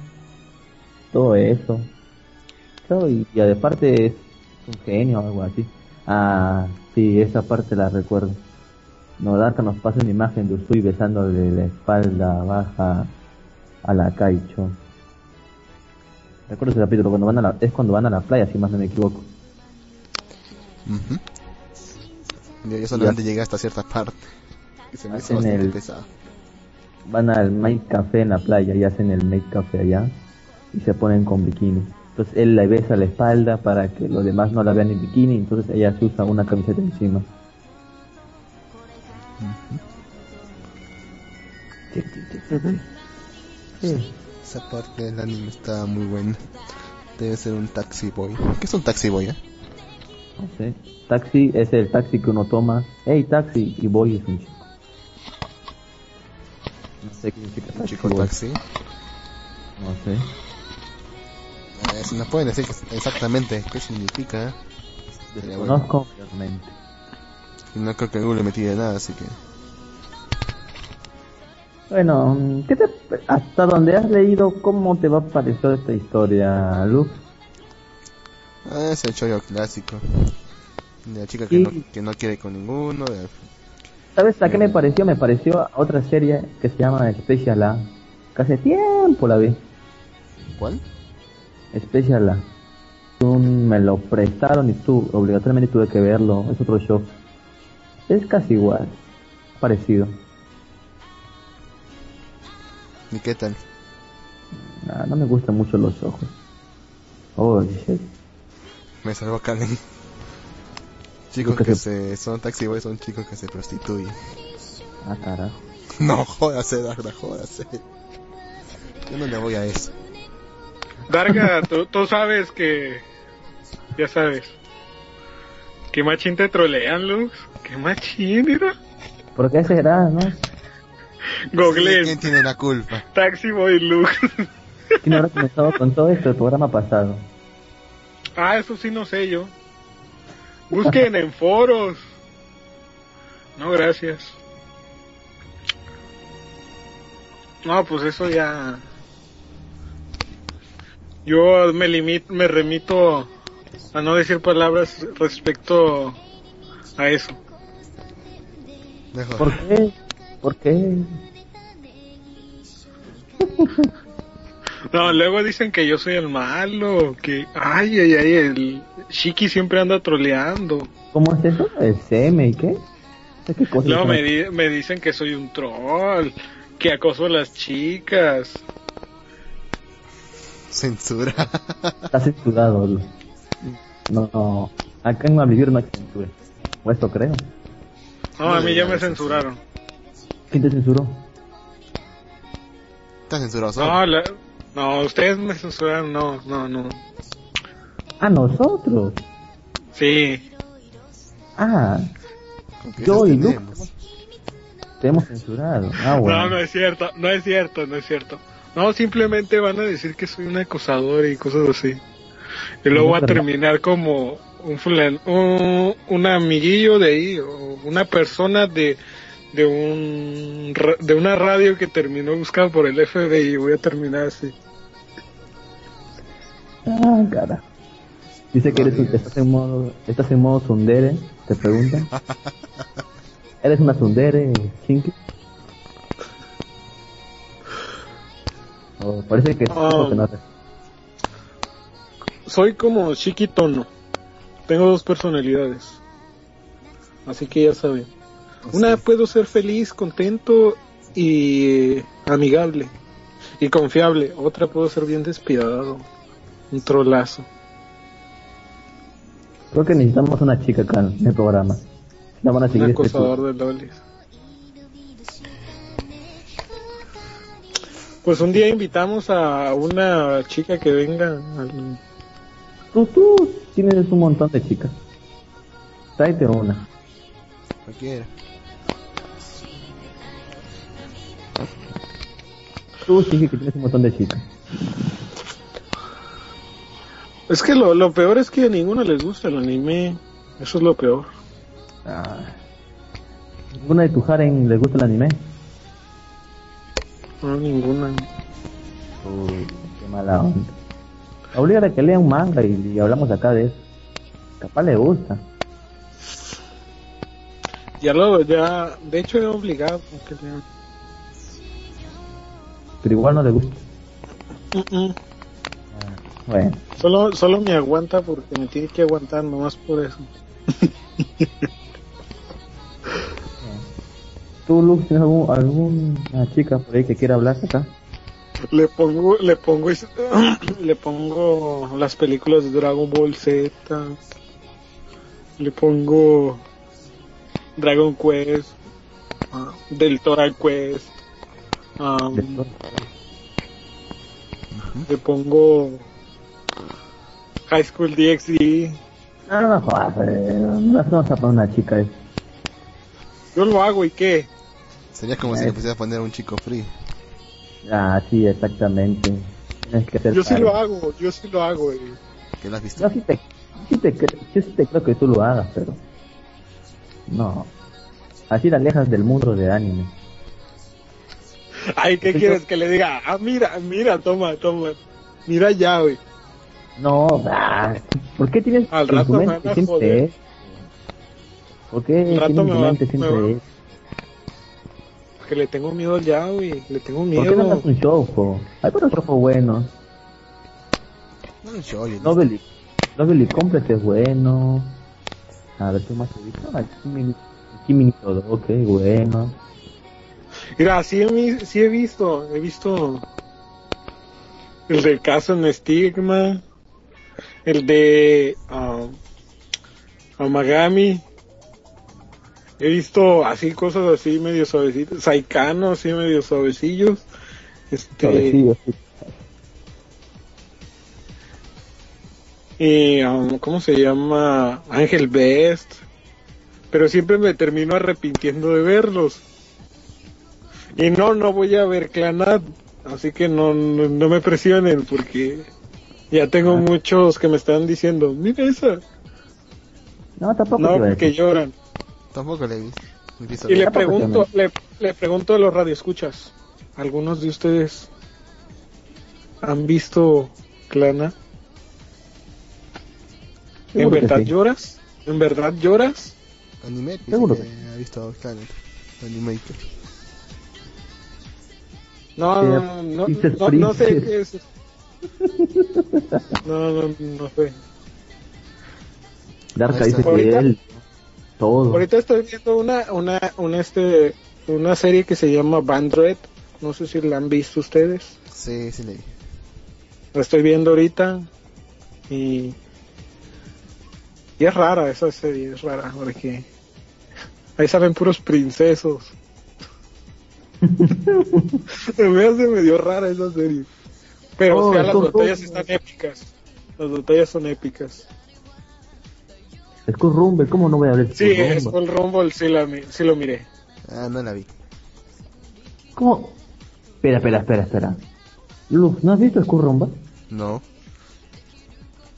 Speaker 5: todo eso. Claro, y, y aparte es un genio o algo así. Ah, sí, esa parte la recuerdo. Nodaka nos pasa una imagen de Usui besándole la espalda baja a la Kaicho. Recuerdo ese capítulo cuando van a la, es cuando van a la playa, si más no me equivoco.
Speaker 4: Ujú. Yo, yo solamente llegué hasta cierta parte. Y se me hizo
Speaker 5: Hacen el-
Speaker 4: pesado.
Speaker 5: Van al Make Café en la playa y hacen el Make Café allá y se ponen con bikini. Entonces él le besa la espalda para que los demás no la vean en bikini, entonces ella se usa una camiseta encima.
Speaker 4: Esa parte del anime está muy buena. Debe ser un taxi boy. ¿Qué es un taxi boy, eh?
Speaker 5: No sé. Taxi es el taxi que uno toma. Hey, taxi. Y boy es un chico. No sé qué significa
Speaker 4: Un
Speaker 5: taxi.
Speaker 4: chico
Speaker 5: boy.
Speaker 4: taxi.
Speaker 5: No sé.
Speaker 4: Eh, si nos pueden decir exactamente qué significa. sería bueno.
Speaker 5: Conozco realmente.
Speaker 4: Y no creo que Google me tire nada, así que.
Speaker 5: Bueno, mm, ¿qué te, hasta donde has leído, cómo te va a parecer esta historia, Luz?
Speaker 4: Ah, es el chollo clásico. De la chica que,
Speaker 5: Sí.
Speaker 4: no, que no quiere con ninguno. de-
Speaker 5: ¿Sabes a qué me pareció? Me pareció a otra serie que se llama Special A. Que hace tiempo la vi.
Speaker 4: ¿Cuál?
Speaker 5: Special A. Me lo prestaron y tú, obligatoriamente tuve que verlo. Es otro show. Es casi igual. Parecido.
Speaker 4: ¿Y qué tal?
Speaker 5: Nah, no me gustan mucho los ojos. Oh, shit.
Speaker 4: Me salvó Kalen. Chicos
Speaker 5: que
Speaker 4: que
Speaker 5: se-
Speaker 4: se... son taxi boys son chicos que se prostituyen.
Speaker 5: Ah, carajo. [LAUGHS]
Speaker 4: No, jódase, Darda, jódase. Yo no le voy a eso.
Speaker 3: Darga, tú, tú sabes que. Ya sabes. Que machín te trolean, Lux. Que machín, mira.
Speaker 5: ¿Por qué será, no?
Speaker 3: Google.
Speaker 4: ¿Quién tiene la culpa?
Speaker 3: Taxi Boy Lux.
Speaker 5: ¿Quién habrá comenzado con todo esto el programa pasado?
Speaker 3: ah, eso sí no sé yo. Busquen en foros. No, gracias. No, pues eso ya. Yo me limito, me remito a no decir palabras respecto a eso.
Speaker 4: Mejor.
Speaker 5: ¿Por qué? ¿Por qué?
Speaker 3: No, luego dicen que yo soy el malo, que ay, ay, ay, el Shiki siempre anda troleando.
Speaker 5: ¿Cómo es eso? ¿El CM y qué? ¿Qué
Speaker 3: Luego
Speaker 5: son?
Speaker 3: me, di- me dicen que soy un troll, que acoso a las chicas.
Speaker 4: Censura.
Speaker 5: Está censurado. No, no. Acá en Malvivir no hay censura. O eso creo.
Speaker 3: No, a mí ya me censuraron.
Speaker 5: ¿Quién te censuró?
Speaker 4: Está censurado solo.
Speaker 3: No, la- no, ustedes me censuraron, no, no, no.
Speaker 5: Ah, nosotros.
Speaker 3: Sí,
Speaker 5: Ah,
Speaker 4: ¿Qué
Speaker 5: yo y Luke
Speaker 4: tenemos?
Speaker 5: te hemos censurado. Ah, bueno.
Speaker 3: no, no es cierto, no es cierto, no es cierto. No, simplemente van a decir que soy un acosador y cosas así. Y luego va a terminar como un fulan, un, un amiguillo de ahí, o una persona de, de un de una radio que terminó buscada por el FBI. Voy a terminar así.
Speaker 5: Ah, cara. Dice que eres, estás, en modo, estás en modo sundere, te pregunta. [LAUGHS] ¿Eres una sundere, Chinky? Oh, parece que
Speaker 3: ah. Soy como Shiki Tono. Tengo dos personalidades. Así que ya saben. Una puedo ser feliz, contento y amigable y confiable. Otra puedo ser bien despiadado. Un trolazo.
Speaker 5: Creo que necesitamos una chica acá en el programa. La van a
Speaker 3: Un
Speaker 5: seguir este
Speaker 3: acosador de lolis. Pues un día invitamos a una chica que venga al...
Speaker 5: Tú, tú tienes un montón de chicas. Tráete una.
Speaker 4: Cualquiera.
Speaker 5: Tú sí que tienes un montón de chicas.
Speaker 3: Es que lo, lo peor es que a ninguno les gusta el anime. Eso es lo peor.
Speaker 5: Ah. ¿Ninguna de tu Haren les gusta el anime?
Speaker 3: No, ninguna.
Speaker 5: Uy, qué mala onda. Obliga a que lea un manga y, y hablamos acá de eso. Capaz le gusta.
Speaker 3: Ya lo, ya, de hecho he obligado a que lean.
Speaker 5: Pero igual no le gusta.
Speaker 3: Mm.
Speaker 5: Bueno,
Speaker 3: Solo, solo me aguanta porque me tiene que aguantar nomás por eso.
Speaker 5: ¿tú, Lux, tienes algún, alguna chica por ahí que quiera hablar acá?
Speaker 3: Le pongo, le pongo, [CLEARS THROAT] le pongo las películas de Dragon Ball Z. Le pongo Dragon Quest, ah, del Toral Quest. Um, le pongo High School DxD.
Speaker 5: No, no, no no no vamos a poner una chica.
Speaker 3: Yo lo hago y qué.
Speaker 4: Sería como si
Speaker 5: Eh.
Speaker 4: le pusieras a poner un chico free.
Speaker 5: Ah, sí, exactamente. Tienes que hacer
Speaker 3: Yo sí
Speaker 5: algo.
Speaker 3: lo hago, yo sí lo hago. eh.
Speaker 4: ¿Qué lo has visto?
Speaker 5: Yo sí te, sí te yo sí te creo que tú lo hagas, pero... No. Así la alejas del mundo de anime.
Speaker 3: Ay, ¿qué
Speaker 5: Yo-
Speaker 3: quieres que le diga? Ah, mira, mira, toma, toma. Mira ya, güey.
Speaker 5: No, ah, ¿por qué tienes
Speaker 3: Al rato me
Speaker 5: mente
Speaker 3: van a
Speaker 5: siempre
Speaker 3: joder.
Speaker 5: eso? ¿Por qué
Speaker 3: rato me va- me
Speaker 5: siempre
Speaker 3: va-
Speaker 5: eso?
Speaker 3: Que le tengo miedo ya, güey. Le tengo
Speaker 5: ¿Por qué no
Speaker 3: miedo.
Speaker 5: hagas un show? Hay buenos shows buenos.
Speaker 4: No, yo
Speaker 5: Lovely, Lovely Complex es bueno. A ver, ¿qué más he visto? Ah, Kimi, Kimi Todoke, bueno.
Speaker 3: Mira, sí, he sí he visto, he visto el del caso en Stigma, el de ah, Amagami. He visto así cosas así medio suavecitas, Saikano así medio suavecillos. Este,
Speaker 5: Suavecillo,
Speaker 3: y um, ¿cómo se llama? Ángel Best. Pero siempre me termino arrepintiendo de verlos. Y no, no voy a ver Clanat. Así que no, no, no me presionen porque ya tengo muchos que me están diciendo, mira esa.
Speaker 5: No, tampoco
Speaker 3: No, porque lloran.
Speaker 4: Tampoco le visto
Speaker 3: Y le pregunto, le, le pregunto a los radioescuchas, ¿algunos de ustedes han visto Clana? ¿En verdad
Speaker 5: sí.
Speaker 3: lloras? ¿En verdad lloras?
Speaker 4: Anime,
Speaker 5: Seguro
Speaker 4: que ha visto Planet. Animator.
Speaker 3: No, no, [LAUGHS] no, no, no sé qué es. No, no, no sé.
Speaker 5: Darka dice que él, todo.
Speaker 3: Ahorita estoy viendo una, una, una, este, una serie que se llama Bandred. No sé si la han visto ustedes.
Speaker 4: Sí, sí le vi.
Speaker 3: La estoy viendo ahorita y, y es rara esa serie, es rara porque ahí salen puros princesos. [LAUGHS] Me hace medio rara esa serie. Pero
Speaker 5: Oh,
Speaker 3: o sea, las batallas están épicas. Las batallas son épicas.
Speaker 5: Skull Rumble, ¿cómo no voy a ver
Speaker 3: Sí,
Speaker 5: Skull
Speaker 3: es
Speaker 5: Rumble?
Speaker 3: el Rumble, sí, la, sí lo miré.
Speaker 4: Ah, no la vi.
Speaker 5: ¿Cómo? Espera, espera, espera, espera. Luz, ¿no has visto Skull Rumble?
Speaker 4: No.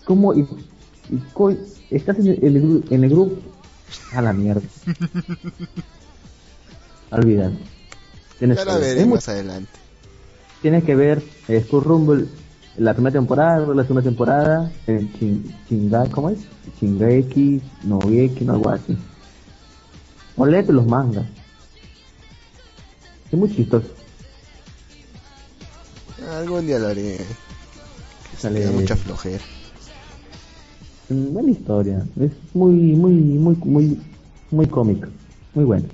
Speaker 5: ¿Cómo? Y, y estás en el, en el gru- en el grupo. A la mierda. [LAUGHS] Olvídalo. Tienes
Speaker 4: Ya la
Speaker 5: ver.
Speaker 4: veré más adelante.
Speaker 5: Tienes que ver eh, Skull Rumble la primera temporada, la segunda temporada, el Chin, Chinga, ¿cómo es? Shingeki, Nogeki, no algo así. O léete los mangas. Es muy chistoso.
Speaker 4: Algún día lo haré.
Speaker 5: Sale-
Speaker 4: da mucha flojera.
Speaker 5: Mm, Buena historia. Es muy, muy, muy, muy, muy cómica. Muy buena.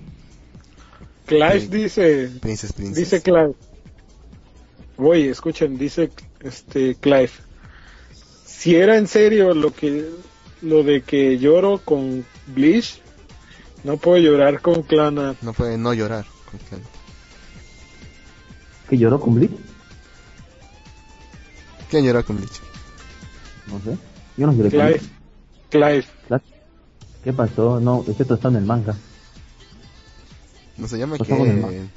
Speaker 3: Clive dice,
Speaker 4: Princess, Princess.
Speaker 3: dice Clive. Oye, escuchen, dice este Clive. Si era en serio lo que lo de que lloro con Bleach, no puedo llorar con Clana.
Speaker 4: No puede no llorar. con Clan.
Speaker 5: ¿Que lloró con Bleach?
Speaker 4: ¿Quién llora con Bleach?
Speaker 5: No sé. Yo no lloré con
Speaker 3: Clive,
Speaker 5: Bleach.
Speaker 3: Clive.
Speaker 5: ¿Qué pasó? No, esto está en el manga.
Speaker 4: No sé, yo me
Speaker 5: Pues
Speaker 4: quedé.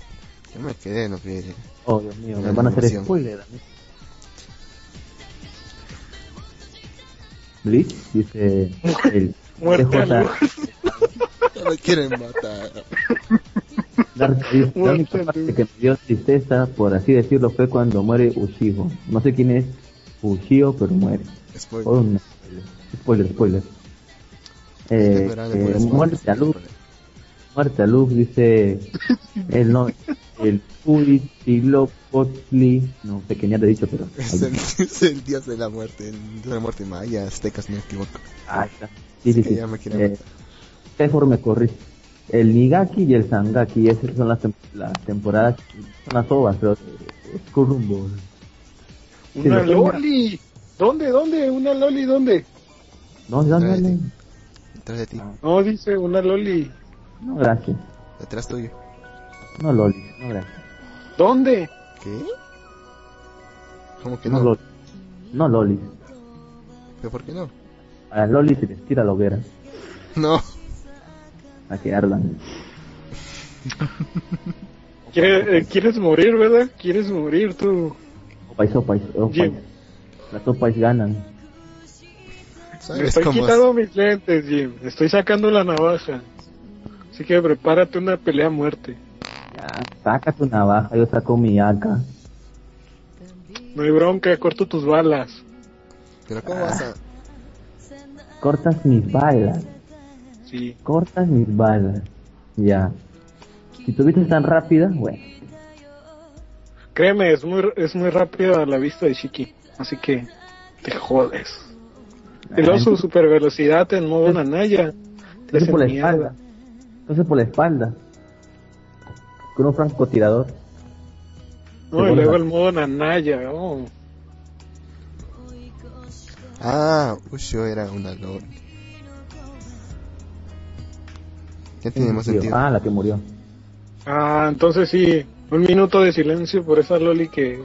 Speaker 4: Yo me quedé en lo que.
Speaker 5: Oh, Dios mío, me van a hacer spoiler. a mí. Bleach dice el [LAUGHS]
Speaker 3: Muerte a
Speaker 5: TJ
Speaker 4: No me quieren matar. [LAUGHS]
Speaker 5: Dark dice, la única parte que me dio tristeza, por así decirlo, fue cuando muere Uchiho. No sé quién es Uchiho, pero muere.
Speaker 4: Spoiler.
Speaker 5: Oh, un spoiler, spoiler. Eh, eh, muerte a. Muerte a Luke dice el no, el Huitzilopochtli, no sé qué ni te he dicho, pero
Speaker 4: Es el, [LAUGHS] es el dios de la muerte. El dios de la muerte maya, aztecas, no me equivoco.
Speaker 5: Ahí está. Sí, sí, sí.
Speaker 4: ya me
Speaker 5: Eh, me corrí. El Nigaki y el Sangaki, esas son las, tem- las temporadas, son las ovas, pero Rumble. Sí,
Speaker 3: Una
Speaker 5: lo-
Speaker 3: loli. ¿Dónde, dónde? Una loli, ¿dónde?
Speaker 5: Ya no, no,
Speaker 4: Detrás de ti.
Speaker 3: No, dice una loli.
Speaker 5: No, gracias.
Speaker 4: Detrás tuyo.
Speaker 5: No, Loli, no, gracias.
Speaker 3: ¿Dónde?
Speaker 4: ¿Qué? ¿Cómo que
Speaker 5: No,
Speaker 4: no?
Speaker 5: Loli. No, Loli.
Speaker 4: ¿Pero por qué no?
Speaker 5: A las Loli se les tira la hoguera.
Speaker 4: No.
Speaker 5: A que ardan. [LAUGHS]
Speaker 3: ¿Quiere- eh, ¿Quieres morir, verdad? ¿Quieres morir tú?
Speaker 5: Opais, opais, opais.
Speaker 3: Jim.
Speaker 5: Las opais ganan.
Speaker 3: Me
Speaker 4: ¿Sabes
Speaker 3: estoy quitando mis lentes, Jim. Estoy sacando la navaja. Así que prepárate una pelea a muerte.
Speaker 5: Ya, saca tu navaja, yo saco mi AK.
Speaker 3: No hay bronca, corto tus balas.
Speaker 4: ¿Pero cómo vas a...?
Speaker 5: Cortas mis balas.
Speaker 3: Sí.
Speaker 5: Cortas mis balas. Ya. Si tuviste tan rápida, bueno.
Speaker 3: Créeme, es muy, es muy rápida a la vista de Shiki. Así que te jodes. Y luego su super velocidad en modo nanaya. Te
Speaker 5: por la espalda. Entonces por la espalda. Con un francotirador.
Speaker 3: No, y luego el modo nanaya. Oh.
Speaker 4: Ah, Usho era una lol. Ya tiene más sentido.
Speaker 5: Ah, la que murió.
Speaker 3: Ah, entonces sí. Un minuto de silencio por esa Loli que,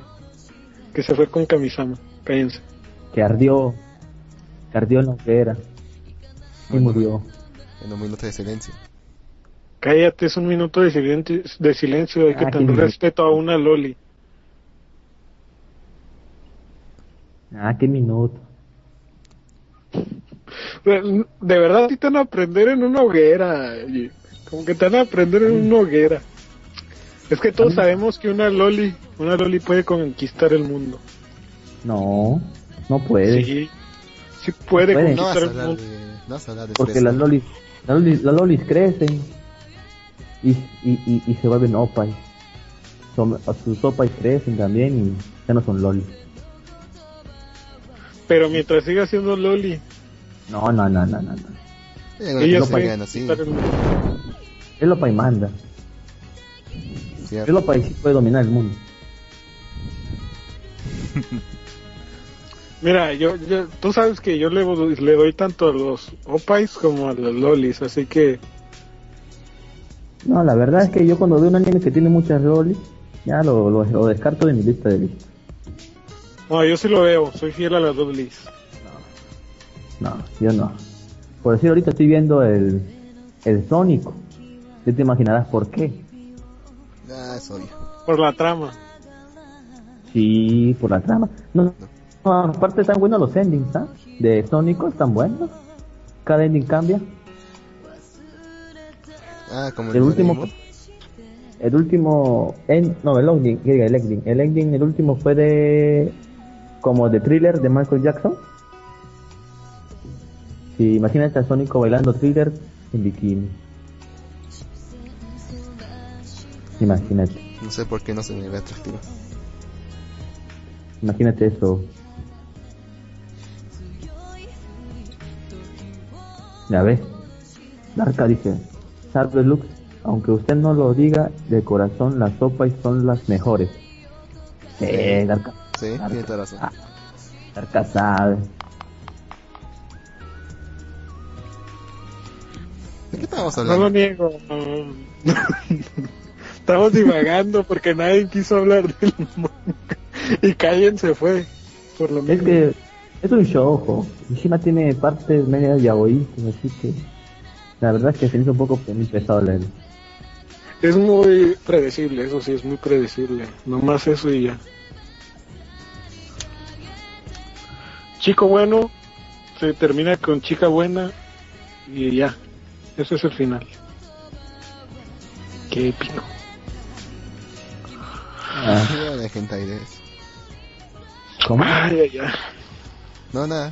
Speaker 3: que se fue con Kamisama. Cállense.
Speaker 5: Que ardió. Que ardió en la hoguera. Y murió.
Speaker 4: En un minuto de silencio.
Speaker 3: Cállate, es un minuto de silencio. De silencio. Hay que
Speaker 5: Ah,
Speaker 3: tener respeto a una Loli.
Speaker 5: Ah, qué minuto.
Speaker 3: De verdad, a ti te van a aprender en una hoguera. Como que te van a aprender en una hoguera. Es que todos sabemos que una Loli, una Loli puede conquistar el mundo.
Speaker 5: No, no puede.
Speaker 3: Sí, sí puede.
Speaker 4: No
Speaker 3: conquistar el mundo.
Speaker 4: de... No de
Speaker 5: Porque las lolis, las lolis, las lolis crecen y, y, y, se vuelven opais. Son, sus opais crecen también y ya no son lolis.
Speaker 3: Pero mientras siga siendo Loli,
Speaker 5: No, no, no, no, no.
Speaker 3: sí. conquistar el
Speaker 5: opai manda.
Speaker 4: Cierto.
Speaker 5: El opai sí puede dominar el mundo. [LAUGHS]
Speaker 3: Mira, yo, yo, tú sabes que yo le, le doy tanto a los opais como a los lolis, así que
Speaker 5: No, la verdad es que yo cuando veo un anime que tiene muchas lolis, ya lo, lo, lo descarto de mi lista de listas.
Speaker 3: no, yo sí lo veo, soy fiel a las lolis.
Speaker 5: No, yo no. Por decir, ahorita estoy viendo el, el Sónico. Ya te imaginarás por qué.
Speaker 4: Ah, es obvio.
Speaker 3: Por la trama.
Speaker 5: Sí, por la trama. No, no, aparte están buenos los endings, ¿ah? De Sónico están buenos. Cada ending cambia.
Speaker 4: Ah, como
Speaker 5: El
Speaker 4: de
Speaker 5: último, el último, en, no, el ending, el ending, el ending, el último fue de, como de thriller de Michael Jackson. Sí, imagínate a Sónico bailando thriller en bikini. Imagínate.
Speaker 4: No sé por qué no se me ve atractivo.
Speaker 5: Imagínate eso. Ya ves. Darka dice, sabe Lux, aunque usted no lo diga, de corazón las sopas son las mejores. Sí, Darka.
Speaker 4: Sí, tiene toda razón.
Speaker 5: Darka sabe.
Speaker 4: ¿De qué estábamos
Speaker 3: No lo
Speaker 4: hablando?
Speaker 3: niego. no. Estamos divagando porque nadie quiso hablar del manga. Y Cayen se fue. Por lo
Speaker 5: Es
Speaker 3: mismo.
Speaker 5: que es un shoujo. Encima tiene partes medias yaoístas, así que la verdad es que se hizo un poco muy pesado leerlo.
Speaker 3: Es muy predecible, eso sí, es muy predecible. Nomás eso y ya. Chico bueno se termina con chica buena y ya. Ese es el final. Qué épico.
Speaker 5: Ah,
Speaker 4: de eso.
Speaker 5: ¿Cómo?
Speaker 3: Ay, ay, ay.
Speaker 4: No, nada.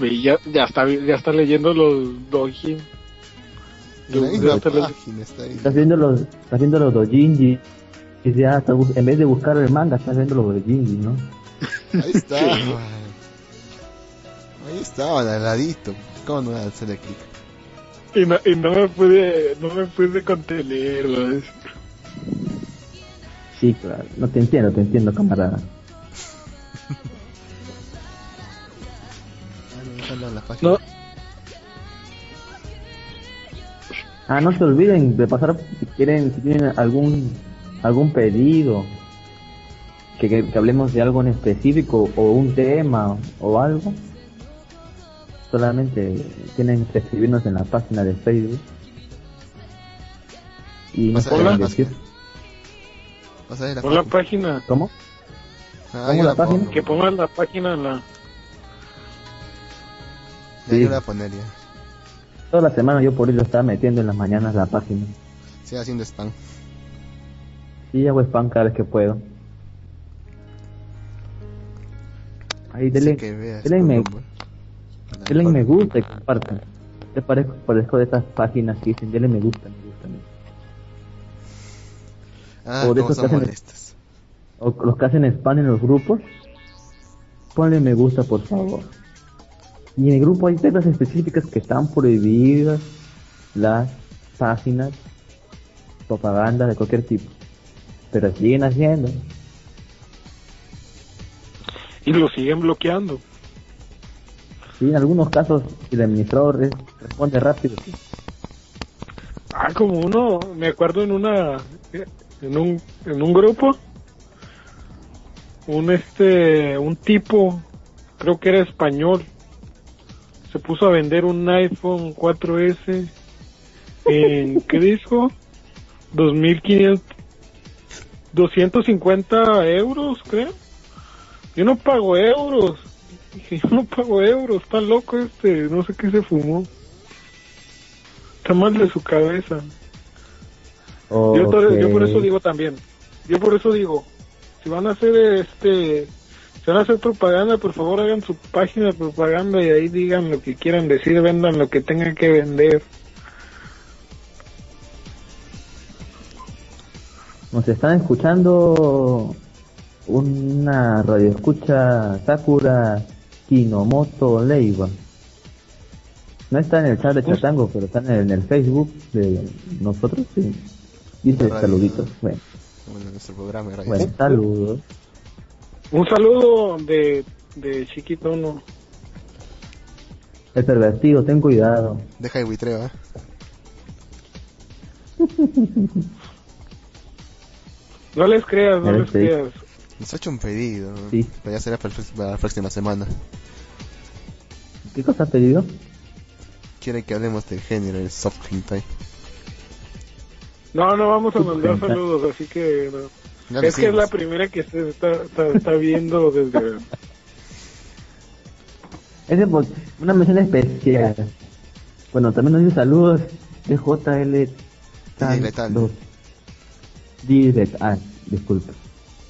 Speaker 3: Y ya, ya está, ya está leyendo los dojin. Está
Speaker 4: está.
Speaker 5: Estás viendo los, estás viendo los dojinji. Y ya estás bus- en vez de buscar el manga, estás viendo los dojinji, ¿no?
Speaker 4: Ahí [LAUGHS] está. Ahí estaba, al ladito. ¿Cómo no hacerle clic?
Speaker 3: Y no, y no me pude, no me pude contener, ¿ves?
Speaker 5: Sí, claro. No te entiendo, te entiendo, camarada. [LAUGHS]
Speaker 4: Ah, no, déjalo en la página.
Speaker 3: No,
Speaker 5: Ah, no se olviden de pasar si quieren, si tienen algún algún pedido, que, que, que hablemos de algo en específico o un tema o algo. Solamente tienen que escribirnos en la página de Facebook. Y nos pueden
Speaker 4: la
Speaker 5: decir.
Speaker 4: Ver la
Speaker 3: pon la
Speaker 4: página.
Speaker 5: ¿Cómo?
Speaker 4: Ah,
Speaker 5: ¿Cómo la
Speaker 4: la
Speaker 5: página?
Speaker 4: pongo.
Speaker 3: Que pongan la página en la...
Speaker 4: Ya,
Speaker 5: Sí.
Speaker 4: yo la voy a poner ya.
Speaker 5: Toda la semana yo por ello estaba metiendo en las mañanas la página.
Speaker 4: Sigue haciendo spam.
Speaker 5: Y hago spam cada vez que puedo. Ahí denle, denle me, denle me gusta y compartan. Te parezco, parezco de esas páginas que dicen denle me gusta, me gusta, me gusta.
Speaker 4: Ah,
Speaker 5: o de esos que
Speaker 4: son
Speaker 5: hacen-
Speaker 4: molestas.
Speaker 5: O los que hacen spam en los grupos. Ponle me gusta, por favor. Y en el grupo hay reglas específicas que están prohibidas las páginas, propaganda de cualquier tipo. Pero siguen haciendo.
Speaker 3: Y lo siguen bloqueando.
Speaker 5: Sí, en algunos casos el administrador es- responde rápido.
Speaker 3: Ah, como uno, me acuerdo en una, en un, en un grupo, un este, un tipo, creo que era español, se puso a vender un iPhone 4S en, [LAUGHS] ¿qué dijo? 2500, 250 euros, creo. Yo no pago euros. Dije, yo no pago euros, está loco este, no sé qué se fumó. Está mal de su cabeza. Yo, por- yo por eso digo también, yo por eso digo, si van a hacer este, si van a hacer propaganda, por favor hagan su página de propaganda y ahí digan lo que quieran decir, vendan lo que tengan que vender.
Speaker 5: Nos están escuchando una radio escucha Sakura Kinomoto Leiva. No está en el chat de Chatango, pero está en el, en el Facebook de nosotros. Sí. Dice saluditos. Bueno,
Speaker 4: Bueno, nuestro programa de radio.
Speaker 5: bueno, saludos.
Speaker 3: Un saludo de, de chiquito uno.
Speaker 5: El pervertido, ten cuidado.
Speaker 4: Deja de buitreo, ¿eh?
Speaker 3: No les creas, no les creas.
Speaker 4: Nos ha hecho un pedido.
Speaker 5: Sí.
Speaker 4: Pero ya será para, el- para la próxima semana.
Speaker 5: ¿Qué cosa has pedido?
Speaker 4: Quiere que hablemos del género, el soft hentai.
Speaker 3: No, no vamos a mandar saludos, así que no.
Speaker 4: Ya
Speaker 3: es que es la primera que se está, está, está viendo desde... [LAUGHS]
Speaker 5: Por una mención especial. Bueno, también nos dice saludos de JL dos. Direct, ah, disculpe.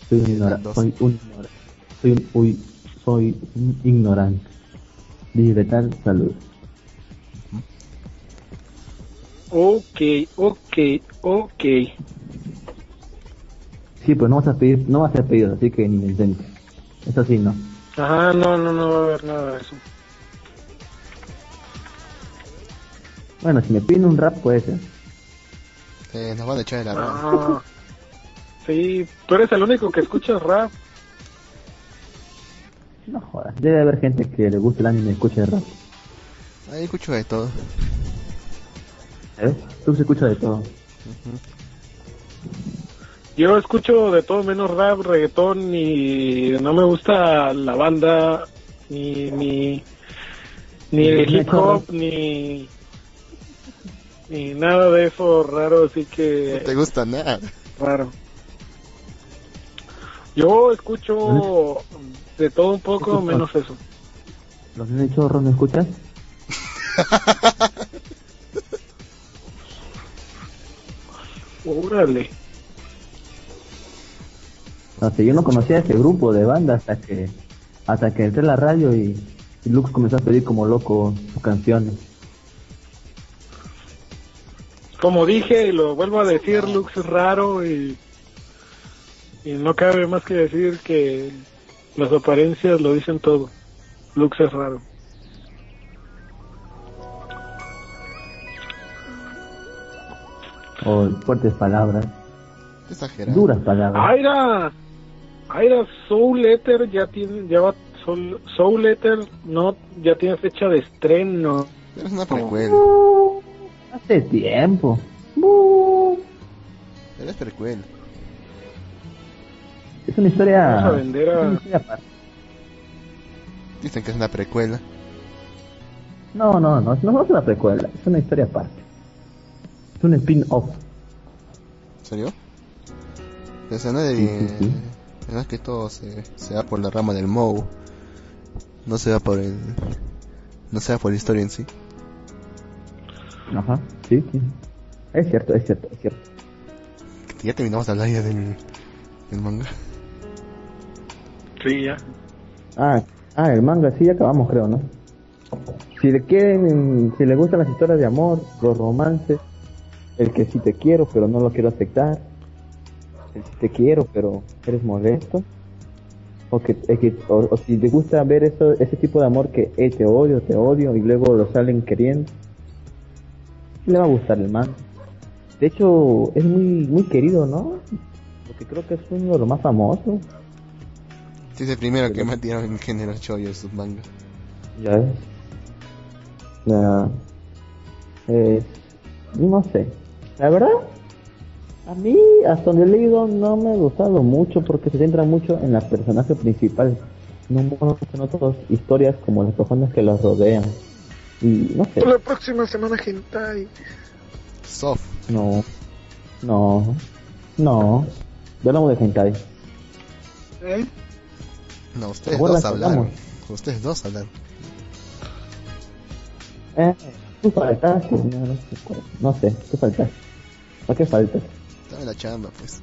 Speaker 5: Soy. Soy un ignorante. Soy un, uy, soy un ignorante. Digital, saludos.
Speaker 3: Ok, ok, ok.
Speaker 5: Sí, pero no vas a pedir, no vas a hacer pedidos, así que ni me intentes. Eso sí, no.
Speaker 3: Ajá, no, no, no va a haber nada de eso.
Speaker 5: Bueno, si me piden un rap puede ser.
Speaker 4: Eh, nos van a echar de la.
Speaker 3: Ah, [LAUGHS] sí, tú eres el único que escucha rap.
Speaker 5: No jodas, debe haber gente que le guste el anime y escuche rap.
Speaker 4: Ahí escucho de todo.
Speaker 5: ¿Eh? Tú se escucha de todo.
Speaker 3: Yo escucho de todo menos rap, reggaetón y no me gusta la banda ni ni ni el hip hop ni ni nada de eso raro, así que
Speaker 4: No te gusta nada.
Speaker 3: raro. Yo escucho de todo un poco menos eso.
Speaker 5: ¿Los nenes chorros me escuchas? [LAUGHS]
Speaker 3: Órale.
Speaker 5: No sé, yo no conocía ese grupo de banda hasta que hasta que entré a la radio y, y Lux comenzó a pedir como loco sus canciones.
Speaker 3: Como dije y lo vuelvo a decir, Lux es raro y, y no cabe más que decir que las apariencias lo dicen todo. Lux es raro.
Speaker 5: O fuertes palabras,
Speaker 4: Exagerado.
Speaker 5: duras palabras.
Speaker 3: Aira, Aira Soul Letter ya tiene, ya va, Soul, Soul Letter no, ya tiene fecha de estreno.
Speaker 4: Es una precuela.
Speaker 5: Hace tiempo.
Speaker 4: Eres precuela.
Speaker 5: Es una historia.
Speaker 3: Vamos a vender a-
Speaker 5: es una historia aparte.
Speaker 4: Dicen que es una precuela.
Speaker 5: No, no, no, no es una precuela, es una historia aparte. Es un spin-off.
Speaker 4: ¿En serio? No es de... es que todo se, se va por la rama del Mou. No se va por el... No se va por la historia en sí.
Speaker 5: Ajá, sí, sí. Es cierto, es cierto, es cierto.
Speaker 4: Ya terminamos de hablar ya del, del manga.
Speaker 3: Sí, ya.
Speaker 5: Ah, ah, el manga, sí, acabamos, creo, ¿no? Si le quieren, si le gustan las historias de amor, los romances, el que sí te quiero, pero no lo quiero aceptar, te quiero, pero eres molesto, o que, que- o, o si te gusta ver eso, ese tipo de amor que eh, te odio, te odio, y luego lo salen queriendo, le va a gustar el manga. De hecho, es muy, muy querido, ¿no? Porque creo que es uno de los más famosos.
Speaker 4: Sí, es el primero que metieron en género en sus mangas.
Speaker 5: Ya ves. La, eh, no sé. La verdad, a mí, hasta donde he leído, no me ha gustado mucho porque se centra mucho en la personaje principal. No muestran otras historias como las personas que los rodean. Y no sé.
Speaker 3: La próxima semana, Hentai.
Speaker 4: Soft.
Speaker 5: No. No. No. Ya hablamos de hentai.
Speaker 3: ¿Eh?
Speaker 4: No, ustedes
Speaker 5: ¿Recuerdas
Speaker 4: dos hablaron.
Speaker 5: hablamos?
Speaker 4: Ustedes dos hablaron.
Speaker 5: Eh, tú faltaste. No, no, sé, no sé, tú faltaste. ¿Para qué faltas?
Speaker 4: Estaba en la chamba, pues.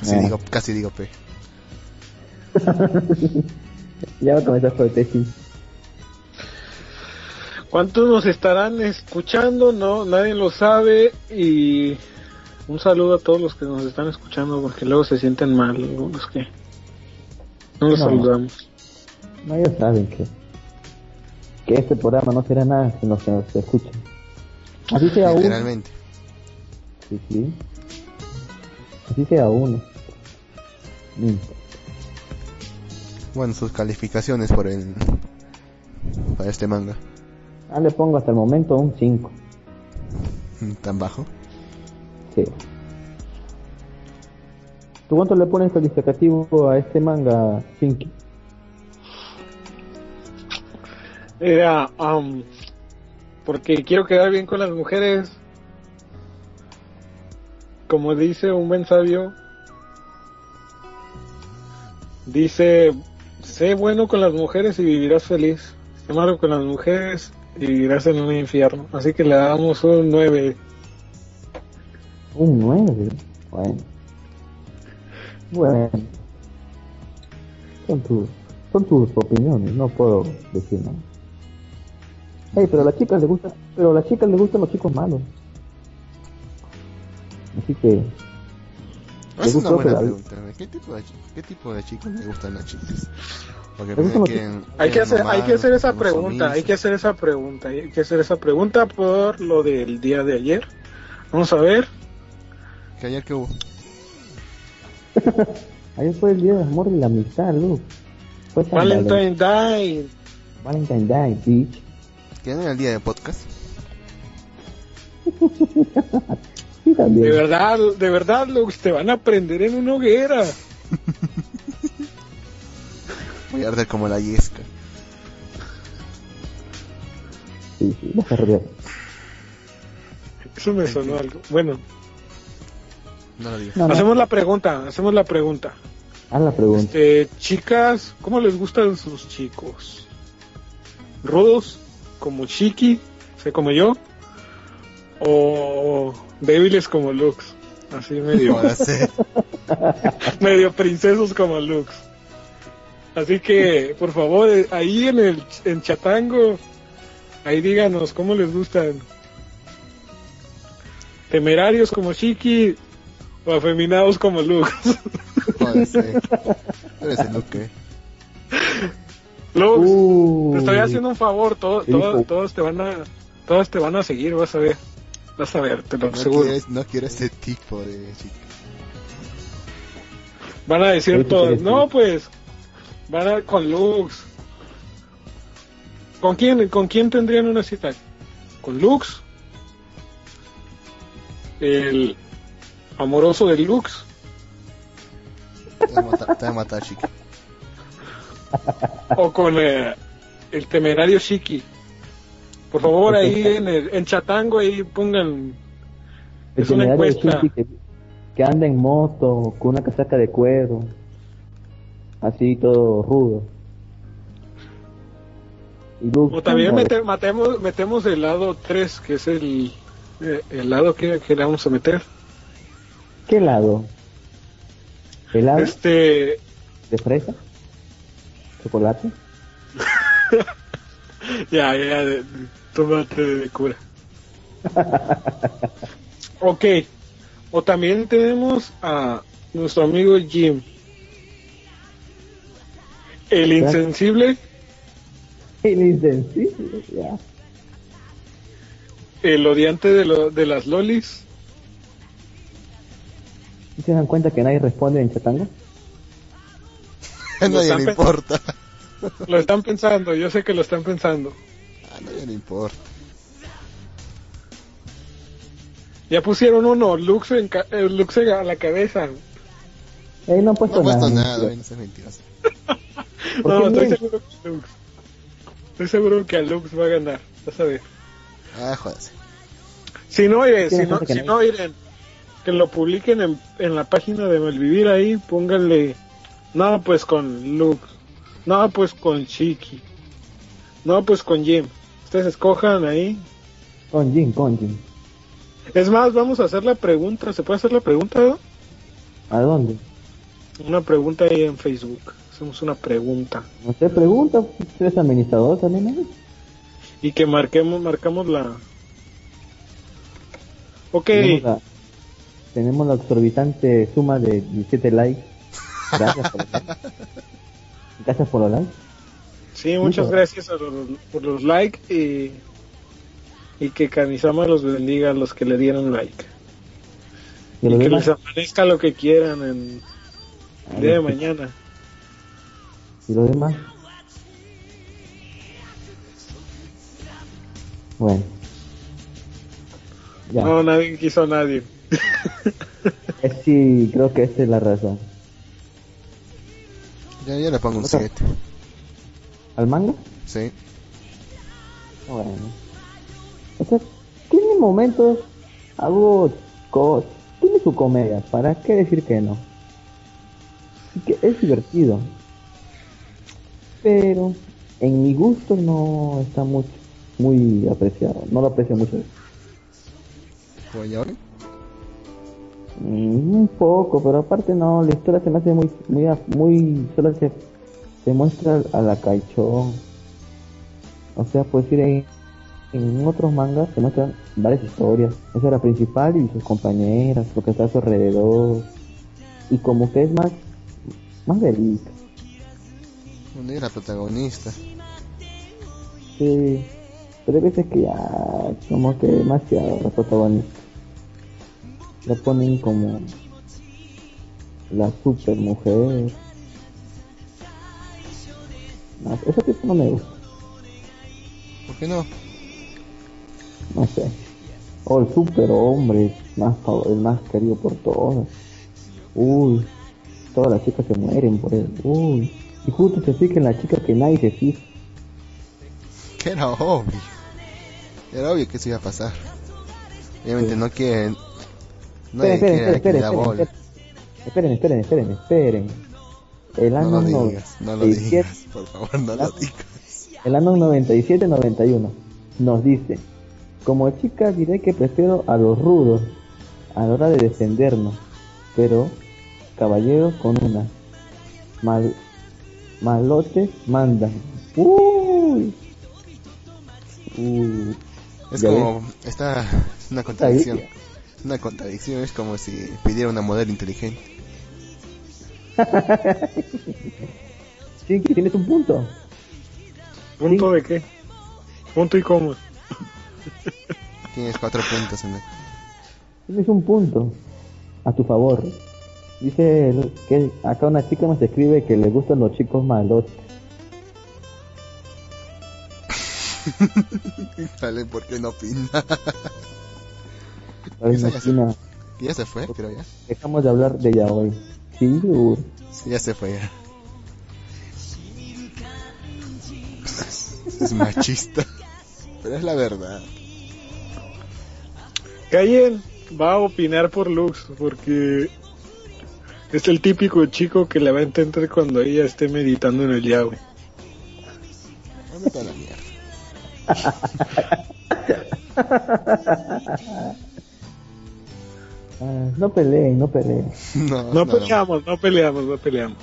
Speaker 4: Casi digo, casi digo P. [LAUGHS]
Speaker 5: ya va a comenzar por el.
Speaker 3: ¿Cuántos nos estarán escuchando? No, nadie lo sabe y un saludo a todos los que nos están escuchando porque luego se sienten mal algunos que no los
Speaker 5: No.
Speaker 3: saludamos.
Speaker 5: No, ellos saben que, que este programa no será nada sin los que nos escuchan. Así sea uno.
Speaker 4: Literalmente.
Speaker 5: Sí, sí. Así sea uno. Mm.
Speaker 4: Bueno, sus calificaciones por el... Para este manga.
Speaker 5: Ah, le pongo hasta el momento un 5.
Speaker 4: Mm, Tan bajo.
Speaker 5: Sí. ¿Tú cuánto le pones calificativo a este manga, Shinky?
Speaker 3: Era, am, porque quiero quedar bien con las mujeres. Como dice un buen sabio, dice, sé bueno con las mujeres y vivirás feliz. Sé malo con las mujeres y vivirás en un infierno. Así que le damos un 9.
Speaker 5: Un 9. Bueno. Bueno. Son tus, son tus opiniones, no puedo decir nada. Hey, pero a las chicas les gusta, pero a las chicas les gustan los chicos malos. Así que,
Speaker 4: Es una buena pregunta. ¿Qué tipo de, qué tipo de chicos le gustan las chicas? Porque quieren,
Speaker 3: Hay que hacer, hay que hacer esa pregunta, hay que hacer esa pregunta, hay que hacer esa pregunta por lo del día de ayer. Vamos a ver.
Speaker 4: ¿Que ayer que hubo? [LAUGHS]
Speaker 5: Ayer fue el día del amor y la amistad, San
Speaker 3: Valentine Day.
Speaker 5: Valentine Day, bitch.
Speaker 4: ¿Que no era el día de podcast? [LAUGHS]
Speaker 5: Sí, también.
Speaker 3: De verdad, de verdad, Lux, te van a prender en una hoguera.
Speaker 4: Voy a arder como la yesca.
Speaker 5: Sí, sí, vas a arder.
Speaker 3: Eso me sonó algo. Bueno,
Speaker 4: No lo digas.
Speaker 5: No, no.
Speaker 3: hacemos la pregunta, hacemos la pregunta.
Speaker 5: Haz la pregunta.
Speaker 3: Este, chicas, ¿cómo les gustan sus chicos? ¿Rudos? ¿Como Chiqui? O sea, como yo? ¿O débiles como Lux? Así medio, [LAUGHS] [LAUGHS] medio princesos como Lux. Así que, por favor, eh, ahí en el en Chatango, ahí díganos cómo les gustan. Temerarios como Chiqui o afeminados como Lux.
Speaker 4: Ahora sí. Tú eres el Luke.
Speaker 3: Lux,
Speaker 5: Uh,
Speaker 3: te estoy haciendo un favor, todo- todo- todos te van a todos te van a seguir, vas a ver. Vas a ver, te lo
Speaker 4: No
Speaker 3: aseguro.
Speaker 4: quieres, no quieres ese tipo de chica.
Speaker 3: Van a decir
Speaker 5: Oye, ¿qué
Speaker 3: todos, no,
Speaker 5: tú?
Speaker 3: pues van a con Lux. ¿Con quién con quién tendrían una cita? ¿Con Lux? El amoroso de Lux
Speaker 4: Te va a matar, te va a matar chica.
Speaker 3: o con eh, el temerario Shiki. Por favor, ahí en, el- en Chatango ahí pongan
Speaker 5: El
Speaker 3: es una encuesta.
Speaker 5: Que, que anda en moto con una casaca de cuero. Así todo rudo. Y Luke,
Speaker 3: O también mete- matemos, metemos el lado 3, que es el, eh, el lado que, que le vamos a meter.
Speaker 5: ¿Qué helado? ¿Helado
Speaker 3: Este,
Speaker 5: de fresa? ¿Chocolate? [LAUGHS]
Speaker 3: ya, ya, de- tómate de cura. [LAUGHS] ok, o también tenemos a nuestro amigo Jim. El insensible,
Speaker 5: El insensible, ya.
Speaker 3: el odiante de, lo- de las lolis.
Speaker 5: ¿Y se dan cuenta que nadie responde en Chatango?
Speaker 4: A [LAUGHS] nadie le importa. [LAUGHS]
Speaker 3: Lo están pensando, yo sé que lo están pensando.
Speaker 4: Le importa.
Speaker 3: Ya pusieron uno, Lux, en ca- eh, Lux en- a la cabeza.
Speaker 5: Eh, no han
Speaker 4: No
Speaker 5: puesto
Speaker 4: ha puesto
Speaker 5: nada.
Speaker 4: no seas mentiroso. [LAUGHS]
Speaker 5: ¿Por
Speaker 3: No, estoy
Speaker 5: no?
Speaker 3: seguro que Lux. Estoy seguro que a Lux va a ganar. Vas a ver.
Speaker 4: Ah, jódase.
Speaker 3: Si no, oye,
Speaker 5: Tiene
Speaker 3: si no, si
Speaker 5: no
Speaker 3: no, miren, que lo publiquen en, en la página de Malvivir ahí, pónganle, no, pues con Lux, no, pues con Chiqui, no, pues con Jim. Ustedes escojan ahí.
Speaker 5: Con Jim, con Jim.
Speaker 3: Es más, vamos a hacer la pregunta. ¿Se puede hacer la pregunta? no?
Speaker 5: ¿A dónde?
Speaker 3: Una pregunta ahí en Facebook. Hacemos una pregunta.
Speaker 5: No sé, pregunta. ¿Tú eres administrador también, no?
Speaker 3: Y que marquemos, marcamos la... Ok.
Speaker 5: Tenemos la, tenemos la exorbitante suma de 17 likes. [LAUGHS] Gracias por los likes. Gracias por los likes.
Speaker 3: Sí, muchas gracias a los- por los likes y, y que Kamisama los bendiga a los que le dieron like.
Speaker 5: Y
Speaker 3: que les amanezca lo que quieran en el día de mañana.
Speaker 5: y los demás. Bueno. Ya.
Speaker 3: No, nadie quiso a nadie. [LAUGHS]
Speaker 5: Sí, creo que esa es la razón.
Speaker 4: Ya, ya le pongo un
Speaker 5: Otra.
Speaker 4: 7.
Speaker 5: ¿Al manga?
Speaker 4: Sí.
Speaker 5: Bueno. O sea, tiene momentos algo... co- tiene su comedia, ¿para qué decir que no? Así que es divertido. Pero en mi gusto no está muy, muy apreciado. No lo aprecio mucho.
Speaker 4: ¿Pues ahora?
Speaker 5: Mm, un poco, pero aparte no, la historia se me hace muy, muy, muy, solo se, se muestra a la Kaicho. O sea, pues ir en, en otros mangas se muestran varias historias. Esa es la principal y sus compañeras, lo que está a su alrededor. y como que es más, más.
Speaker 4: Bueno, es la protagonista.
Speaker 5: Sí, pero hay veces que ya como que demasiado la protagonista. La ponen como la super mujer. No, ese tipo no me gusta,
Speaker 4: ¿Por qué no?
Speaker 5: no sé. O el super hombre, más el más querido por todos. Uy, todas las chicas se mueren por él. Uy, y justo se fija en la chica que nadie se fija.
Speaker 4: Que [LAUGHS] era obvio. Era obvio que eso iba a pasar. Obviamente no quieren. No
Speaker 5: Esperen, esperen, esperen, esperen,
Speaker 4: bola.
Speaker 5: esperen, esperen, esperen, esperen. El
Speaker 4: No
Speaker 5: año
Speaker 4: lo digas, no lo
Speaker 5: 97
Speaker 4: digas, por favor, no lo digas.
Speaker 5: El año 97-91 nos dice, como chica diré que prefiero a los rudos a la hora de defendernos, pero caballeros con una. Mal, malotes mandan. Uy. Uy.
Speaker 4: Es
Speaker 5: ¿Ya
Speaker 4: como,
Speaker 5: ves?
Speaker 4: está, es una contradicción. Es una contradicción, es como si pidiera una modelo inteligente. [LAUGHS]
Speaker 5: Sí, que tienes un punto.
Speaker 3: ¿Punto de qué? ¿Punto y cómo?
Speaker 4: Tienes cuatro puntos en el...
Speaker 5: Tienes un punto a tu favor. Dice que acá una chica nos escribe que le gustan los chicos malos.
Speaker 4: Vale, [LAUGHS] ¿por qué no opina? Ya, se,
Speaker 5: imagina,
Speaker 4: ya se fue, creo ya.
Speaker 5: dejamos de hablar de yaoi. Sí,
Speaker 4: Sí, ya se fue ya. [LAUGHS] Es machista. Pero es la verdad.
Speaker 3: Callen va a opinar por Lux porque es el típico chico que le va a entender cuando ella esté meditando en el
Speaker 4: a la mierda. [LAUGHS]
Speaker 5: Ah, no peleen, no peleen. [LAUGHS]
Speaker 4: No,
Speaker 3: No peleamos, no peleamos, no peleamos.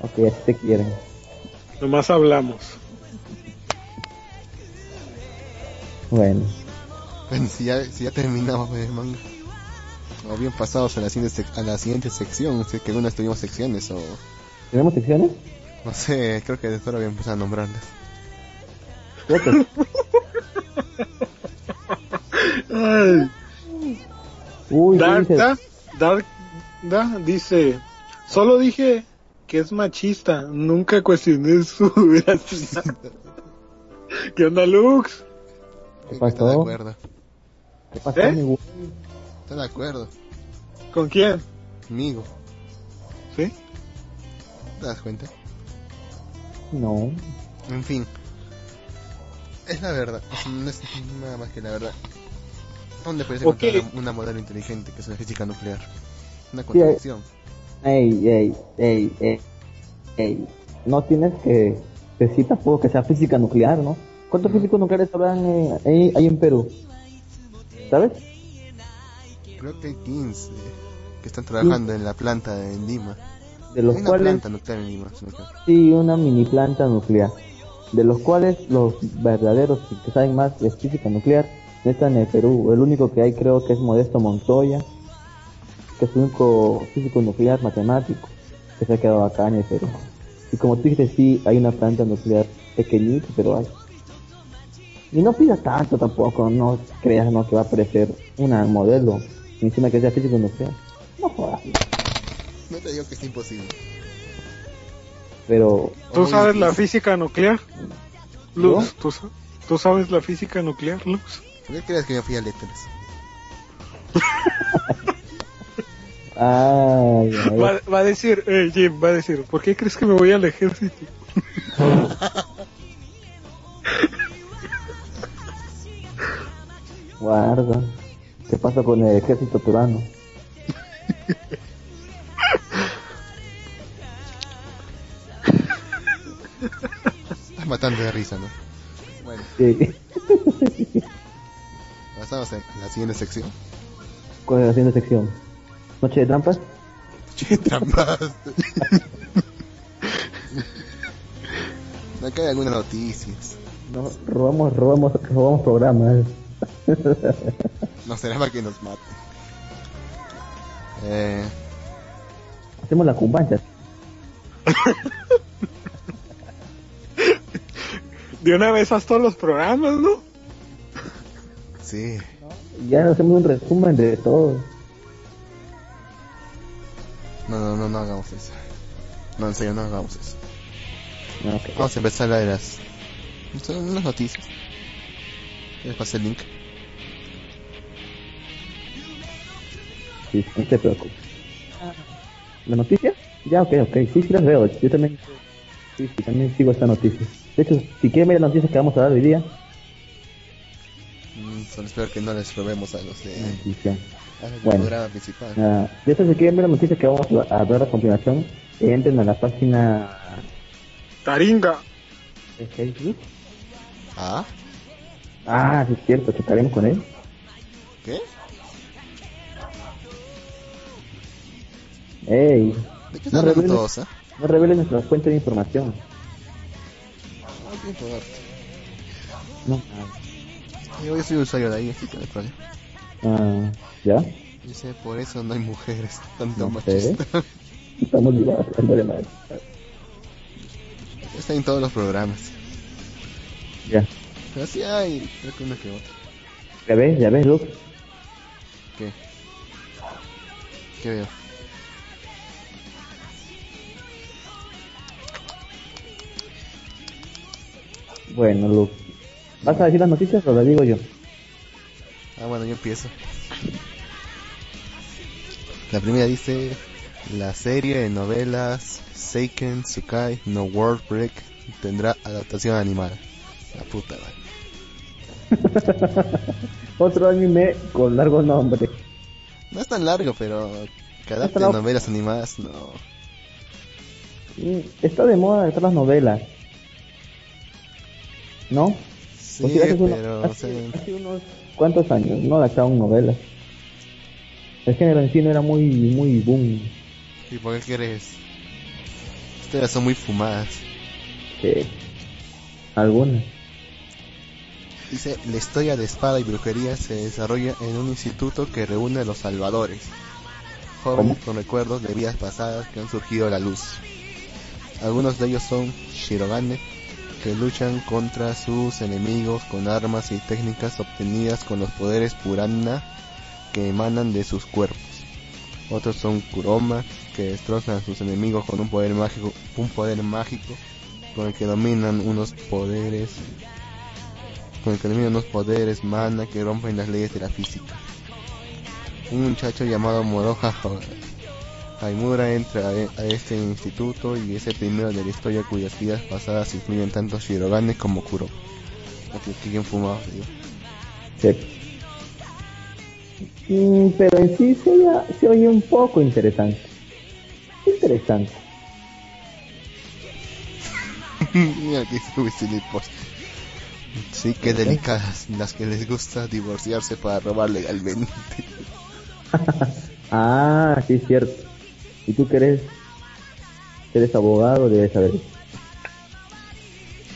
Speaker 5: Ok, así te quieren.
Speaker 3: Nomás hablamos.
Speaker 5: Bueno,
Speaker 4: Bueno, si ya, si ya terminamos el manga. O bien pasados a la siguiente, sec- a la siguiente sección. Si es que algunas tuvimos secciones o...
Speaker 5: ¿tenemos secciones?
Speaker 4: No sé, creo que solo voy a empezar a nombrarlas. [LAUGHS]
Speaker 3: Ay.
Speaker 5: Uy, ¿qué
Speaker 3: Dark,
Speaker 5: dices?
Speaker 3: da, Dark, da, dice, solo dije que es machista, nunca cuestioné su [LAUGHS] veracidad. ¿Qué onda, Lux?
Speaker 5: ¿Qué
Speaker 4: Está de
Speaker 5: pasó?
Speaker 4: acuerdo.
Speaker 5: ¿Qué pasó,
Speaker 3: ¿Eh?
Speaker 5: mi güey?
Speaker 4: Está de acuerdo.
Speaker 3: ¿Con quién?
Speaker 4: Conmigo.
Speaker 3: ¿Sí?
Speaker 4: ¿Te das cuenta?
Speaker 5: No.
Speaker 4: En fin. Es la verdad. No es nada más que la verdad. ¿Dónde puedes encontrar una, una modelo inteligente que es la física nuclear? Una
Speaker 5: Sí,
Speaker 4: contradicción.
Speaker 5: Ey, ey, ey, ey, ey. No tienes que decir tampoco que sea física nuclear, ¿no? ¿Cuántos físicos nucleares habrán eh, ahí, ahí en Perú? ¿Sabes?
Speaker 4: Creo que hay 15 que están trabajando en la planta de Lima.
Speaker 5: De los
Speaker 4: Hay una
Speaker 5: cuales,
Speaker 4: planta nuclear en Lima.
Speaker 5: sí, una mini planta nuclear. De los cuales los verdaderos que- saben más de física nuclear están en el Perú. El único que hay creo que es Modesto Montoya, que es el único físico nuclear matemático que se ha quedado acá en el Perú. Y como tú dices, sí, hay una planta nuclear pequeñita, pero hay. Y no pidas tanto tampoco, no creas no que va a aparecer una modelo encima que sea físico nuclear. No jodas.
Speaker 4: No te digo que es imposible.
Speaker 5: Pero
Speaker 3: ¿Tú sabes la física nuclear? Lux, ¿tú, ¿tú sabes la física nuclear, Lux?
Speaker 4: ¿Por qué crees que yo fui a letras? [LAUGHS]
Speaker 5: Ay, ay.
Speaker 3: Va, va a decir, eh, Jim, va a decir, ¿por qué crees que me voy al ejército? [LAUGHS]
Speaker 5: Guarda. ¿Qué pasa con el ejército turano?
Speaker 4: Estás matando de risa, ¿no? Bueno,
Speaker 5: Sí. [LAUGHS]
Speaker 4: pasamos a la siguiente sección.
Speaker 5: ¿Cuál es la siguiente sección? ¿Noche de trampas?
Speaker 4: Che, trampas. Acá hay algunas noticias.
Speaker 5: No, robamos, robamos, robamos programas.
Speaker 4: No será para que nos mate. Eh,
Speaker 5: Hacemos la cumbancha.
Speaker 3: De una vez haz todos los programas, ¿no?
Speaker 4: Sí.
Speaker 5: Ya hacemos un resumen de todo.
Speaker 4: No, no, no, no hagamos eso. No, en serio, no hagamos eso.
Speaker 5: Ok.
Speaker 4: Vamos a empezar la de las... Noticias. Les pasé el link.
Speaker 5: Sí, no te preocupes. ¿La noticia? Ya, ok, ok. Sí, sí las veo. Yo también. Sí, sí, también sigo esta noticia. De hecho, si quieren ver las noticias que vamos a dar hoy día,
Speaker 4: Solo espero que no les robemos a los de...
Speaker 5: noticia.
Speaker 4: al
Speaker 5: Bueno.
Speaker 4: programa principal.
Speaker 5: Ah, de si quieren ver las noticias que vamos a a ver a continuación, entren a la página
Speaker 3: Taringa.
Speaker 5: de Facebook.
Speaker 4: ¿Ah?
Speaker 5: Ah, sí, es cierto, checaremos con él.
Speaker 4: ¿Qué?
Speaker 5: Ey,
Speaker 4: ¿De qué
Speaker 5: no reveles,
Speaker 4: todos, ah?
Speaker 5: no reveles nuestra fuente de información.
Speaker 4: No.
Speaker 5: No.
Speaker 4: Yo soy usuario de ahí, así que no hay problema.
Speaker 5: Ah, ¿ya?
Speaker 4: Dice, por eso no hay mujeres, tanto
Speaker 5: No sé. [LAUGHS] Estamos ligados, madre.
Speaker 4: Está en todos los programas.
Speaker 5: Ya.
Speaker 4: Pero sí hay, creo que uno que otro.
Speaker 5: ¿Ya ves? ¿Ya ves, Luke?
Speaker 4: ¿Qué? ¿Qué veo?
Speaker 5: Bueno, Luke. ¿Vas a decir las noticias o las digo yo?
Speaker 4: Ah, bueno, yo empiezo. La primera dice, la serie de novelas Seiken Tsukai no World Break tendrá adaptación animada. La puta madre. [LAUGHS]
Speaker 5: Otro anime con largo nombre.
Speaker 4: No es tan largo, pero que adapte
Speaker 5: la-
Speaker 4: novelas animadas, no.
Speaker 5: Mm, Está de moda estas las novelas. ¿No?
Speaker 4: Sí,
Speaker 5: Porque hace
Speaker 4: pero,
Speaker 5: hace unos cuantos años no adaptaban novelas. El género en sí no era muy, muy boom.
Speaker 4: ¿Y por qué quieres? Ustedes son muy fumadas.
Speaker 5: Sí. Algunas.
Speaker 4: Dice, la historia de espada y brujería se desarrolla en un instituto que reúne a los salvadores, jóvenes con recuerdos de vidas pasadas que han surgido a la luz. Algunos de ellos son Shirogane, que luchan contra sus enemigos con armas y técnicas obtenidas con los poderes Purana que emanan de sus cuerpos. Otros son Kuroma, que destrozan a sus enemigos con un poder mágico, un poder mágico con el que dominan unos poderes con el que dominan unos poderes mana que rompen las leyes de la física. Un muchacho llamado Moroha Haimura entra a, este instituto y es el primero de la historia cuyas vidas pasadas incluyen tanto Shirogane como Kuro. Aquí, aquí bien fumado, digo.
Speaker 5: Sí. Mm, pero en sí se, oye- se oye un poco interesante. Interesante. [LAUGHS]
Speaker 4: Mira que subiste post. Sí, que delicadas las que les gusta divorciarse para robar legalmente. [LAUGHS]
Speaker 5: Ah, sí cierto. ¿Y tú que eres, que eres abogado debes saber? eso.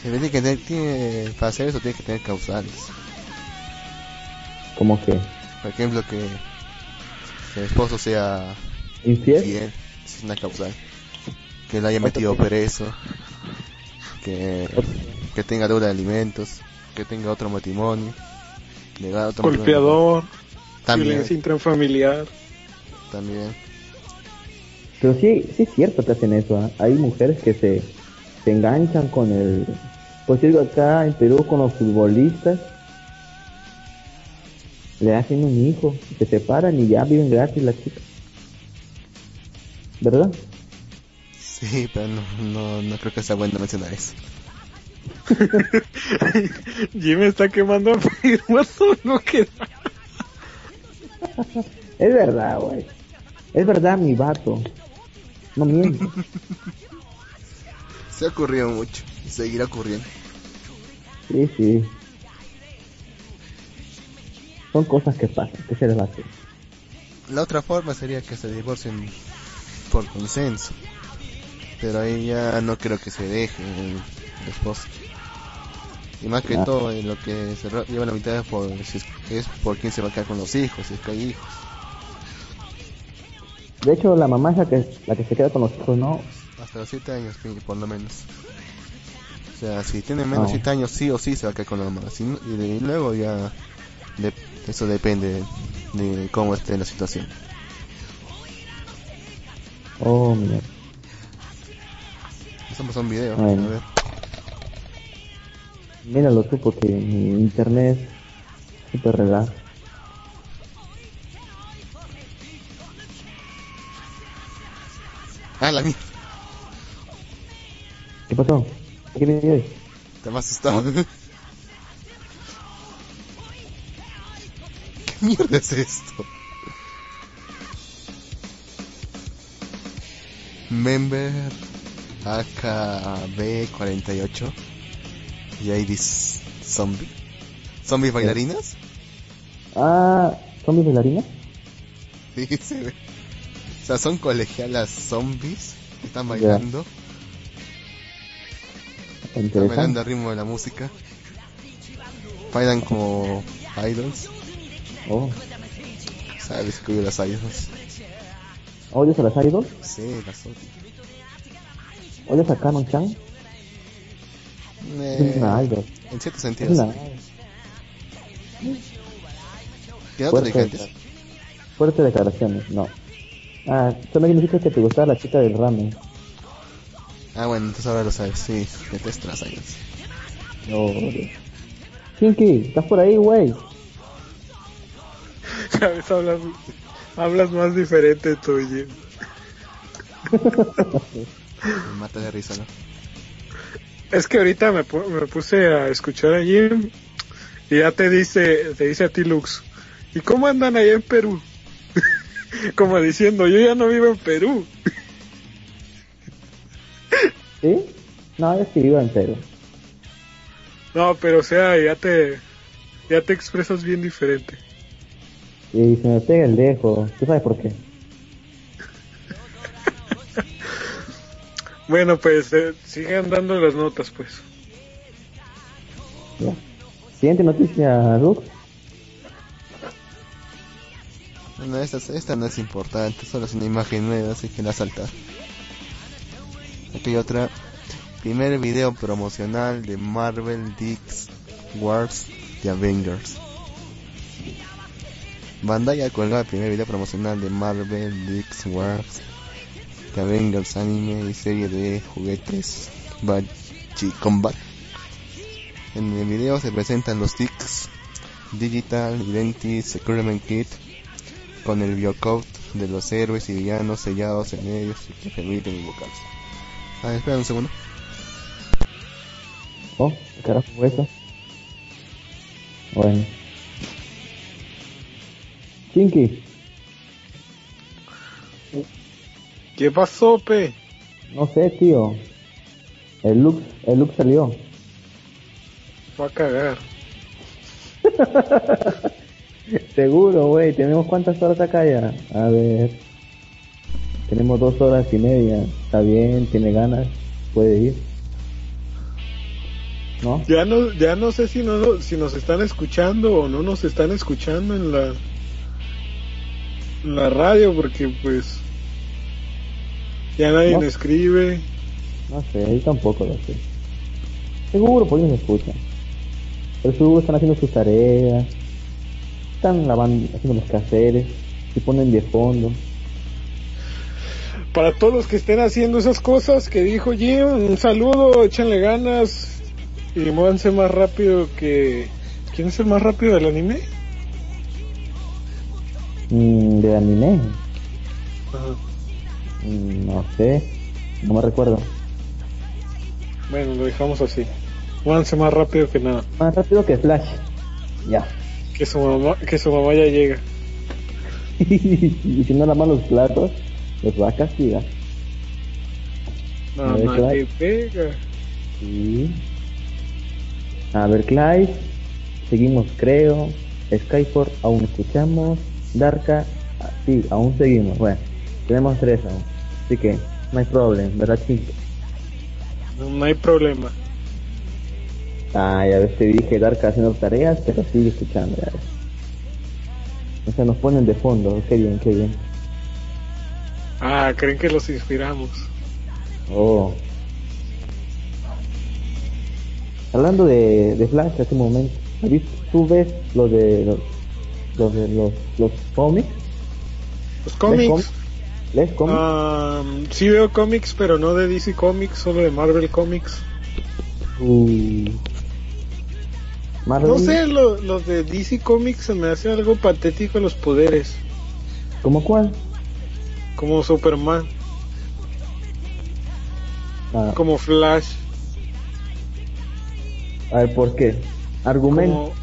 Speaker 4: En vez de que tener- tiene, para hacer eso tiene que tener causales.
Speaker 5: ¿Cómo que?
Speaker 4: Por ejemplo, que, que el esposo sea
Speaker 5: ¿Infiel?
Speaker 4: es una causal. Que le haya metido preso. Que, que tenga deuda de alimentos. Que tenga otro matrimonio. Legal, otro matrimonio.
Speaker 3: Golpeador.
Speaker 4: También.
Speaker 3: Violencia intrafamiliar.
Speaker 4: También.
Speaker 5: Pero sí, sí es cierto que hacen eso. ¿ah? Hay mujeres que se, se enganchan con el... Pues digo, acá en Perú con los futbolistas. Le hacen un hijo, se separan y ya viven gratis las chicas. ¿Verdad?
Speaker 4: Sí, pero no, no, no creo que sea bueno mencionar eso. [LAUGHS]
Speaker 3: Jimmy está quemando firmas no que [LAUGHS]
Speaker 5: Es verdad, güey. Es verdad, mi vato. No miento. [LAUGHS]
Speaker 4: Se ha ocurrido mucho. Y seguirá ocurriendo.
Speaker 5: Sí, sí. Son cosas que pasan, que se les va a hacer.
Speaker 4: La otra forma sería que se divorcien por consenso. Pero ahí ya no creo que se deje el, esposo. Y más que todo, en lo que se lleva la mitad es por, si es, es por quién se va a quedar con los hijos, si es que hay hijos.
Speaker 5: De hecho, la mamá es la que, la que se queda con los hijos, ¿no?
Speaker 4: Hasta los 7 años, por lo menos. O sea, si tiene menos de
Speaker 5: No.
Speaker 4: 7 años, sí o sí se va a quedar con la mamá. Si y, de- y luego ya. de- eso depende de cómo esté la situación.
Speaker 5: Oh, mira.
Speaker 4: Eso pasó un video.
Speaker 5: Bueno.
Speaker 4: A ver.
Speaker 5: Míralo tú porque mi internet es súper relax.
Speaker 4: Ah, la mierda.
Speaker 5: ¿Qué pasó? ¿Qué video es?
Speaker 4: Te me has asustado. [LAUGHS] ¿Qué mierda es esto? Member AKB48 y ID Zombie. ¿Zombies bailarinas?
Speaker 5: Ah, ¿son mis bailarinas? [LAUGHS]
Speaker 4: Sí, se ve. O sea, son colegialas zombies que están bailando. Están bailando al ritmo de la música. Bailan como idols.
Speaker 5: Oh,
Speaker 4: ¿Sabes que las idols?
Speaker 5: ¿oyes a las idols?
Speaker 4: Sí, las odio.
Speaker 5: ¿Oyes a Canon Chan?
Speaker 4: Eh,
Speaker 5: Es una idol.
Speaker 4: En cierto
Speaker 5: Es
Speaker 4: sentido,
Speaker 5: una
Speaker 4: sí. ¿Qué
Speaker 5: Fuerte, fuerte declaraciones, no. Ah, solo significa que te gustaba la chica del ramen.
Speaker 4: Ah, bueno, entonces ahora lo sabes. Sí, detesto las idols.
Speaker 5: No. Kinky, ¿estás por ahí, güey? [LAUGHS]
Speaker 3: Cada vez hablas, hablas más diferente tú, Jim. [LAUGHS]
Speaker 4: Me mata de risa, ¿no?
Speaker 3: Es que ahorita me, pu- me puse a escuchar a Jim y ya te dice, te dice a ti Lux, ¿y cómo andan allá en Perú? [LAUGHS] [LAUGHS] Como diciendo, yo ya no vivo en Perú.
Speaker 5: ¿Sí? No, yo sí vivo en Perú.
Speaker 3: No, pero o sea, ya te, ya te expresas bien diferente.
Speaker 5: Y se me pega el dejo. ¿Tú sabes por qué? [LAUGHS]
Speaker 3: Bueno, pues eh, sigan dando las notas, pues.
Speaker 5: Ya. Siguiente noticia, Lux.
Speaker 4: Bueno, esta, no es importante, solo es una imagen nueva, así que la saltar. Aquí hay otra. Primer video promocional de Marvel Dix Wars de Avengers. Bandai ha colgado el primer video promocional de Marvel Dix Wars de Avengers anime y serie de juguetes Bachi Combat. En el video se presentan los Dix Digital Identity Securement Kit con el biocode de los héroes y villanos sellados en ellos y que permiten invocarse. Ah, espera un segundo.
Speaker 5: Oh, ¿qué carajo fue eso? Bueno. Kinky,
Speaker 3: ¿Qué pasó, pe?
Speaker 5: no sé, tío. El Lux, el Lux salió.
Speaker 3: Fue a cagar. [LAUGHS] [LAUGHS]
Speaker 5: Seguro, güey. ¿Tenemos cuántas horas acá ya? A ver. Tenemos dos horas y media. Está bien, tiene ganas. Puede ir. ¿No?
Speaker 3: Ya no, ya no sé si, no, si nos están escuchando o no nos están escuchando en la, en la radio, porque pues ya nadie
Speaker 5: No.
Speaker 3: me escribe.
Speaker 5: No sé, yo tampoco lo sé. Seguro, por ahí nos escuchan. Pero seguro están haciendo sus tareas. Están lavando, haciendo los quehaceres. Y ponen de fondo.
Speaker 3: Para todos los que estén haciendo esas cosas que dijo Jim, un saludo, échenle ganas y muévanse más rápido que... ¿Quién es el más rápido del anime?
Speaker 5: Mm, de anime. Mm, no sé. No me recuerdo.
Speaker 3: Bueno, lo dejamos así. Muévanse más rápido que nada.
Speaker 5: Más rápido que Flash. Ya.
Speaker 3: Que su mamá, que su mamá ya llega. [LAUGHS]
Speaker 5: y si no lavan los platos, los va a castigar. A ver,
Speaker 3: Mamá te pega.
Speaker 5: Sí. A ver, Clyde. Seguimos, creo. Skyport, aún escuchamos. Darka, ah, sí, aún seguimos. Bueno, tenemos tres aún. Así que, no hay problema, ¿verdad, chicos?
Speaker 3: No, no hay problema.
Speaker 5: Ah, ya ves, te dije Darka haciendo tareas, pero sigue escuchando, ya ves. O sea, nos ponen de fondo. Qué bien, qué bien.
Speaker 3: Ah, creen que los inspiramos.
Speaker 5: Oh. Hablando de, de Flash hace un momento, ¿has visto- ¿tú ves los de los, los los, los cómics?
Speaker 3: Los cómics.
Speaker 5: ¿Lees cómics?
Speaker 3: Ah, sí veo cómics, pero no de DC Comics, solo de Marvel Comics.
Speaker 5: Uh, Marvel,
Speaker 3: No sé, lo- los de DC Comics se me hace algo patético los poderes,
Speaker 5: ¿Cómo cuál?
Speaker 3: como Superman,
Speaker 5: Ah,
Speaker 3: como Flash.
Speaker 5: a ver, ¿por qué? Argumento.
Speaker 3: Como-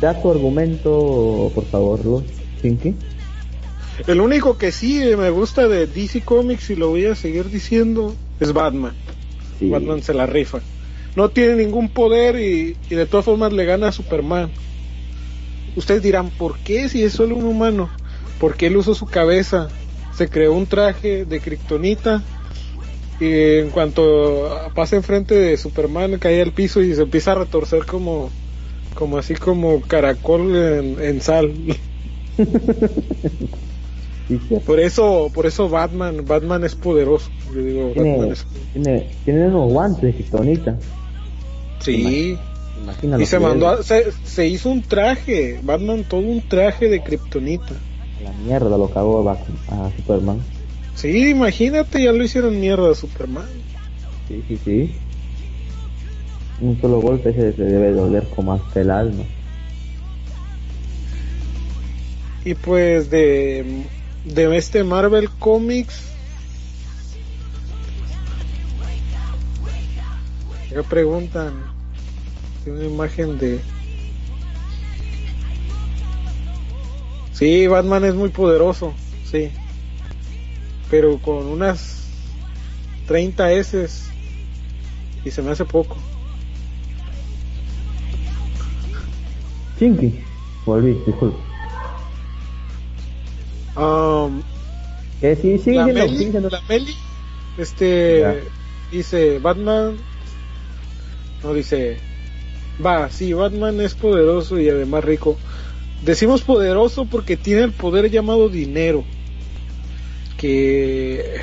Speaker 5: Da tu argumento, por favor, Luz. Pinky.
Speaker 3: El único que sí me gusta de DC Comics y lo voy a seguir diciendo es Batman.
Speaker 5: Sí.
Speaker 3: Batman se la rifa. No tiene ningún poder y, y de todas formas le gana a Superman. Ustedes dirán, ¿por qué si es solo un humano? Porque él usó su cabeza, se creó un traje de kriptonita y en cuanto pasa enfrente de Superman cae al piso y se empieza a retorcer como como así como caracol en, en sal. [LAUGHS] Por eso, por eso Batman, Batman es poderoso. Yo digo, Batman
Speaker 5: Tiene,
Speaker 3: es...
Speaker 5: tiene, tiene unos guantes de Kryptonita.
Speaker 3: Sí.
Speaker 5: Imagina
Speaker 3: Y se mandó, a- se, se hizo un traje, Batman todo un traje de kriptonita.
Speaker 5: La mierda lo cagó a, a Superman.
Speaker 3: Sí, imagínate, ya lo hicieron mierda a Superman.
Speaker 5: Sí, sí, sí. Un solo golpe se, se debe doler como hasta el alma.
Speaker 3: Y pues de, de este Marvel Comics. Acá preguntan. Tiene una imagen de. Sí, Batman es muy poderoso, sí. Pero con unas 30 S y se me hace poco.
Speaker 5: Chinky. Volví, disculpa.
Speaker 3: Um,
Speaker 5: Que sí, sigue
Speaker 3: la, Meli, la Meli, este,
Speaker 5: Ya.
Speaker 3: dice, Batman, no dice, va, sí, Batman es poderoso y además rico. Decimos poderoso porque tiene el poder llamado dinero, que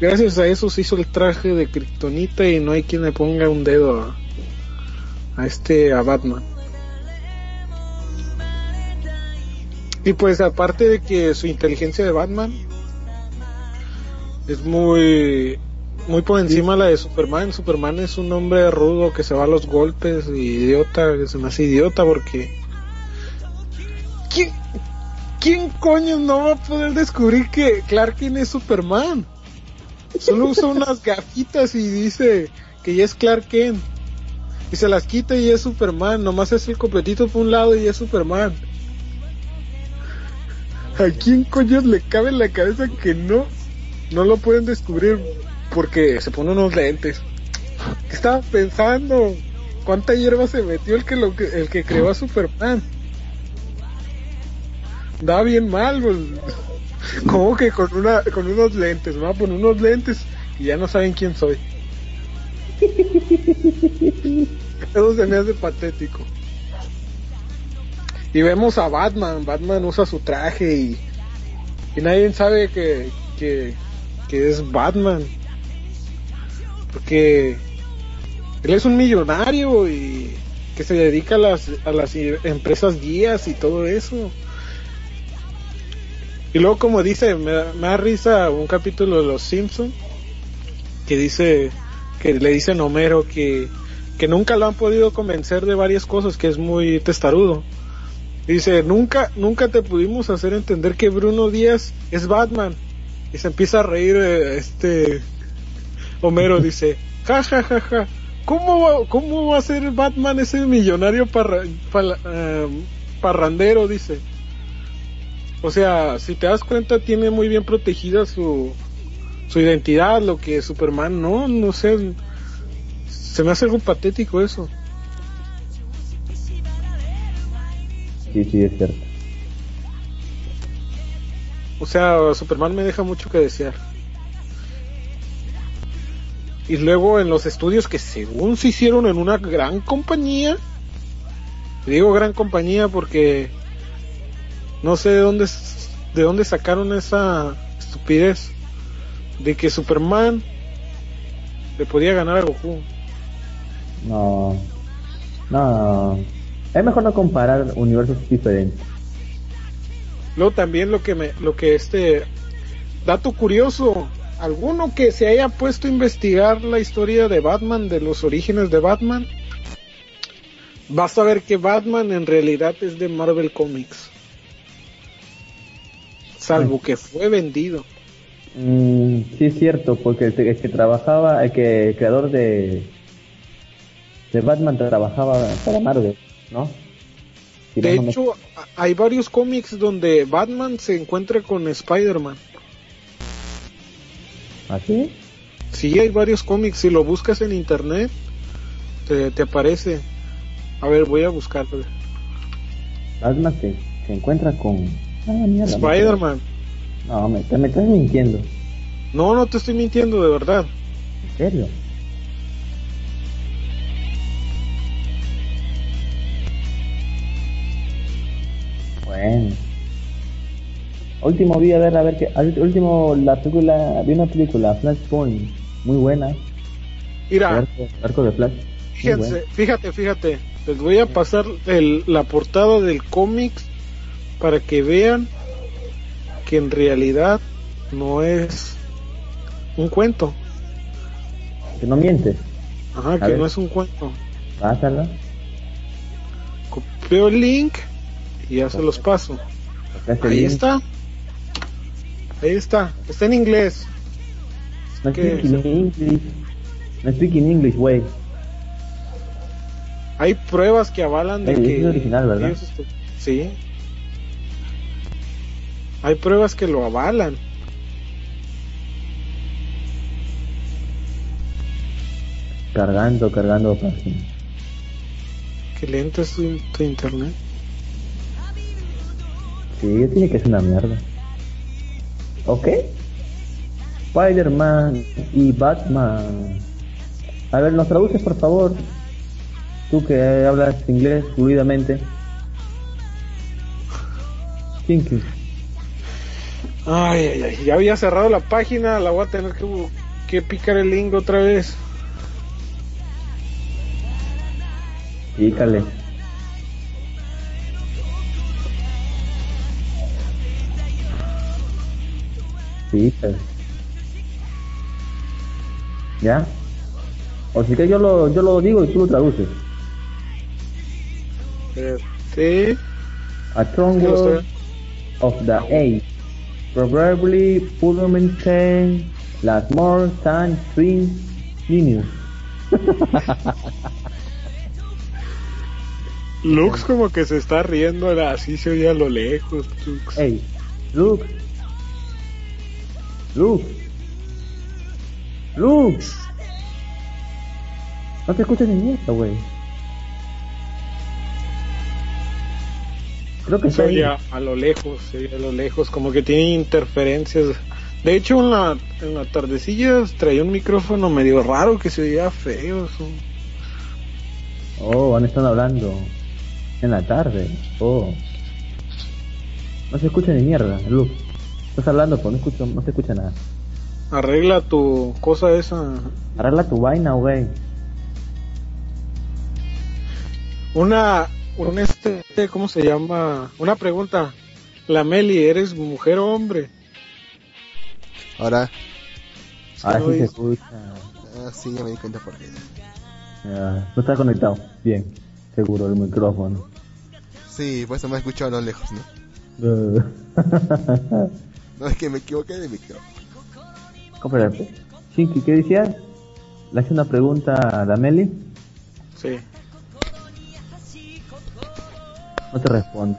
Speaker 3: gracias a eso se hizo el traje de Kryptonita y no hay quien le ponga un dedo a, a este, a Batman. Y pues aparte de que su inteligencia de Batman es muy muy por encima la de Superman. Superman es un hombre rudo que se va a los golpes y idiota, que se me hace idiota porque ¿quién, quién coño no va a poder descubrir que Clark Kent es Superman? Solo usa [LAUGHS] unas gafitas y dice que ya es Clark Kent. Y se las quita y es Superman. Nomás es el completito por un lado y es Superman. ¿A quién coño le cabe en la cabeza que no no lo pueden descubrir porque se pone unos lentes? ¿Qué estaba pensando? ¿Cuánta hierba se metió el que lo que- el que creó a Superman? Da bien mal, pues. Como que con una con unos lentes, me voy a poner unos lentes y ya no saben quién soy. Eso se me hace patético. Y vemos a Batman, Batman usa su traje y, y nadie sabe que, que es Batman. Porque él es un millonario y que se dedica a las, a las empresas guías y todo eso. Y luego como dice, me, da- risa un capítulo de Los Simpson que dice, que le dicen a Homero que, que nunca lo han podido convencer de varias cosas, que es muy testarudo. Dice, nunca, nunca te pudimos hacer entender que Bruno Díaz es Batman. Y se empieza a reír eh, este Homero, dice, ja ja ja ja, ¿cómo va, cómo va a ser Batman ese millonario parra- eh, parrandero? Dice. O sea, si te das cuenta, tiene muy bien protegida su, su identidad, lo que Superman no, no sé. Se me hace algo patético eso.
Speaker 5: Sí, sí, es cierto.
Speaker 3: O sea, Superman me deja mucho que desear. Y luego en los estudios que según se hicieron en una gran compañía, digo gran compañía porque no sé de dónde de dónde sacaron esa estupidez. de que Superman le podía ganar a Goku.
Speaker 5: No. No. Es mejor no comparar universos diferentes.
Speaker 3: Luego también lo que me, lo que este dato curioso, alguno que se haya puesto a investigar la historia de Batman, de los orígenes de Batman, vas a ver que Batman en realidad es de Marvel Comics. Salvo que fue vendido.
Speaker 5: Mm, sí es cierto, porque el, que- el que trabajaba, el que el creador de de Batman trabajaba para Marvel, ¿no? Si
Speaker 3: De
Speaker 5: no
Speaker 3: hecho, hay varios cómics donde Batman se encuentra con Spider-Man.
Speaker 5: ¿Así?
Speaker 3: Sí, hay varios cómics. Si lo buscas en internet, te, te aparece. A ver, voy a buscarlo.
Speaker 5: Batman se, se encuentra con ah,
Speaker 3: Spider-Man.
Speaker 5: No, me, me estás mintiendo.
Speaker 3: No, no te estoy mintiendo, de verdad.
Speaker 5: ¿En serio? Bueno. Último vi a ver, a ver que al último la película, vi una película Flashpoint, muy buena.
Speaker 3: Mira,
Speaker 5: Arco, arco de Flash.
Speaker 3: fíjense, fíjate, fíjate. Les voy a pasar el- la portada del cómics para que vean que en realidad no es un cuento.
Speaker 5: Que no mientes.
Speaker 3: Ajá,
Speaker 5: A
Speaker 3: que
Speaker 5: ver.
Speaker 3: no es un cuento.
Speaker 5: Pásala.
Speaker 3: Copio el link y ya se los paso. Ahí
Speaker 5: link.
Speaker 3: está. Ahí está. Está en inglés.
Speaker 5: No
Speaker 3: ¿Qué
Speaker 5: speak in English. No speak in English, wey.
Speaker 3: Hay pruebas que avalan de
Speaker 5: Ey,
Speaker 3: que.
Speaker 5: es original, ¿verdad?
Speaker 3: ellos, sí. Hay pruebas que lo avalan.
Speaker 5: Cargando, cargando página.
Speaker 3: Que lento es tu, tu internet.
Speaker 5: Sí, tiene que ser una mierda. ¿Ok? Spider-Man y Batman. A ver, nos traduces por favor. Tú que hablas inglés fluidamente. Kinky.
Speaker 3: Ay, ay, ay. Ya había cerrado la página. La voy a tener que, que picar el link otra vez.
Speaker 5: Pícale. Pícale. ¿Ya? O si que yo lo, yo lo digo y tú lo traduces.
Speaker 3: Este.
Speaker 5: A triangle of the age, probably Pullman las more than three minutes. [LAUGHS]
Speaker 3: Lux como que se está riendo. Así se oye a lo lejos. Lux.
Speaker 5: Hey, Luke. Luke. Luke. No te escuchas ni mierda, güey. Creo que
Speaker 3: se oye a, lo lejos, se oye a lo lejos, como que tiene interferencias. De hecho, en la, en la tardecilla traía un micrófono medio raro que se oía feo. eso.
Speaker 5: Oh, han estado hablando en la tarde. Oh. No se escucha ni mierda, Luke. Estás hablando, pero no, escucho, no se escucha nada.
Speaker 3: Arregla tu cosa esa.
Speaker 5: Arregla tu vaina, güey.
Speaker 3: Una, un este, ¿cómo se llama? Una pregunta. La Meli, ¿eres mujer o hombre?
Speaker 4: Ahora.
Speaker 5: Ahora
Speaker 3: no
Speaker 5: sí se
Speaker 3: es-
Speaker 5: escucha.
Speaker 4: Ah, sí, ya me di cuenta por qué.
Speaker 5: Ah, no está conectado. Bien. Seguro el micrófono.
Speaker 4: Sí, por eso me he escuchado a lo lejos, ¿no? [LAUGHS] [LAUGHS] No es que me equivoqué de micrófono.
Speaker 5: Espérate. Chinky, ¿qué decías? Le hace una pregunta a la Meli.
Speaker 3: Sí.
Speaker 5: No te responde.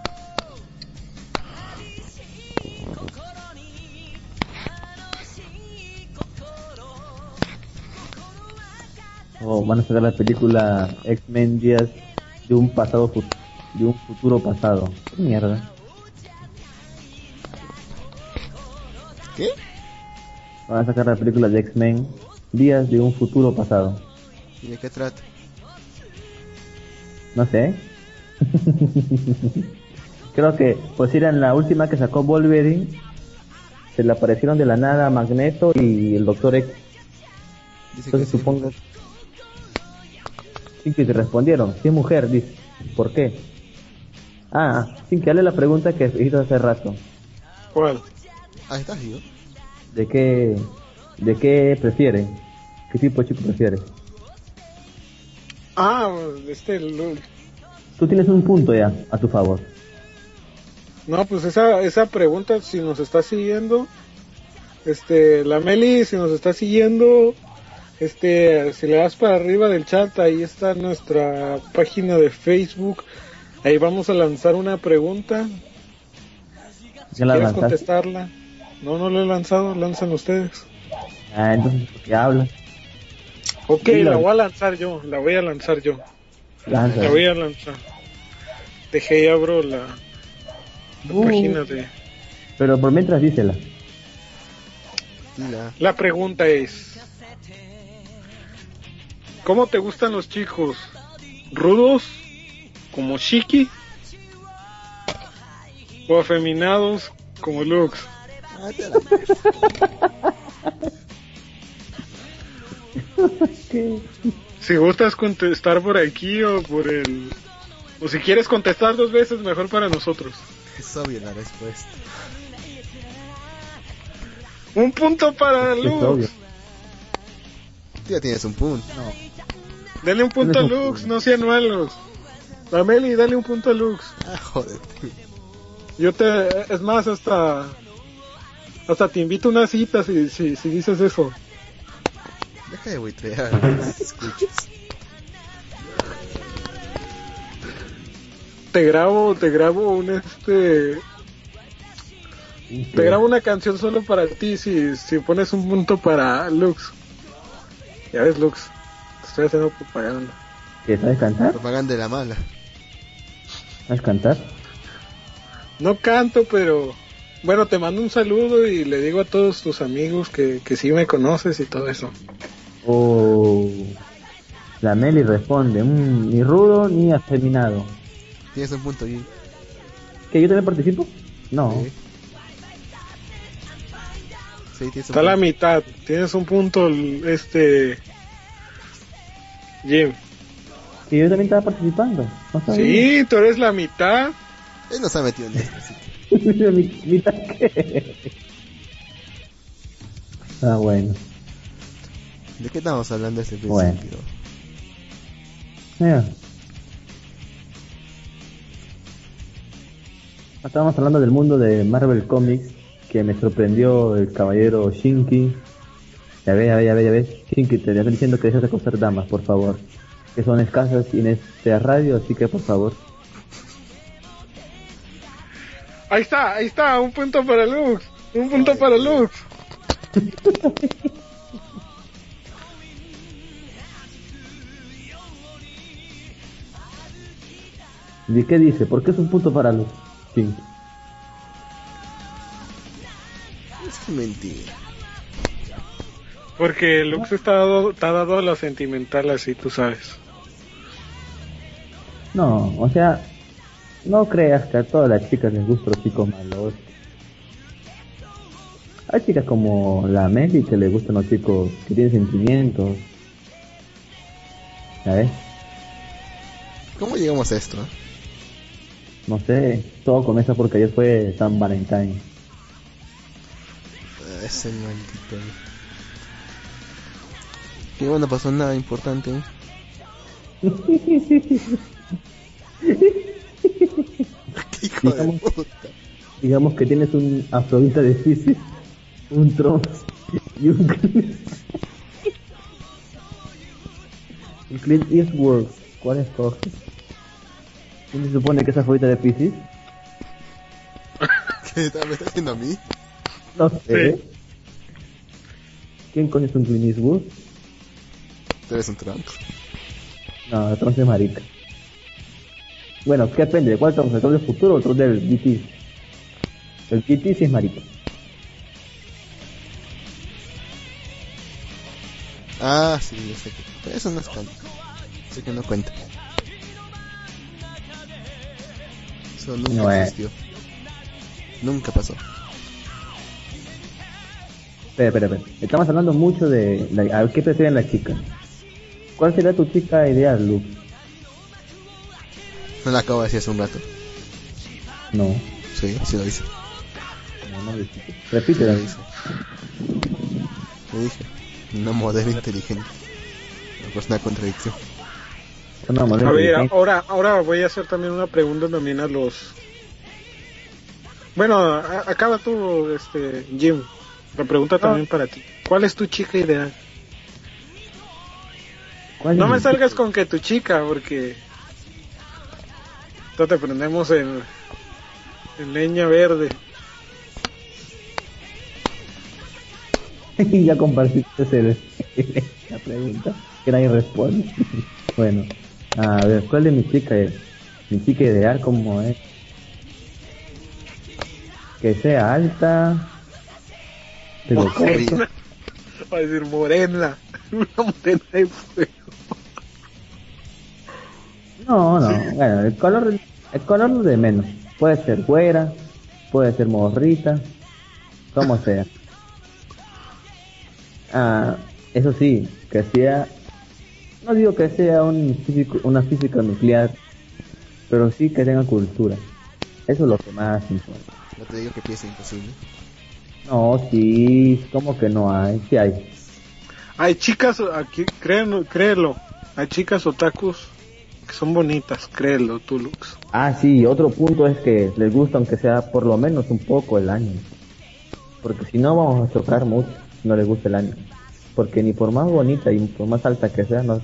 Speaker 5: Oh, van a sacar la película X-Men Días de un pasado de un futuro pasado. ¿Qué mierda?
Speaker 4: ¿Qué?
Speaker 5: Van a sacar la película de X-Men Días de un futuro pasado.
Speaker 4: ¿Y de qué trata?
Speaker 5: No sé. [LAUGHS] Creo que pues era en la última que sacó Wolverine. se le aparecieron de la nada Magneto y el Doctor X. Entonces supongo... Sí, que te respondieron. Si es mujer, dice. ¿Por qué? Ah, sin que hable la pregunta que hizo hace rato.
Speaker 3: ¿Cuál?
Speaker 4: Ah, estás yo.
Speaker 5: ¿De qué, de qué prefiere? ¿Qué tipo de chico prefiere?
Speaker 3: Ah, este,
Speaker 5: Tú tienes un punto ya a tu favor.
Speaker 3: no, pues esa, esa pregunta, si nos está siguiendo, este, la Meli, si nos está siguiendo, este, si le das para arriba del chat, ahí está nuestra página de Facebook, ahí vamos a lanzar una pregunta,
Speaker 5: ¿Ya la
Speaker 3: ¿quieres
Speaker 5: lanzaste?
Speaker 3: contestarla? No, no lo he lanzado, lanzan ustedes.
Speaker 5: Ah, entonces, ¿por qué hablas?
Speaker 3: Ok, la voy a lanzar yo, la voy a lanzar yo. La voy a lanzar. Dejé y abro la, la
Speaker 5: Uh.
Speaker 3: página de...
Speaker 5: Pero por mientras dísela.
Speaker 3: La pregunta es, ¿cómo te gustan los chicos? ¿Rudos? ¿Como Shiki? ¿O afeminados como Lux? [LAUGHS] Si gustas contestar por aquí o por el... O si quieres contestar dos veces, mejor para nosotros.
Speaker 4: Es obvia la respuesta.
Speaker 3: Un punto para Lux.
Speaker 4: obvio. Ya tienes un punto.
Speaker 3: Dale un punto a Lux, no sean malos. La Meli, dale un punto a Lux.
Speaker 4: Ah, joder.
Speaker 3: Yo te, es más, hasta, hasta te invito a una cita si, si, si dices eso.
Speaker 4: Deja de buitrear. escuchas.
Speaker 3: Te grabo, te grabo un este, te grabo una canción solo para ti si, si pones un punto para Lux. Ya ves, Lux, te estoy haciendo propaganda.
Speaker 5: ¿Qué sabes cantar?
Speaker 4: Propaganda de la mala.
Speaker 5: ¿Sabes cantar?
Speaker 3: No canto, pero bueno, te mando un saludo y le digo a todos tus amigos que, que sí me conoces y todo eso.
Speaker 5: O la Meli responde, "Mm, ni rudo ni afeminado.
Speaker 4: Tienes un punto ahí.
Speaker 5: ¿Que yo también participo? No.
Speaker 4: Sí, tienes un
Speaker 3: Está a la mitad, tienes un punto, este, Jim.
Speaker 5: Que yo también estaba participando. No.
Speaker 3: Sí, tú eres la mitad.
Speaker 4: Él no se ha metido en esto. así [LAUGHS]
Speaker 5: Mi- mitad qué? ah, bueno.
Speaker 4: ¿De qué estamos hablando desde el
Speaker 5: Bueno.
Speaker 4: principio?
Speaker 5: Mira. Estábamos hablando del mundo de Marvel Comics, que me sorprendió el caballero Shinki. Ya ves, ya ves, ya ves, ya ves. Shinki, te estoy diciendo que dejes de acosar damas, por favor. Que son escasas en este radio, así que por favor.
Speaker 3: Ahí está, ahí está, un punto para Lux. Un punto para Lux. [LAUGHS]
Speaker 5: ¿Y qué dice? ¿Por qué es un punto para los Shinki?
Speaker 4: Es mentira.
Speaker 3: Porque Lux está dado, está dado a lo sentimental así, tú sabes.
Speaker 5: No, o sea, no creas que a todas las chicas les gustan los chicos malos. Hay chicas como la Meli que les gustan los chicos que tienen sentimientos. ¿Sabes?
Speaker 4: ¿Cómo llegamos a esto? eh?
Speaker 5: No sé, todo comienza porque ayer fue San Valentín.
Speaker 4: Ese maldito. Que bueno, pasó nada importante. ¿eh? [LAUGHS] [LAUGHS] Hijo de
Speaker 5: digamos,
Speaker 4: puta.
Speaker 5: digamos que tienes un Afrodita de Pisces, un Trunks y un un Clint Eastwood. ¿Cuál escoges? ¿Quién se supone que es Afrodita de Pisces? [LAUGHS]
Speaker 4: ¿Qué está- me está haciendo a mí?
Speaker 5: No sé. ¿Quién coño es un Clint Eastwood?
Speaker 4: Tú eres un tronco.
Speaker 5: No, Trunks es marica. Bueno, ¿qué depende? ¿De cuál Trunks? ¿El del futuro o el del BT? El BT sí es marica.
Speaker 4: Ah, sí, yo sé que. Pero eso no es canon. Sé que no cuenta. Eso nunca
Speaker 5: No es.
Speaker 4: existió. Nunca pasó.
Speaker 5: Espera, espera, espera. Estamos hablando mucho de la- a qué prefieren las chicas. ¿Cuál sería tu chica ideal, Luke?
Speaker 4: No la acabo de decir hace un rato.
Speaker 5: No,
Speaker 4: Sí, sí lo hice.
Speaker 5: no, no lo.
Speaker 4: Sí lo hice. Lo dije. Una modelo inteligente. Pues una contradicción.
Speaker 5: Una modelo
Speaker 3: A ver, ahora, ahora voy a hacer también una pregunta también a los... Bueno, a- acaba tú, este, Jim. La pregunta también para ti. ¿Cuál es tu chica ideal?
Speaker 5: ¿Cuál
Speaker 3: No me salgas con que tu chica, porque... Te prendemos en, en leña verde. [LAUGHS]
Speaker 5: ya compartiste el- [LAUGHS] la pregunta que nadie responde. [LAUGHS] bueno, a ver, ¿cuál es mi chica? Mi chica ideal, ¿cómo es? Que sea alta, pero corta.
Speaker 3: Va a decir morena. Una morena de fuego.
Speaker 5: No, no, bueno, el color, el color de menos. Puede ser güera, puede ser morrita, como sea. Ah, eso sí, que sea, no digo que sea un físico, una física nuclear, pero sí que tenga cultura. Eso es lo que más importa.
Speaker 4: No te digo que piense imposible.
Speaker 5: No, sí, como que no hay, sí hay.
Speaker 3: Hay chicas, aquí, créelo, créelo. Hay chicas otakus que son bonitas, créelo, tú, Lux.
Speaker 5: Ah, sí, otro punto es que les gusta aunque sea por lo menos un poco el anime. Porque si no vamos a chocar mucho no les gusta el anime. Porque ni por más bonita y por más alta que sea, no,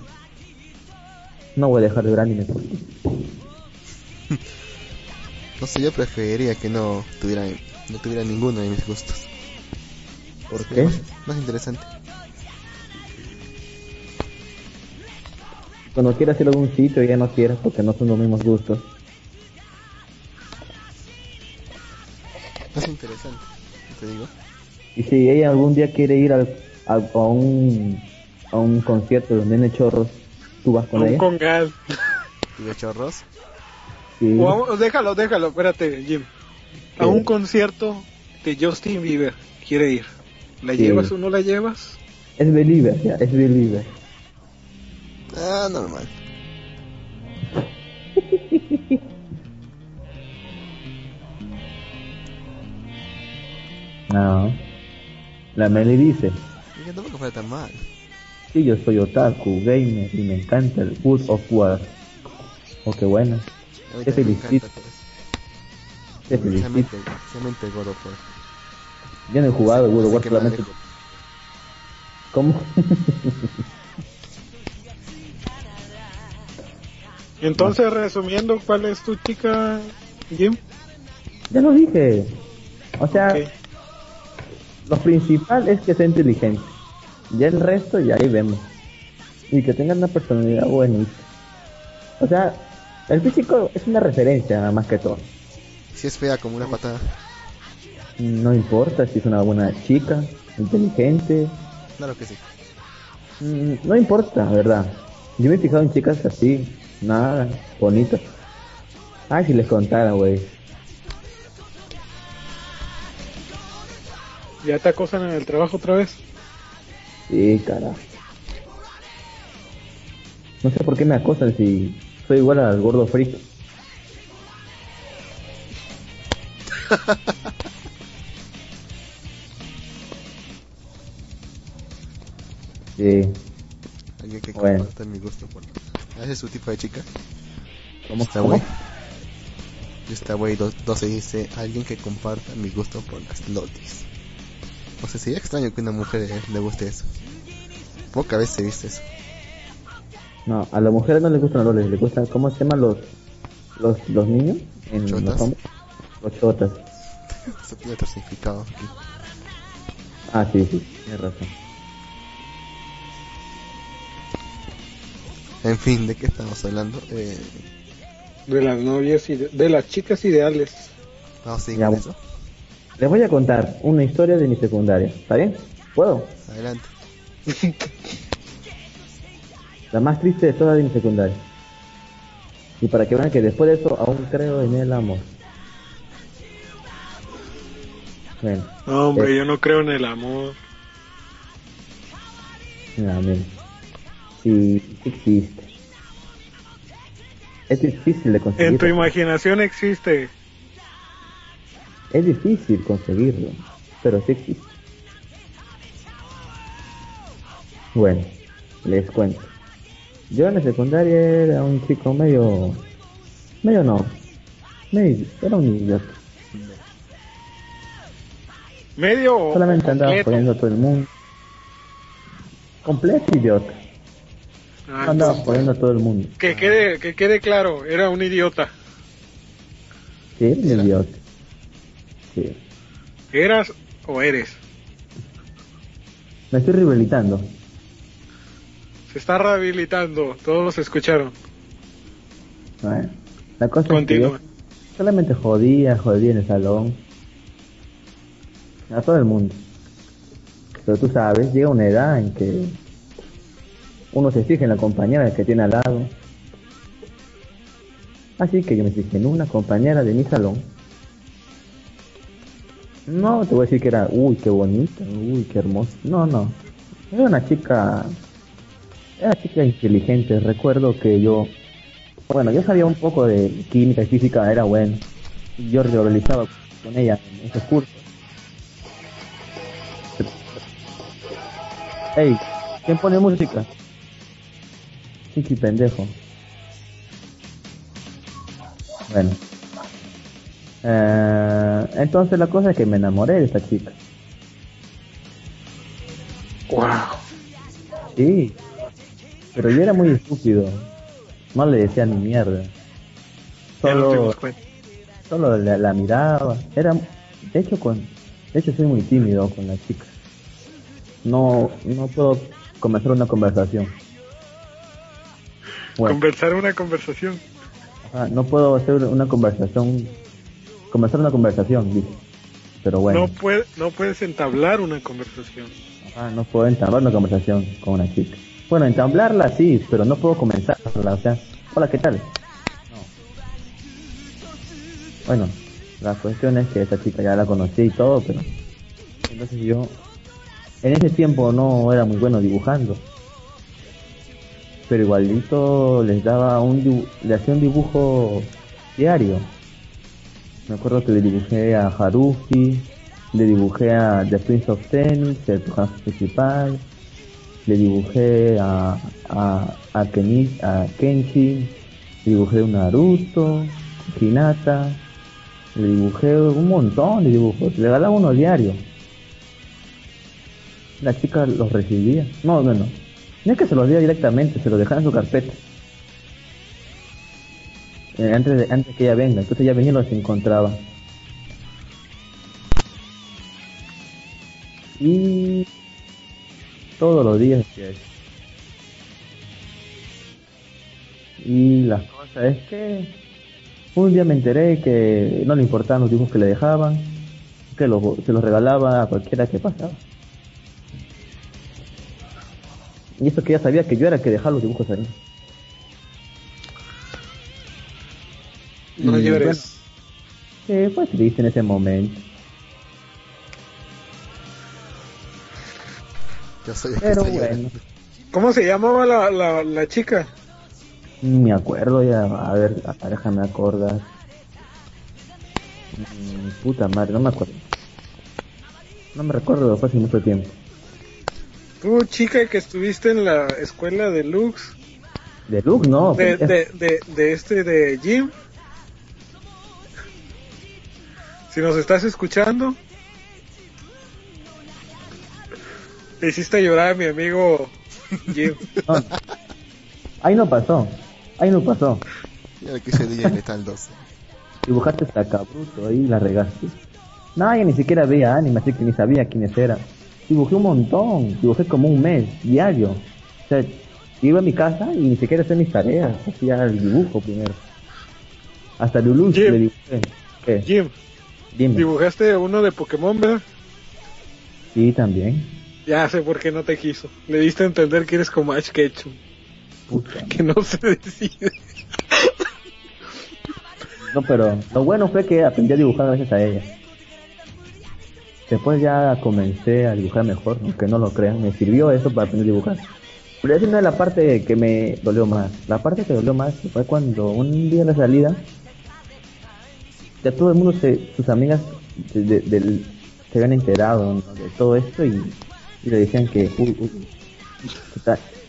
Speaker 5: no voy a dejar de ver anime. [LAUGHS]
Speaker 4: No sé, yo preferiría que no tuviera, no tuviera ninguno de mis gustos.
Speaker 5: ¿Por qué?
Speaker 4: Más, más interesante.
Speaker 5: Cuando quieras ir a algún sitio ya no quieras porque no son los mismos gustos.
Speaker 4: Más interesante, te digo.
Speaker 5: Y si ella algún día quiere ir al- a, a un a un concierto donde viene chorros, ¿tú vas con
Speaker 3: Un
Speaker 5: ella?
Speaker 3: con gas.
Speaker 4: ¿Tuve chorros?
Speaker 5: Sí.
Speaker 3: O déjalo, déjalo, espérate, Jim. A un concierto de Justin Bieber quiere ir. ¿La
Speaker 5: Sí.
Speaker 3: llevas o no la llevas?
Speaker 5: Es believer, ya, es believer.
Speaker 4: Ah, normal. [LAUGHS]
Speaker 5: No. La Meli dice,
Speaker 4: que tampoco fuera tan mal.
Speaker 5: sí, yo soy otaku, gamer y me encanta el Wood of War. Oh, qué bueno. Te
Speaker 4: me
Speaker 5: felicito. Te felicito.
Speaker 4: Especialmente, especialmente God of War.
Speaker 5: Yo no he jugado of War solamente. ¿Cómo? [LAUGHS]
Speaker 3: Entonces, resumiendo, ¿cuál es tu chica, Jim?
Speaker 5: ya lo dije. O sea, lo principal es que sea inteligente. Ya el resto ya ahí vemos. Y que tenga una personalidad bonita. O sea, el físico es una referencia nada más que todo.
Speaker 4: Si es fea como una patada.
Speaker 5: No importa si es una buena chica, inteligente.
Speaker 4: Claro que sí.
Speaker 5: Mm, No importa, ¿verdad? Yo me he fijado en chicas así, nada, bonitas. Ay, si les contara, güey.
Speaker 3: ¿Ya te acosan en el trabajo otra vez?
Speaker 5: Sí, carajo. No sé por qué me acosan si soy igual al gordo frito. [LAUGHS] Sí,
Speaker 4: Alguien que
Speaker 5: Bueno.
Speaker 4: comparta mi gusto por... ¿Ese es su tipo de chica?
Speaker 5: ¿cómo
Speaker 4: Está güey. Y esta güey 12 dice, alguien que comparta mi gusto por las lolis. O sea, sería extraño que una mujer eh, le guste eso. Poca vez se viste eso.
Speaker 5: No, a las mujeres no les gustan los loles, les gustan, ¿cómo se llaman los los, los niños? En
Speaker 4: ¿Chotas?
Speaker 5: los? Los chotas. [LAUGHS]
Speaker 4: Eso tiene otro significado aquí.
Speaker 5: Ah, sí, sí, tienes razón.
Speaker 4: En fin, ¿de qué estamos hablando? Eh,
Speaker 3: De las novias y de, de las chicas ideales.
Speaker 4: vamos a seguir
Speaker 5: Ya,
Speaker 4: eso.
Speaker 5: Les voy a contar una historia de mi secundaria, ¿está bien? ¿Puedo?
Speaker 4: Adelante. [LAUGHS]
Speaker 5: La más triste de todas de mi secundaria. Y para que vean que después de eso aún creo en el amor. Bueno,
Speaker 3: No, hombre,
Speaker 5: Eh.
Speaker 3: yo no creo en el amor.
Speaker 5: Mira. Sí, sí existe. Es difícil de conseguir.
Speaker 3: En tu imaginación existe.
Speaker 5: Es difícil conseguirlo, pero sí existe. Bueno, les cuento. Yo en la secundaria era un chico medio... Medio no. Medio, era un idiota.
Speaker 3: Medio
Speaker 5: Solamente andaba
Speaker 3: completo.
Speaker 5: poniendo a todo el mundo. Completo idiota.
Speaker 3: Ah,
Speaker 5: andaba
Speaker 3: entonces,
Speaker 5: poniendo a todo el mundo.
Speaker 3: que quede, que quede claro, era un idiota.
Speaker 5: Sí, era un idiota. Sí.
Speaker 3: ¿Eras o eres?
Speaker 5: Me estoy rehabilitando.
Speaker 3: Se está rehabilitando, todos los escucharon.
Speaker 5: La cosa
Speaker 3: Continúa.
Speaker 5: es que yo solamente jodía, jodía en el salón. A todo el mundo. Pero tú sabes, llega una edad en que uno se fija en la compañera que tiene al lado. Así que yo me fijé en una compañera de mi salón. No te voy a decir que era, uy, qué bonita, uy, qué hermosa. No, no. Era una chica, era una chica inteligente. Recuerdo que yo, bueno, yo sabía un poco de química y física, era bueno. Yo realizaba con ella en esos cursos. Ey, ¿quién pone música? Chiqui pendejo. Bueno. Eh, entonces la cosa es que me enamoré de esta chica.
Speaker 3: Wow.
Speaker 5: Sí. Pero yo era muy estúpido. No le decía ni mierda. Solo, solo la, la miraba. Era, de hecho, con, de hecho soy muy tímido con la chica. No, no puedo comenzar una conversación. Bueno.
Speaker 3: Conversar una conversación.
Speaker 5: No puedo hacer una conversación, comenzar una conversación, dice. Pero bueno,
Speaker 3: No, puede, no puedes entablar una conversación.
Speaker 5: ajá, no puedo entablar una conversación con una chica. Bueno, entablarla sí, pero no puedo comenzarla, o sea, hola, ¿qué tal? No. Bueno, la cuestión es que esa chica ya la conocí y todo, pero entonces yo en ese tiempo no era muy bueno dibujando. Pero igualito les daba un le hacía un dibujo diario. Me acuerdo que le dibujé a Haruki, le dibujé a The Prince of Tennis, el personaje principal, le dibujé a, a, a, Keni- a Kenshi, le dibujé un Naruto, Hinata, le dibujé un montón de dibujos, le regalaba uno diario. La chica los recibía. No, no, no. Es que se los diera directamente, se los dejaba en su carpeta. Eh, antes, de, antes que ella venga, entonces ella venía y los encontraba. Y todos los días. Y la cosa es que un día me enteré que no le importaban los dibujos que le dejaban, que se los regalaba a cualquiera que pasaba. Y eso que ella sabía que yo era el que dejaba los dibujos ahí.
Speaker 3: No
Speaker 5: Y,
Speaker 3: llores.
Speaker 5: bueno, eh, fue triste en ese momento.
Speaker 4: Ya sabía que
Speaker 5: Pero
Speaker 4: está llorando.
Speaker 5: bueno,
Speaker 3: ¿Cómo se llamaba la, la, la chica?
Speaker 5: me acuerdo ya, a ver, a- déjame acordar. Mm, puta madre, no me acuerdo. No me recuerdo, fue hace mucho tiempo.
Speaker 3: Tú, chica que estuviste en la escuela de Lux,
Speaker 5: De Luke, no.
Speaker 3: de,
Speaker 5: pendejo.
Speaker 3: de, de, de este de Jim. Si nos estás escuchando, le hiciste llorar a mi amigo Jim. [LAUGHS]
Speaker 5: No. Ahí no pasó, ahí no pasó.
Speaker 4: Mira que ese día Letal 2.
Speaker 5: Dibujaste Sakabuto ahí la regaste. Nadie ni siquiera veía anime, así que ni sabía quiénes eran. Dibujé un montón, dibujé como un mes, diario. O sea, iba a mi casa y ni siquiera hacía mis tareas, hacía el dibujo primero. Hasta Lulu
Speaker 3: Jim.
Speaker 5: le dibujé. ¿Qué?
Speaker 3: Jim,
Speaker 5: Dime.
Speaker 3: dibujaste uno de Pokémon, ¿verdad?
Speaker 5: Sí, también.
Speaker 3: Ya sé por qué no te quiso. Le diste a entender que eres como Ash Ketchum.
Speaker 5: Puta.
Speaker 3: Que no se decide.
Speaker 5: No, pero lo bueno fue que aprendí a dibujar gracias a ella. Después ya comencé a dibujar mejor, aunque no lo crean, me sirvió eso para aprender a dibujar. Pero esa no es la parte que me dolió más. La parte que dolió más fue cuando un día de la salida, ya todo el mundo, se, sus amigas se habían enterado de todo esto y, le decían que uy, uy,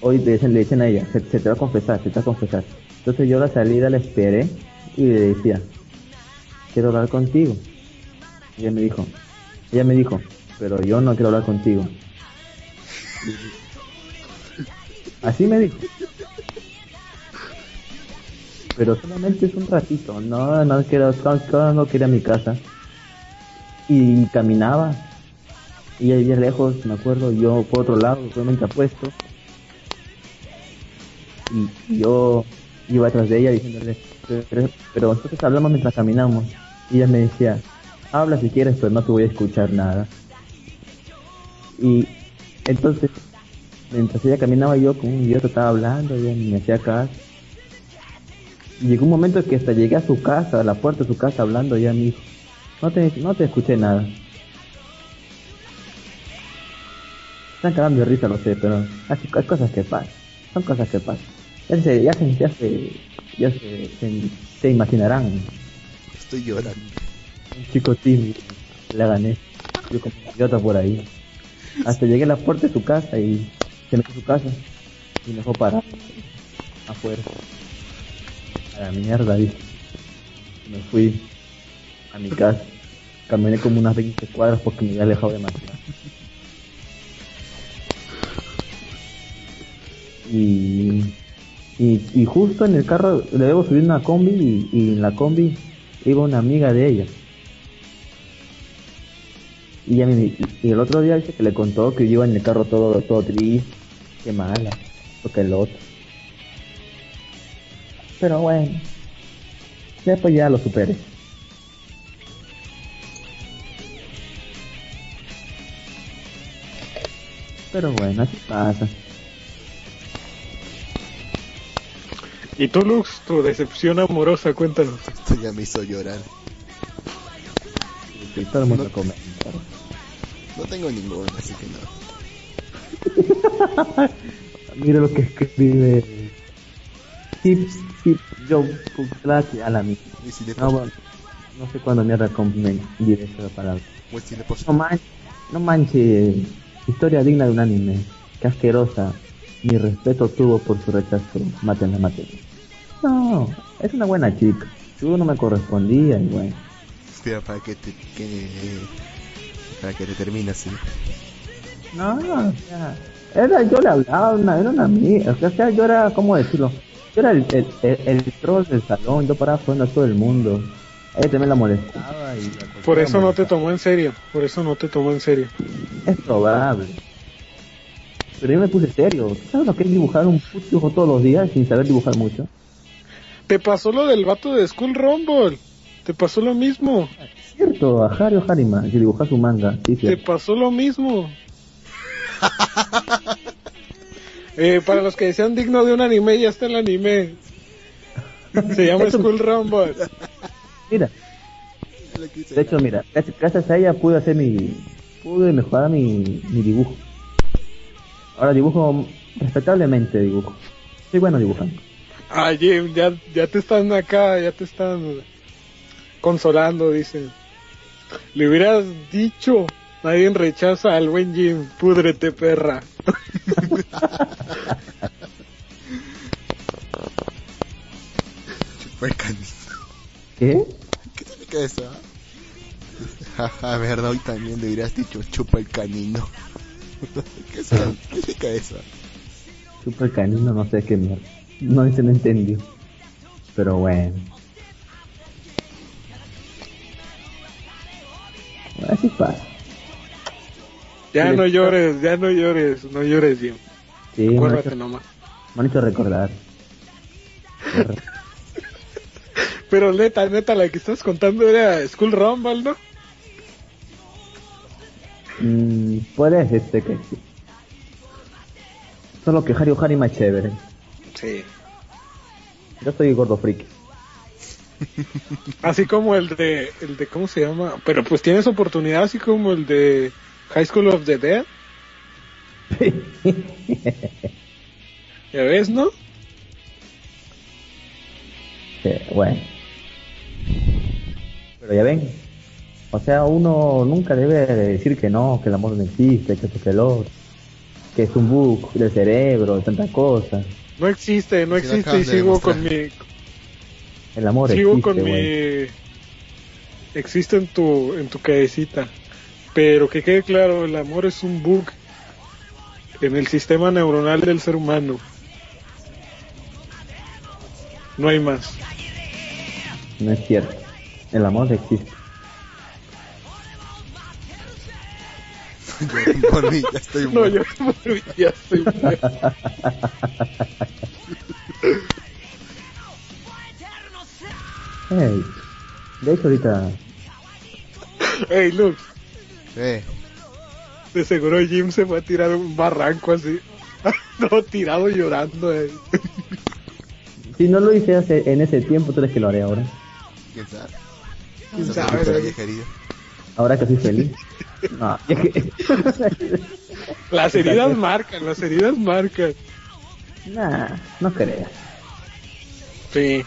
Speaker 5: hoy le dicen, le dicen a ella, se, te va a confesar, se te va a confesar. Entonces yo la salida la esperé y le decía, quiero hablar contigo. Ella me dijo, ella me dijo, pero yo no quiero hablar contigo. Así me dijo. Pero solamente es un ratito, no, no quiero, no, no quería mi casa. Y caminaba, y ella vivía lejos, me acuerdo, yo por otro lado, totalmente apuesto. Y yo iba atrás de ella diciéndole, pero, pero nosotros hablamos mientras caminamos. Y ella me decía, habla si quieres, pero no te voy a escuchar nada. Y entonces, mientras ella caminaba yo como un idiota estaba hablando, ella ni me hacía caso. Llegó un momento que hasta llegué a su casa, a la puerta de su casa hablando, ella me dijo, no te, no te escuché nada. Están cagando de risa, lo sé, pero hay, cosas que pasan, son cosas que pasan. Ya se, ya se, ya se, ya se, se imaginarán.
Speaker 4: Estoy llorando.
Speaker 5: Un chico tímido, la gané. Yo como idiota por ahí. Hasta llegué a la puerta de su casa y se metió a su casa y me dejó parar afuera. A la mierda, dije. Me fui a mi casa. Caminé como unas 20 cuadras porque me había alejado demasiado. Y, y, justo en el carro le debo subir una combi y en la combi iba una amiga de ella. Y, ya me- y el otro día dice que le contó que yo iba en el carro todo, todo triste, que mala, porque el otro. Pero bueno, después ya lo superé. Pero bueno, así pasa.
Speaker 3: Y tú, Lux, tu decepción amorosa, cuéntanos.
Speaker 4: Esto ya me hizo llorar.
Speaker 5: Y todo el mundo
Speaker 4: No.
Speaker 5: come.
Speaker 4: No tengo ninguno, así que no. [LAUGHS]
Speaker 5: Mira lo que escribe. Hip, hip, yo, Puklaki, a la
Speaker 4: le
Speaker 5: No, bueno, no sé cuándo mierda me diré esa palabra.
Speaker 4: Pues
Speaker 5: No manches, no manches. Historia digna de un anime. Qué asquerosa. Mi respeto tuvo por su rechazo. Mátenla, mátenla. No, es una buena chica. Tú no me correspondía y bueno.
Speaker 4: Espera para que te para que te termine así.
Speaker 5: No, o sea, era, yo le hablaba, una, era una amiga, o sea, yo era, ¿cómo decirlo? Yo era el, el, el, el troll del salón, yo paraba jugando a todo el mundo. Ella también la molestaba y la
Speaker 3: Por eso no te tomó en serio. Por eso no te tomó en serio.
Speaker 5: Es probable. Pero yo me puse serio. ¿Tú sabes lo que es dibujar un puto dibujo todos los días sin saber dibujar mucho?
Speaker 3: Te pasó lo del vato de School Rumble. Te pasó lo mismo.
Speaker 5: Cierto, a Hario Harima, que dibuja su manga. Sí,
Speaker 3: Te pasó lo mismo. Eh, para los que decían digno de un anime, ya está el anime. Se llama [LAUGHS] School Rumble.
Speaker 5: Mira. De hecho, mira, gracias, a ella pude hacer mi... Pude mejorar mi, mi dibujo. Ahora dibujo respetablemente dibujo. Soy bueno dibujando.
Speaker 3: Ay, Jim, ya, ya te están acá, ya te están consolando, dicen. Le hubieras dicho, nadie rechaza al buen Jim, púdrete perra. [LAUGHS]
Speaker 4: Chupa el canino.
Speaker 5: ¿Qué?
Speaker 4: ¿Qué significa eso? [LAUGHS] Jaja, verdad, hoy también le hubieras dicho chupa el canino. [LAUGHS] ¿Qué, es eso? ¿Qué significa eso?
Speaker 5: Super canino, no sé qué mierda. No se me entendió. Pero bueno. Así pasa.
Speaker 3: Ya no llores, ya no llores, no llores, Jim.
Speaker 5: Sí,
Speaker 3: Acuérdate nomás.
Speaker 5: me han hecho recordar. [LAUGHS]
Speaker 3: Pero neta, neta, la que estás contando era School Rumble, ¿no?
Speaker 5: Mm, puede decirte que sí. Solo que Hario Harima es chévere.
Speaker 3: Sí.
Speaker 5: Yo soy gordo friki.
Speaker 3: Así como el de, el de, ¿cómo se llama? Pero pues tienes oportunidad así como el de High School of the Dead. [LAUGHS] ya ves, ¿no?
Speaker 5: Sí, bueno. Pero ya ven. O sea, uno nunca debe de decir que no, que el amor no existe, que que el otro. Que es un bug del cerebro, tanta cosa.
Speaker 3: No existe, no existe y sigo con mi,
Speaker 5: El amor
Speaker 3: sigo
Speaker 5: existe,
Speaker 3: con
Speaker 5: güey.
Speaker 3: mi, existe en tu, en tu cabecita. Pero que quede claro, el amor es un bug en el sistema neuronal del ser humano. No hay más.
Speaker 5: No es cierto. El amor existe.
Speaker 4: Yo por mí ya estoy [LAUGHS]
Speaker 3: No, yo por mí ya estoy muerto. [LAUGHS]
Speaker 5: Ey, de hecho ahorita
Speaker 3: Hey, look,
Speaker 4: Eh,
Speaker 3: de seguro Jim se fue a tirar un barranco así. [LAUGHS] no, tirado llorando. eh.
Speaker 5: si no lo hice hace, en ese tiempo, ¿tú crees que lo haré ahora?
Speaker 4: ¿quién sabe?
Speaker 3: ¿Quién sabe.
Speaker 5: Ahora que soy feliz. [LAUGHS] No, [LAUGHS]
Speaker 3: Las heridas marcan, las heridas marcan.
Speaker 5: nah, no creas.
Speaker 3: Sí.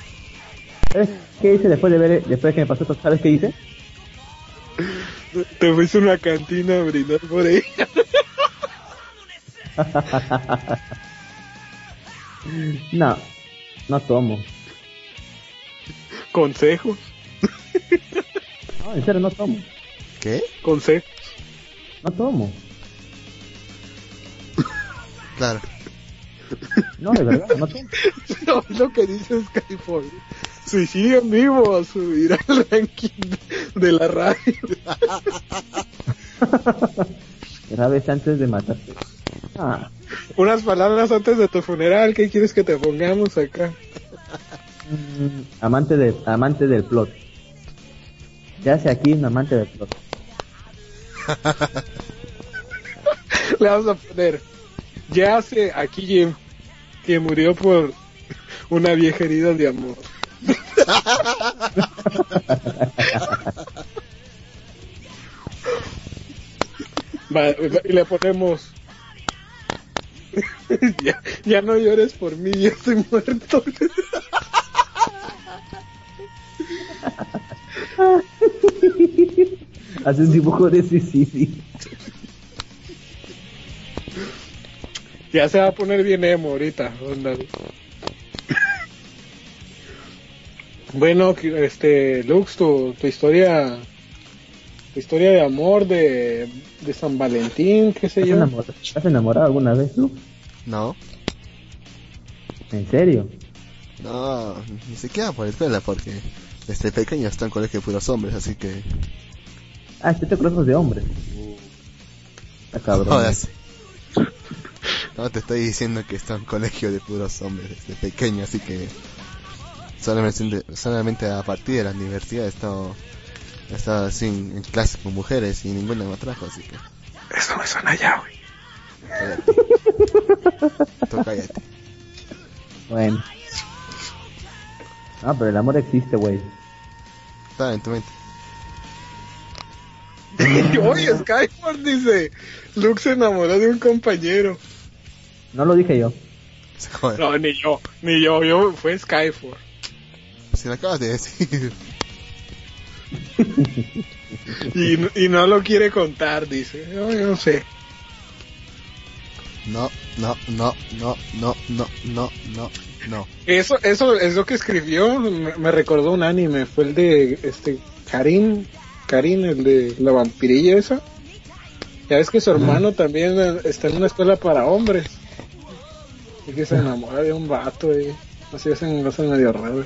Speaker 5: ¿Sabes qué hice después de ver, después que me pasó esto? ¿Sabes qué hice?
Speaker 3: Te fuiste a una cantina a brindar por ella. [LAUGHS]
Speaker 5: no, no tomo.
Speaker 3: Consejos,
Speaker 5: No, en serio, no tomo.
Speaker 4: ¿Qué?
Speaker 3: consejos.
Speaker 5: No tomo.
Speaker 4: Claro.
Speaker 5: No, de verdad, no tomo. [LAUGHS]
Speaker 3: No, lo que dice Skyfall. Suicidio en vivo, subir al ranking de la radio.
Speaker 5: Grabes antes de matarte. Ah,
Speaker 3: Unas palabras antes de tu funeral, ¿qué quieres que te pongamos acá?
Speaker 5: mm, amante, de, amante del plot. Ya hace aquí un amante del plot. [LAUGHS]
Speaker 3: Le vamos a poner, ya hace aquí Jim, que murió por una vieja herida de amor. Va- y le ponemos, [LAUGHS] ya, ya no llores por mí, ya estoy muerto.
Speaker 5: Hace un dibujo de suicidio.
Speaker 3: ya se va a poner bien emo ahorita, ándale. Bueno, este, Lux, tu, tu historia, tu historia de amor de, de San Valentín, qué sé
Speaker 5: ¿Has
Speaker 3: yo.
Speaker 5: enamorado, ¿Has enamorado alguna vez tú?
Speaker 4: No,
Speaker 5: ¿En serio?
Speaker 4: no, ni siquiera por escuela, porque desde pequeño está en colegio de puros hombres, así que.
Speaker 5: Ah, este te conoces de hombres. Está cabrón.
Speaker 4: No te estoy diciendo que está en colegio de puros hombres desde pequeño, así que. Solamente, solamente a partir de la universidad he estado, he estado así en, en clase con mujeres y ninguna me atrajo, así que.
Speaker 3: Eso me suena ya, güey.
Speaker 4: Cállate. Tú cállate.
Speaker 5: Bueno. No, pero el amor existe, güey.
Speaker 4: Está en tu mente. [LAUGHS]
Speaker 3: Oye, Skyford dice, Lux se enamoró de un compañero.
Speaker 5: No lo dije yo.
Speaker 4: Joder,
Speaker 3: No, ni yo, ni yo, yo, fue Skyford.
Speaker 4: Si lo acabas de decir. [LAUGHS]
Speaker 3: Y, y no lo quiere contar, dice. Yo no sé.
Speaker 4: No, no, no, no, no, no, no, no, no.
Speaker 3: Eso, eso es lo que escribió, me, me recordó un anime, fue el de este Karin, Karin, el de la vampirilla esa. Ya ves que su hermano también eh, está en una escuela para hombres. Y que se enamora de un vato y así hacen cosas medio raras.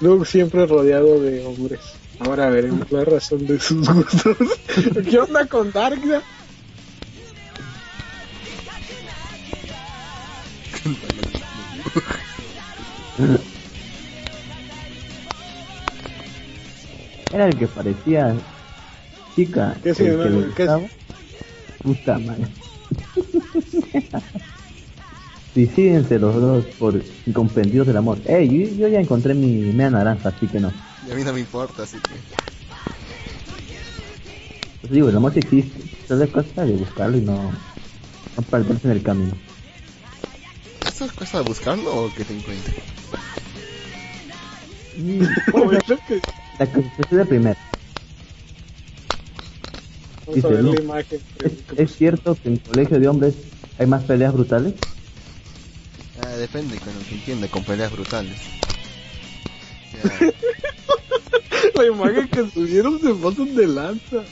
Speaker 3: Luke siempre rodeado de hombres. Ahora veremos la razón de sus gustos. [LAUGHS] ¿Qué onda con Darkseid?
Speaker 5: Era el que parecía chica.
Speaker 3: ¿Qué qué
Speaker 5: gustaba. Puta madre. [LAUGHS] Suicídense los dos por incomprendidos del amor. Ey, yo, yo ya encontré mi media naranja, así que no.
Speaker 4: Y a mí no me importa, así que.
Speaker 5: Pues digo, el amor sí existe. Solo es cosa de buscarlo y no, no perderse en el camino.
Speaker 4: ¿Eso es cosa de buscarlo o que te encuentre? [LAUGHS]
Speaker 5: Y, ser la que se de primero. Dice, "No,
Speaker 3: la imagen.
Speaker 5: ¿Es, es cierto que en el colegio de hombres hay más peleas brutales?
Speaker 4: Ah, depende con lo que entiende, con peleas brutales. [LAUGHS]
Speaker 3: La imagen que subieron se pasan de lanza.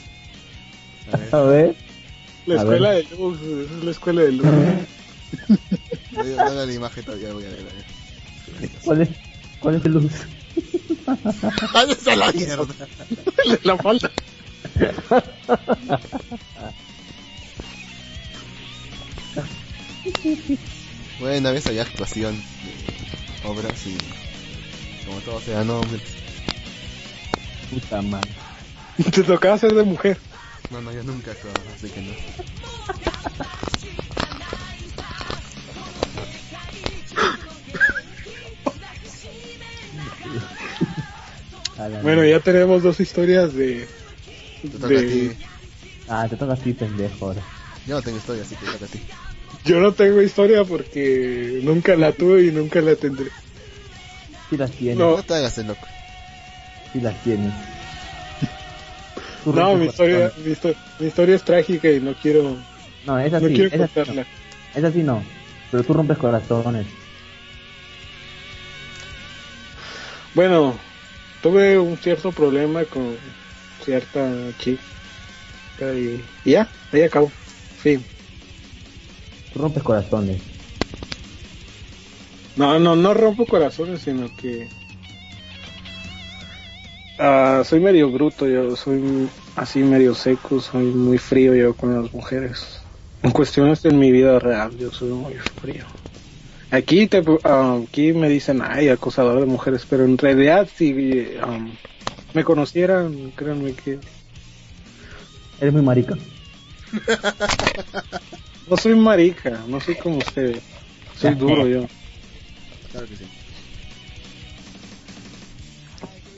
Speaker 5: A ver.
Speaker 3: La
Speaker 5: A
Speaker 3: escuela
Speaker 5: ver.
Speaker 3: de luz, esa es la escuela de luz.
Speaker 4: No nada de la imagen todavía, voy a ver.
Speaker 5: ¿Cuál es, cuál es el luz?
Speaker 4: ¡Ahí está la mierda! [LAUGHS]
Speaker 3: la falta. [LAUGHS]
Speaker 4: Bueno, a veces hay actuación de obras y como todos sean hombres.
Speaker 5: Puta madre. [LAUGHS]
Speaker 3: Te tocaba ser de mujer.
Speaker 4: No, no, yo nunca he actuado, así que no. [LAUGHS]
Speaker 3: Bueno, ya tenemos dos historias de.
Speaker 4: Te toca
Speaker 3: de-
Speaker 4: a ti.
Speaker 5: Ah, te toca a ti, pendejo.
Speaker 4: Yo no tengo historia, así que te toca a ti.
Speaker 3: Yo no tengo historia porque nunca la tuve y nunca la tendré.
Speaker 5: Sí las tienes.
Speaker 3: No.
Speaker 4: No te hagas el loco.
Speaker 5: Sí las tienes. [LAUGHS]
Speaker 3: No, mi historia, mi, histo- mi historia es trágica y no quiero.
Speaker 5: No, esa
Speaker 3: no
Speaker 5: sí,
Speaker 3: quiero
Speaker 5: esa sí no. Esa sí no. Pero tú rompes corazones.
Speaker 3: Bueno, tuve un cierto problema con cierta chica y, y ya, ahí acabó. Fin.
Speaker 5: Rompes corazones.
Speaker 3: No, no, no rompo corazones, sino que ah, soy medio bruto, yo soy así medio seco, soy muy frío yo con las mujeres. En cuestiones de mi vida real, yo soy muy frío. Aquí te, ah, aquí me dicen, ay, acosador de mujeres, pero en realidad si ah, me conocieran, créanme que
Speaker 5: Eres muy marica. [LAUGHS]
Speaker 3: no soy marica, no soy como ustedes, soy duro yo.
Speaker 4: Claro que sí.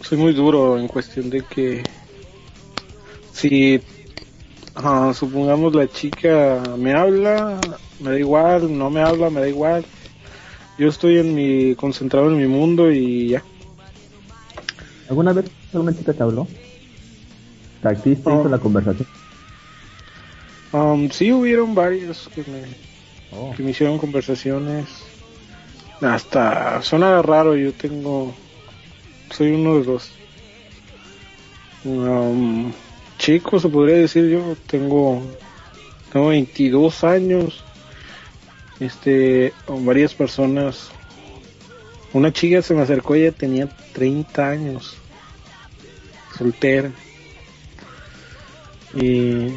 Speaker 3: soy muy duro en cuestión de que si supongamos la chica me habla, me da igual, no me habla, me da igual. Yo estoy en mi concentrado en mi mundo y ya.
Speaker 5: ¿Alguna vez alguna chica te habló? ¿Te hizo la conversación?
Speaker 3: Um, sí hubieron varios que me,
Speaker 5: Oh.
Speaker 3: que me hicieron conversaciones. Hasta suena raro, yo tengo soy uno de los um, chicos, se podría decir yo, tengo tengo 22 años. Este, con varias personas. Una chica se me acercó, ella tenía 30 años. Soltera. Y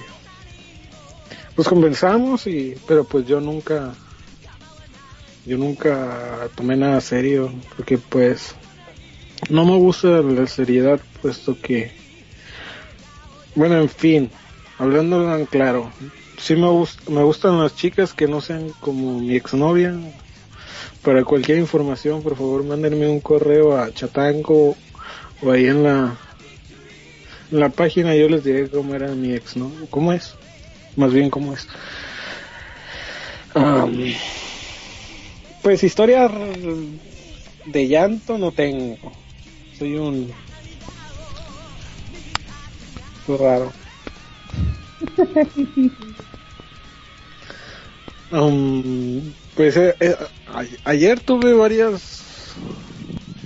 Speaker 3: pues conversamos y pero pues yo nunca yo nunca tomé nada serio porque pues no me gusta la seriedad puesto que bueno en fin hablando en claro sí me gust- me gustan las chicas que no sean como mi exnovia. Para cualquier información por favor mándenme un correo a chatango o ahí en la en la página yo les diré cómo era mi ex no cómo es más bien cómo es pues historia r- de llanto no tengo soy un soy raro [LAUGHS] Am, pues eh, eh, a- ayer tuve varias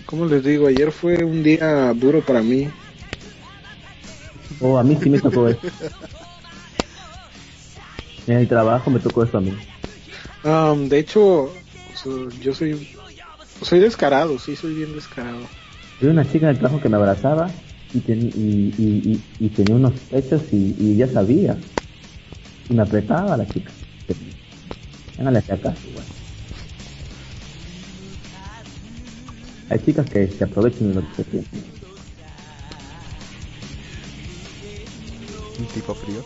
Speaker 3: ¿cómo les digo? ayer fue un día duro para mí
Speaker 5: Oh, a mí sí me tocó eso. [LAUGHS] En el trabajo me tocó eso a mí.
Speaker 3: Am, de hecho yo soy soy descarado sí soy bien descarado
Speaker 5: Había una chica en el trabajo que me abrazaba y, ten- y, y, y, y tenía unos pechos y, y ya sabía. Y me apretaba la chica. Ya le hacía caso, igual. Hay chicas que se aprovechan de lo que se tiene.
Speaker 4: Un tipo frío.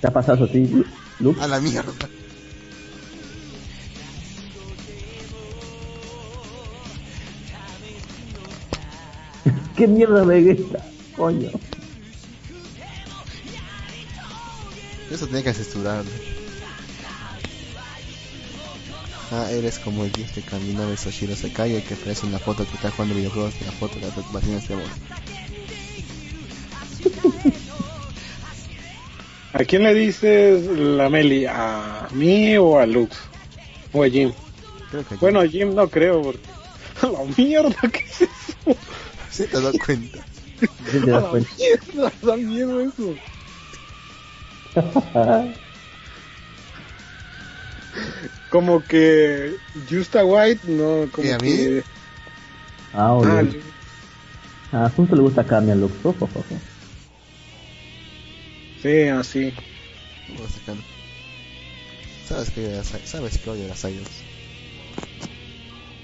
Speaker 5: ¿Te ha pasado a ti,
Speaker 4: a la mierda. [LAUGHS]
Speaker 5: ¿Qué mierda de? Coño.
Speaker 4: Eso tenía que censurarlo. Ah, eres como el dios que de Sashiro Sakai, el que aparece en la foto que está jugando videojuegos, en la foto de las batinas de voz.
Speaker 3: ¿A quién le dices la Meli? ¿A mí o a Lux? ¿O a Jim?
Speaker 4: Creo que
Speaker 3: Bueno, a Jim no creo, porque... ¡A [LAUGHS] la mierda! ¿Qué es eso?
Speaker 4: Sí te das cuenta. [LAUGHS]
Speaker 5: Sí te
Speaker 3: ¡A
Speaker 5: das [LAUGHS]
Speaker 3: la
Speaker 5: cuenta.
Speaker 3: mierda! ¡Da miedo eso! Como que Justa White, no, como
Speaker 4: ¿Y a mí?
Speaker 3: que...
Speaker 5: ah,
Speaker 3: Ah,
Speaker 5: oye. Ah, justo le gusta Kami al Lux. Ojo, ojo, ojo.
Speaker 3: Sí, así.
Speaker 4: Sabes que odio sabes que odio las idols.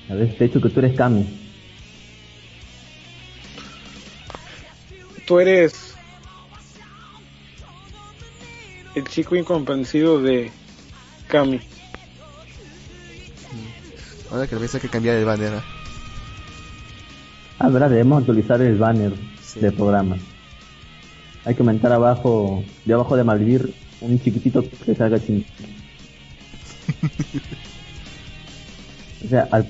Speaker 5: A ver, te he dicho que tú eres Kami.
Speaker 3: Tú eres el chico incomprensido de Kami.
Speaker 4: Ahora que le voy a hacer que cambiar el banner. ¿ah?
Speaker 5: Ah, verdad, debemos actualizar el banner del programa. Hay que aumentar abajo, de abajo de Malvir, un chiquitito que salga chin. [LAUGHS] o sea, al-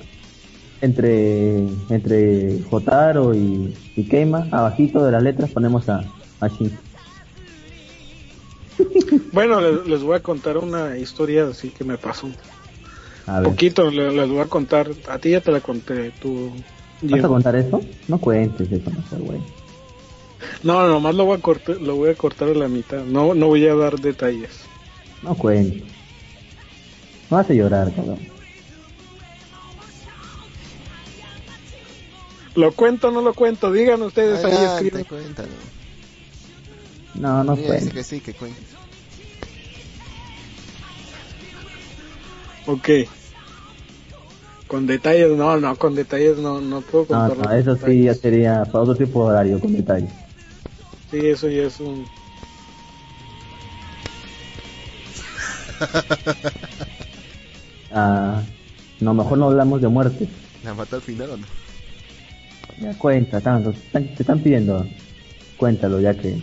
Speaker 5: entre entre Jotaro y, y Keima, abajito de las letras ponemos a, a Shin. [LAUGHS]
Speaker 3: Bueno, les, les voy a contar una historia así que me pasó.
Speaker 5: A ver,
Speaker 3: Poquito, le- les, voy a contar. A ti ya te la conté, tú.
Speaker 5: ¿vas a contar eso? No cuentes eso, mejor, güey. [LAUGHS]
Speaker 3: No, nomás lo voy a cortar, lo voy a cortar a la mitad. No, no voy a dar detalles.
Speaker 5: No cuentes. No hace llorar, cabrón.
Speaker 3: ¿Lo cuento o no lo cuento? Digan ustedes ahí escriben.
Speaker 4: cuéntalo.
Speaker 5: No, no
Speaker 4: Mira, dice
Speaker 5: cuentes.
Speaker 4: que sí, que cuente.
Speaker 3: Ok. Con detalles, no, no, con detalles no, no puedo
Speaker 5: No,
Speaker 3: contar.
Speaker 5: no, eso sí ya sería para otro tipo de horario, con detalle.
Speaker 3: Sí, eso ya es un... [LAUGHS]
Speaker 5: Ah, no, mejor no hablamos de muerte.
Speaker 4: ¿La mató al final o no?
Speaker 5: Ya cuenta, tanto, están- te están pidiendo. Cuéntalo, ya que.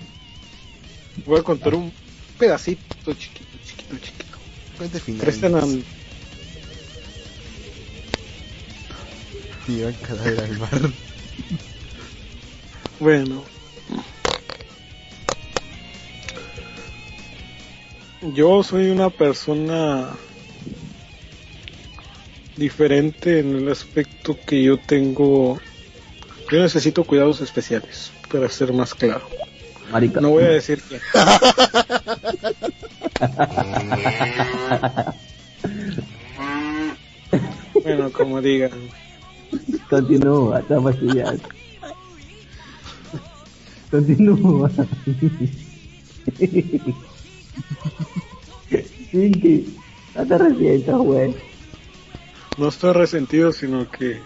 Speaker 3: Voy a contar un pedacito chiquito, chiquito, chiquito.
Speaker 4: Cuente final.
Speaker 3: Presten al...
Speaker 4: Tiran cadáver al mar.
Speaker 3: Bueno. Yo soy una persona diferente en el aspecto que yo tengo... Yo necesito cuidados especiales, para ser más claro.
Speaker 5: Marica.
Speaker 3: No voy a decir que... [LAUGHS] bueno, como digan.
Speaker 5: Continúa, está fastidiado. Continúa. [LAUGHS] [LAUGHS] Pinky, no te resientas, güey.
Speaker 3: No estoy resentido, sino que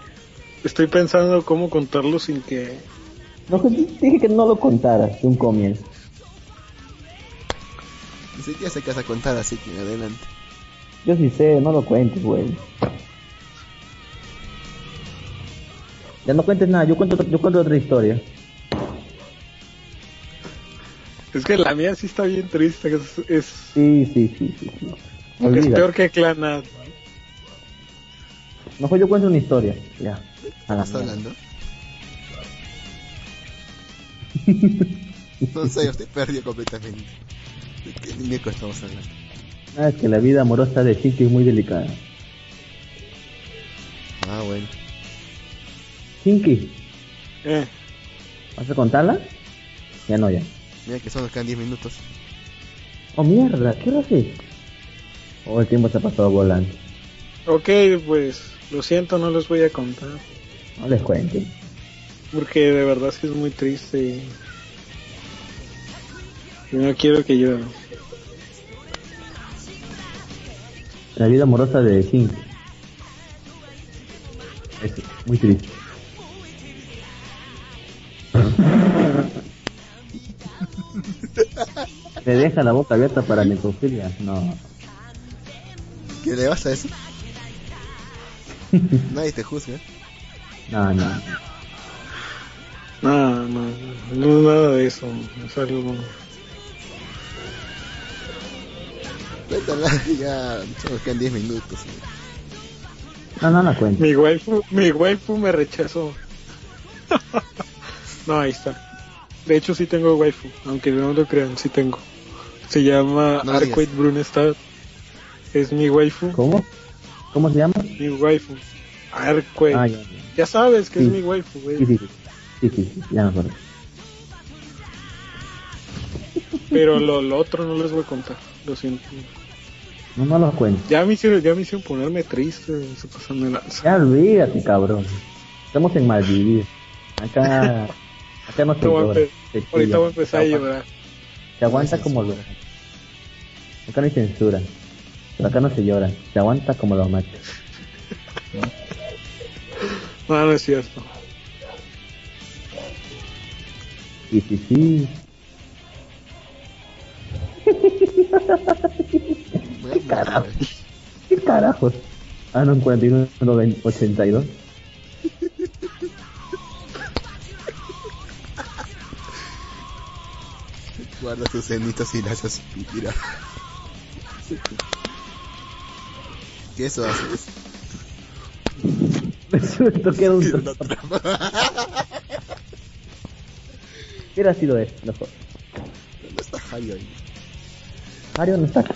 Speaker 3: estoy pensando cómo contarlo sin que...
Speaker 5: No, que dije que no lo contaras de un comienzo.
Speaker 4: Ni siquiera sé qué vas a contar, así que adelante.
Speaker 5: Yo sí sé, no lo cuentes, güey. Ya no cuentes nada, yo cuento, yo cuento otra historia.
Speaker 3: Es que la mía sí está bien triste, es, es,
Speaker 5: Sí, sí, sí, sí. sí.
Speaker 3: es peor que Clanat.
Speaker 5: Mejor yo cuento una historia. Ya. A la
Speaker 4: ¿Estás hablando? [LAUGHS] no sé, yo estoy perdido completamente. ¿De qué miércoles estamos hablando?
Speaker 5: Ah, es que la vida amorosa de Shinki es muy delicada.
Speaker 4: Ah, bueno.
Speaker 5: Shinki,
Speaker 3: Eh,
Speaker 5: ¿vas a contarla? Ya no, ya.
Speaker 4: Mira que solo nos quedan 10 minutos.
Speaker 5: Oh, mierda, ¿qué hora es? Oh, el tiempo se ha pasado volando.
Speaker 3: ok, pues lo siento, no les voy a contar.
Speaker 5: No les cuenten.
Speaker 3: Porque de verdad sí es muy triste y... y no quiero que yo...
Speaker 5: La vida amorosa de Shinki. Es muy triste. [LAUGHS] ¿Te deja la boca abierta para necrofilia? No.
Speaker 4: ¿Qué le vas a eso? [LAUGHS] Nadie te juzga.
Speaker 5: No, no.
Speaker 3: No, no, no, nada de eso. Es algo.
Speaker 4: Cuéntala, [LAUGHS] ya solo quedan 10 minutos.
Speaker 5: No, no la cuento.
Speaker 3: Mi waifu, mi waifu me rechazó. [LAUGHS] no, ahí está. De hecho, sí tengo waifu, aunque no lo crean, sí tengo. Se llama
Speaker 4: No.
Speaker 3: Brunestad. Es mi waifu.
Speaker 5: ¿Cómo? ¿Cómo se llama?
Speaker 3: Mi waifu. Arquette.
Speaker 5: Ah, ya,
Speaker 3: ya. sabes que
Speaker 5: Sí.
Speaker 3: es mi waifu, güey.
Speaker 5: Sí, sí, sí. Sí, sí, sí, ya me acuerdo.
Speaker 3: Pero lo, lo otro no les voy a contar. Lo siento.
Speaker 5: No, no lo cuento.
Speaker 3: Ya me hicieron, ya me hicieron ponerme triste. Se pasan de lanza.
Speaker 5: Ya olvídate, cabrón. Estamos en Malvivir. Acá, acá no se
Speaker 3: Ahorita voy a Ahorita voy empezar a llorar.
Speaker 5: Se aguanta como lo... Acá no hay censura. Pero acá no se llora. Se aguanta como los machos.
Speaker 3: No, [LAUGHS] no es cierto.
Speaker 5: Sí, sí, sí. ¿Qué carajo? ¿Qué carajos? Ah, no, en 41, no, en 82.
Speaker 4: Guarda tus cenitas y las haces tirar. ¿Qué eso haces?
Speaker 5: Me era un ¿Qué hubiera sido eso? Mejor.
Speaker 4: ¿Dónde está Jairo ahí?
Speaker 5: Mario no está acá.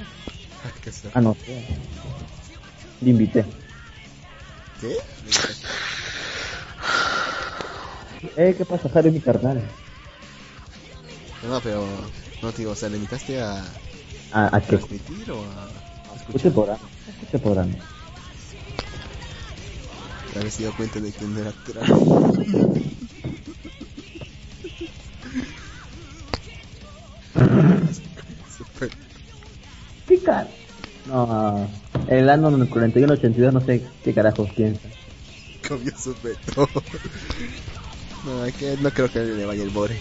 Speaker 4: ¿Qué es eso?
Speaker 5: Ah, no. Le invité.
Speaker 4: ¿Qué?
Speaker 5: Eh, ¿qué pasa? Mario es mi carnal.
Speaker 4: No, pero no te digo, o sea, ¿le invitaste a
Speaker 5: ¿A, a
Speaker 4: transmitir o a
Speaker 5: programa. Escuche programa.
Speaker 4: te habías dado cuenta de que no era? Super. [LAUGHS]
Speaker 5: No, el año 41-82 no sé qué carajos piensa.
Speaker 4: Comió su peto. [LAUGHS] No, es que no creo que le vaya el bore.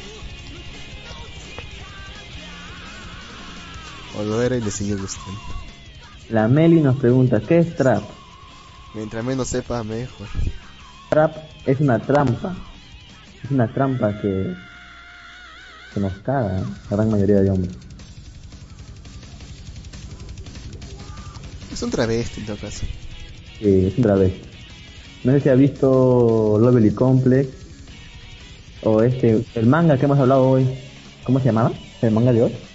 Speaker 4: O lo era y le sigue gustando.
Speaker 5: La Meli nos pregunta, ¿qué es trap?
Speaker 4: Mientras menos sepa, mejor.
Speaker 5: Trap es una trampa. Es una trampa que, que nos caga ¿eh? la gran mayoría de hombres.
Speaker 4: Es un travesti en todo caso.
Speaker 5: Sí, es un travesti. No sé si ha visto Lovely Complex o este, el manga que hemos hablado hoy. ¿Cómo se llamaba? ¿El manga de hoy?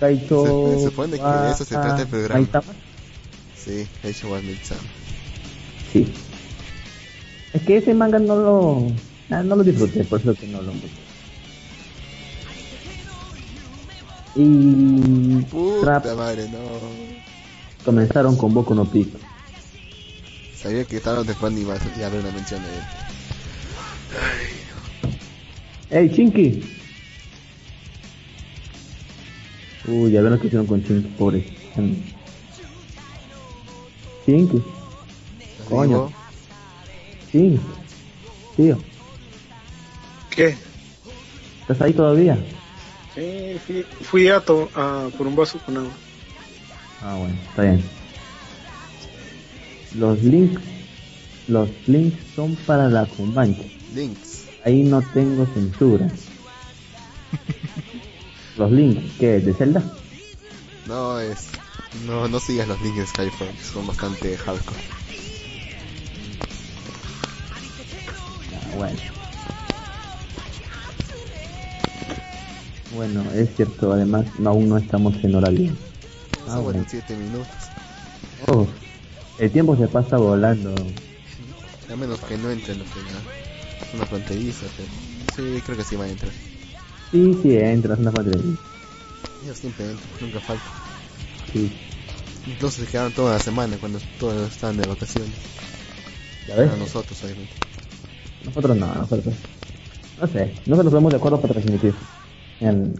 Speaker 5: Kaicho. [LAUGHS]
Speaker 4: Se supone que de eso se trata el programa.
Speaker 5: Maitama.
Speaker 4: Sí, One Milk Sama.
Speaker 5: Sí. Es que ese manga no lo, ah, no lo disfruté, por eso que no lo Y
Speaker 4: Puta
Speaker 5: Trap
Speaker 4: madre, no.
Speaker 5: comenzaron con Boku no Pico.
Speaker 4: Sabía que tarde o temprano iba a iba a haber una mención de él.
Speaker 5: ¡Ey, Chinky! Uy, ya ven lo que hicieron con Chinky, pobre. Chinky. Coño. Chinky. Tío,
Speaker 3: ¿Qué?
Speaker 5: ¿estás ahí todavía?
Speaker 3: Sí, fui, fui a, to- a por un vaso con agua.
Speaker 5: Ah, bueno, está bien. Los links, los links son para la Comanche.
Speaker 4: Links.
Speaker 5: Ahí no tengo censura. Los links, ¿qué? ¿De Zelda?
Speaker 4: No, es. No, no sigas los links de Skyfall, son bastante hardcore.
Speaker 5: Ah, bueno. Bueno, es cierto, además no, aún no estamos en horario. Ah, bueno.
Speaker 4: 7 minutos.
Speaker 5: Oh, el tiempo se pasa volando.
Speaker 4: A menos que no entre lo que ya. Una fronteriza, pero. Sí, creo que sí va a entrar.
Speaker 5: Sí, sí, entras una patrulla.
Speaker 4: Ellos siempre entran, nunca falta.
Speaker 5: Sí.
Speaker 4: Incluso se quedaron toda la semana cuando todos estaban de vacaciones.
Speaker 5: ¿Ya ves?
Speaker 4: Para nosotros, obviamente.
Speaker 5: Nosotros no, nosotros. No sé, no nos ponemos de acuerdo para transmitir. En-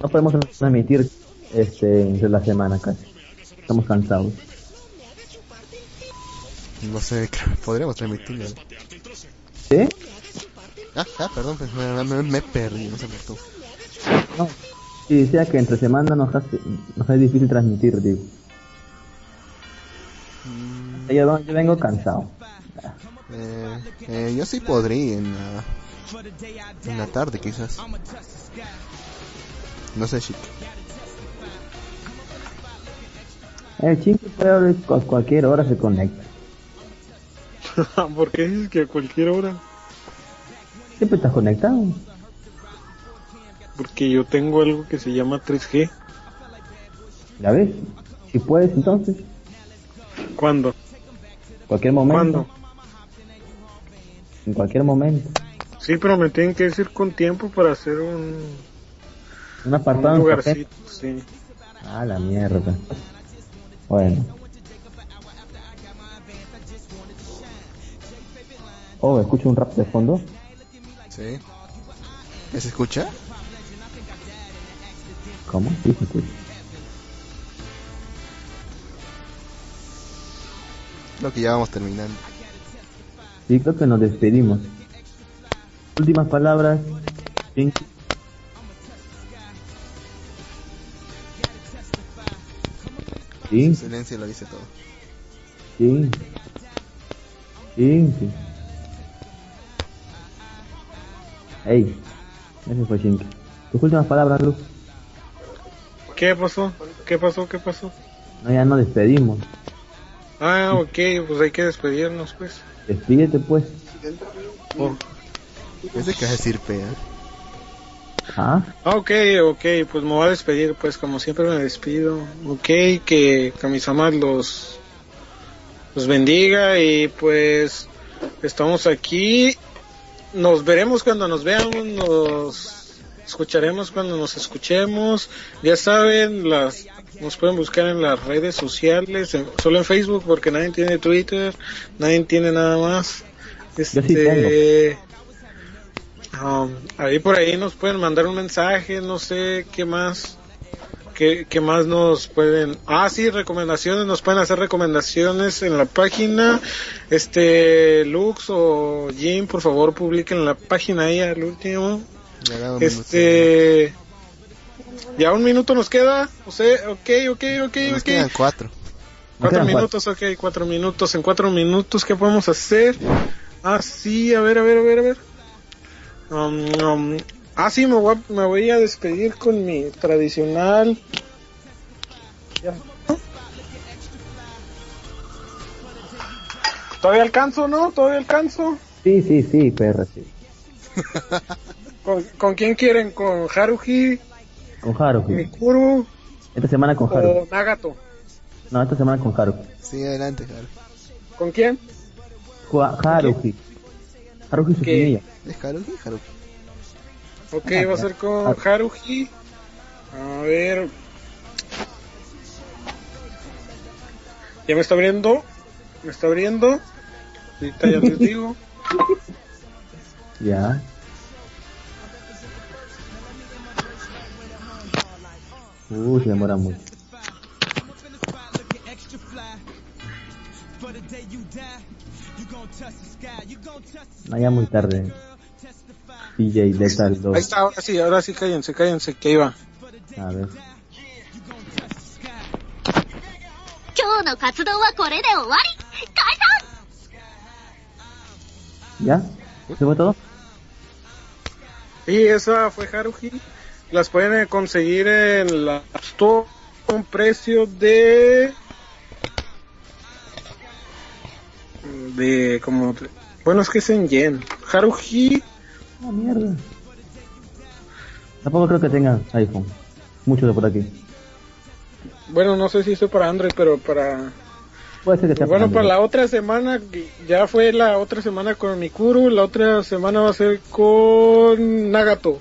Speaker 5: no podemos transmitir este entre la semana casi. Estamos cansados.
Speaker 4: No sé, [LAUGHS] podríamos transmitirlo.
Speaker 5: ¿Sí?
Speaker 4: Ah, ah, perdón, pues me, me, me perdí, no sé por tú.
Speaker 5: No. Sí, decía que entre semana nos hace, nos es difícil transmitir, digo. Yo, yo vengo cansado.
Speaker 4: Eh, eh, yo sí podría en la En la tarde quizás. No sé, chico.
Speaker 5: El chico puede a cualquier hora se conecta. [LAUGHS]
Speaker 3: ¿Por qué dices que a cualquier hora?
Speaker 5: Siempre estás conectado.
Speaker 3: Porque yo tengo algo que se llama 3G.
Speaker 5: ¿Ya ves? Si puedes entonces,
Speaker 3: ¿Cuándo?
Speaker 5: cualquier momento.
Speaker 3: ¿Cuándo?
Speaker 5: En cualquier momento.
Speaker 3: Sí, pero me tienen que decir con tiempo para hacer un,
Speaker 5: Un apartado
Speaker 3: un lugarcito. Sí.
Speaker 5: Ah, la mierda. Bueno. Oh, escucho un rap de fondo.
Speaker 4: Sí. ¿Ya se escucha?
Speaker 5: ¿Cómo? Sí, se escucha.
Speaker 4: Creo que ya vamos terminando.
Speaker 5: Sí, creo que nos despedimos. Últimas palabras. Sí. Sí,
Speaker 4: Su silencio lo dice todo.
Speaker 5: sí. Sí, Ey, ese fue Shinky. Tus últimas palabras, Luz.
Speaker 3: ¿Qué pasó? ¿Qué pasó? ¿Qué pasó?
Speaker 5: No, ya nos despedimos.
Speaker 3: Ah, ok, pues hay que despedirnos, pues.
Speaker 5: Despídete, pues.
Speaker 3: Oh.
Speaker 4: Pensé que vas a decir pea.
Speaker 5: Ah,
Speaker 3: Ah, ok, ok, pues me voy a despedir, pues como siempre me despido. Ok, que, que mis amas los, los bendiga y pues estamos aquí. Nos veremos cuando nos veamos, nos escucharemos cuando nos escuchemos. Ya saben, las nos pueden buscar en las redes sociales, en- solo en Facebook porque nadie tiene Twitter, nadie tiene nada más.
Speaker 5: Sí
Speaker 3: Este, um, ahí por ahí nos pueden mandar un mensaje, no sé qué más. ¿Qué, qué más nos pueden? Ah, sí, recomendaciones, nos pueden hacer recomendaciones en la página. Este, Lux o Jim, por favor, publiquen en la página ahí al último.
Speaker 4: Ya dame un
Speaker 3: Este, ya un minuto nos queda. O sea, ok, ok, ok.
Speaker 4: Nos
Speaker 3: ok.
Speaker 4: quedan cuatro.
Speaker 3: Cuatro
Speaker 5: quedan
Speaker 3: minutos, ok, cuatro minutos. En cuatro minutos, ¿qué podemos hacer? Ah, sí, a ver, a ver, a ver, a ver. Um, um, ah, sí, me voy, a, me voy a despedir con mi tradicional. Ya. Todavía alcanzo, ¿no? Todavía alcanzo.
Speaker 5: sí, sí, sí, perra, sí. [LAUGHS]
Speaker 3: ¿Con, con quién quieren? ¿Con Haruhi,
Speaker 5: Con Haruhi.
Speaker 3: Mikuru
Speaker 5: Esta semana con Haruhi.
Speaker 3: o Nagato?
Speaker 5: No, esta semana con Haruhi.
Speaker 4: Sí, adelante, Jaro.
Speaker 3: ¿Con quién?
Speaker 5: Haruhi. Haruhi
Speaker 3: Ok.
Speaker 5: Tsuchimiya.
Speaker 4: ¿Es Haruhi? Haruhi.
Speaker 3: Ok,
Speaker 5: Ah,
Speaker 3: va a ser con
Speaker 5: Ah.
Speaker 3: Haruhi. A ver. Ya me está abriendo. Me está abriendo. Ahorita ya les digo. [LAUGHS]
Speaker 5: Ya. Uh, se demora mucho. No, ya muy tarde. DJ Lethal 2.
Speaker 3: Ahí está, ahora sí, ahora sí, cállense, cállense, que ahí va.
Speaker 5: A ver.
Speaker 2: 今日の活動はこれで終わり解散
Speaker 5: ¿Ya? ¿Se fue todo?
Speaker 3: Y esa fue Haruhi. Las pueden conseguir en la Store a un precio de. De como. Bueno, es que es en yen. Haruhi.
Speaker 5: Ah, mierda. Tampoco creo que tengan iPhone. Muchos de por aquí.
Speaker 3: Bueno, no sé si esto para Android, pero para.
Speaker 5: Puede ser que sea
Speaker 3: Bueno,
Speaker 5: para
Speaker 3: la otra semana, ya fue la otra semana con Mikuru, la otra semana va a ser con Nagato.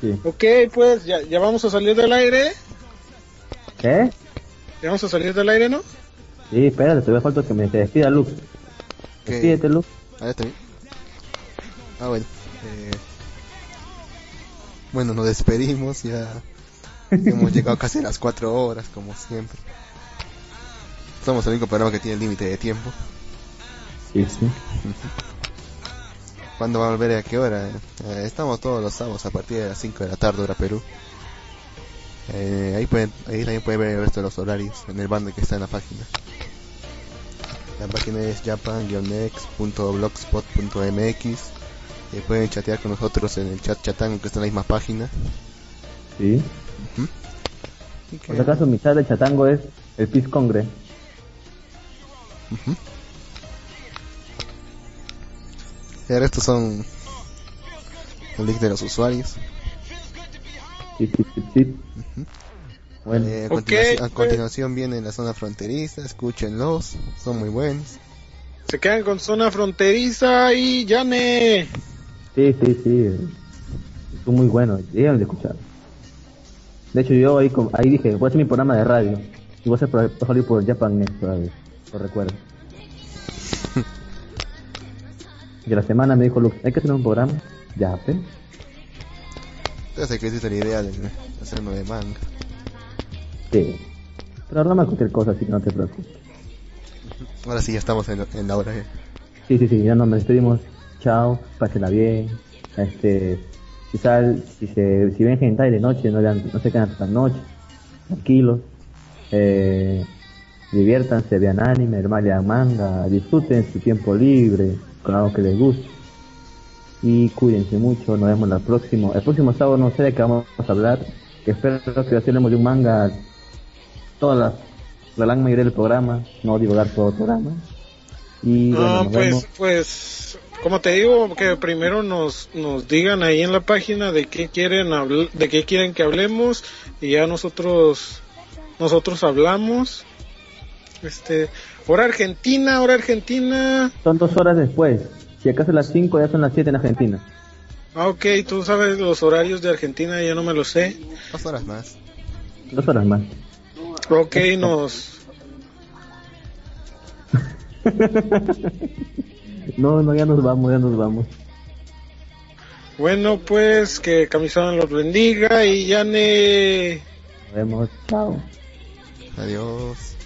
Speaker 5: Sí.
Speaker 3: Ok, pues ya, ya vamos a salir del aire.
Speaker 5: ¿Qué?
Speaker 3: Ya vamos a salir del aire, ¿no?
Speaker 5: Sí, espérate, todavía falta que me se despida.
Speaker 4: ¿Qué?
Speaker 5: Despídete, Lux.
Speaker 4: Ah, ya también. Ah, bueno. Eh, bueno, nos despedimos. Ya hemos [LAUGHS] llegado casi a las cuatro horas, como siempre. Somos el único programa que tiene límite de tiempo.
Speaker 5: Sí, sí.
Speaker 4: ¿Cuándo va a volver a qué hora? Eh, estamos todos los sábados a partir de las 5 de la tarde, hora Perú. Eh, ahí, pueden, ahí también pueden ver el resto de los horarios en el bando que está en la página. La página es japan-next.blogspot.mx Eh, pueden chatear con nosotros en el chat chatango que está en la misma página.
Speaker 5: Sí. Por si acaso, mi chat de chatango es el Peace Congre.
Speaker 4: Ujú. Y ahora estos son los links de los usuarios.
Speaker 5: Sí, sí, sí, sí. Bueno.
Speaker 4: Eh, a, continuación, a
Speaker 3: pues.
Speaker 4: continuación viene la zona fronteriza, escúchenlos, son muy buenos.
Speaker 3: Se quedan con zona fronteriza y Yane.
Speaker 5: Sí, sí, sí. Son muy buenos. Deben de escuchar. De hecho, yo ahí, ahí dije, voy a hacer mi programa de radio. Y voy a hacer por, voy a salir por Japan todavía. Lo recuerdo. [LAUGHS] y a la semana me dijo Lux, hay que hacer un programa. Ya, ¿eh?
Speaker 4: Entonces que existe la idea de hacer uno de manga.
Speaker 5: Sí. Pero hablamos cualquier cosa, así que no te preocupes.
Speaker 4: Ahora sí, ya estamos en, en la hora. eh.
Speaker 5: Sí, sí, sí, ya nos despedimos. Chao, pásenla bien. Este, si, sal, si, se, si ven hentai de noche, no, lean- no se quedan hasta la noche. Tranquilos. Eh, diviértanse, vean anime, hermano, lean manga, disfruten su tiempo libre con algo que les guste. Y cuídense mucho, nos vemos el próximo. El próximo sábado no sé de qué vamos a hablar. Que espero que hablemos de un manga toda la, la gran mayoría del programa, no divulgar todo el programa. Y bueno,
Speaker 3: No,
Speaker 5: nos
Speaker 3: pues,
Speaker 5: vemos.
Speaker 3: pues, como te digo, que primero nos, nos digan ahí en la página de qué quieren de qué quieren que hablemos y ya nosotros, nosotros hablamos. Este, hora Argentina, hora Argentina.
Speaker 5: Son dos horas después. Si acaso las 5 ya son las 7 en Argentina.
Speaker 3: Ah, ok, tú sabes los horarios de Argentina, yo no me lo sé.
Speaker 4: Dos horas más.
Speaker 5: Dos horas más.
Speaker 3: Ok, nos, [LAUGHS]
Speaker 5: No, no, ya nos vamos, ya nos vamos.
Speaker 3: bueno, pues, que Camisón los bendiga y ya ne...
Speaker 5: Nos vemos. Chao.
Speaker 4: Adiós.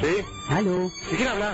Speaker 21: ¿Sí?
Speaker 13: Aló.
Speaker 21: ¿De quién habla?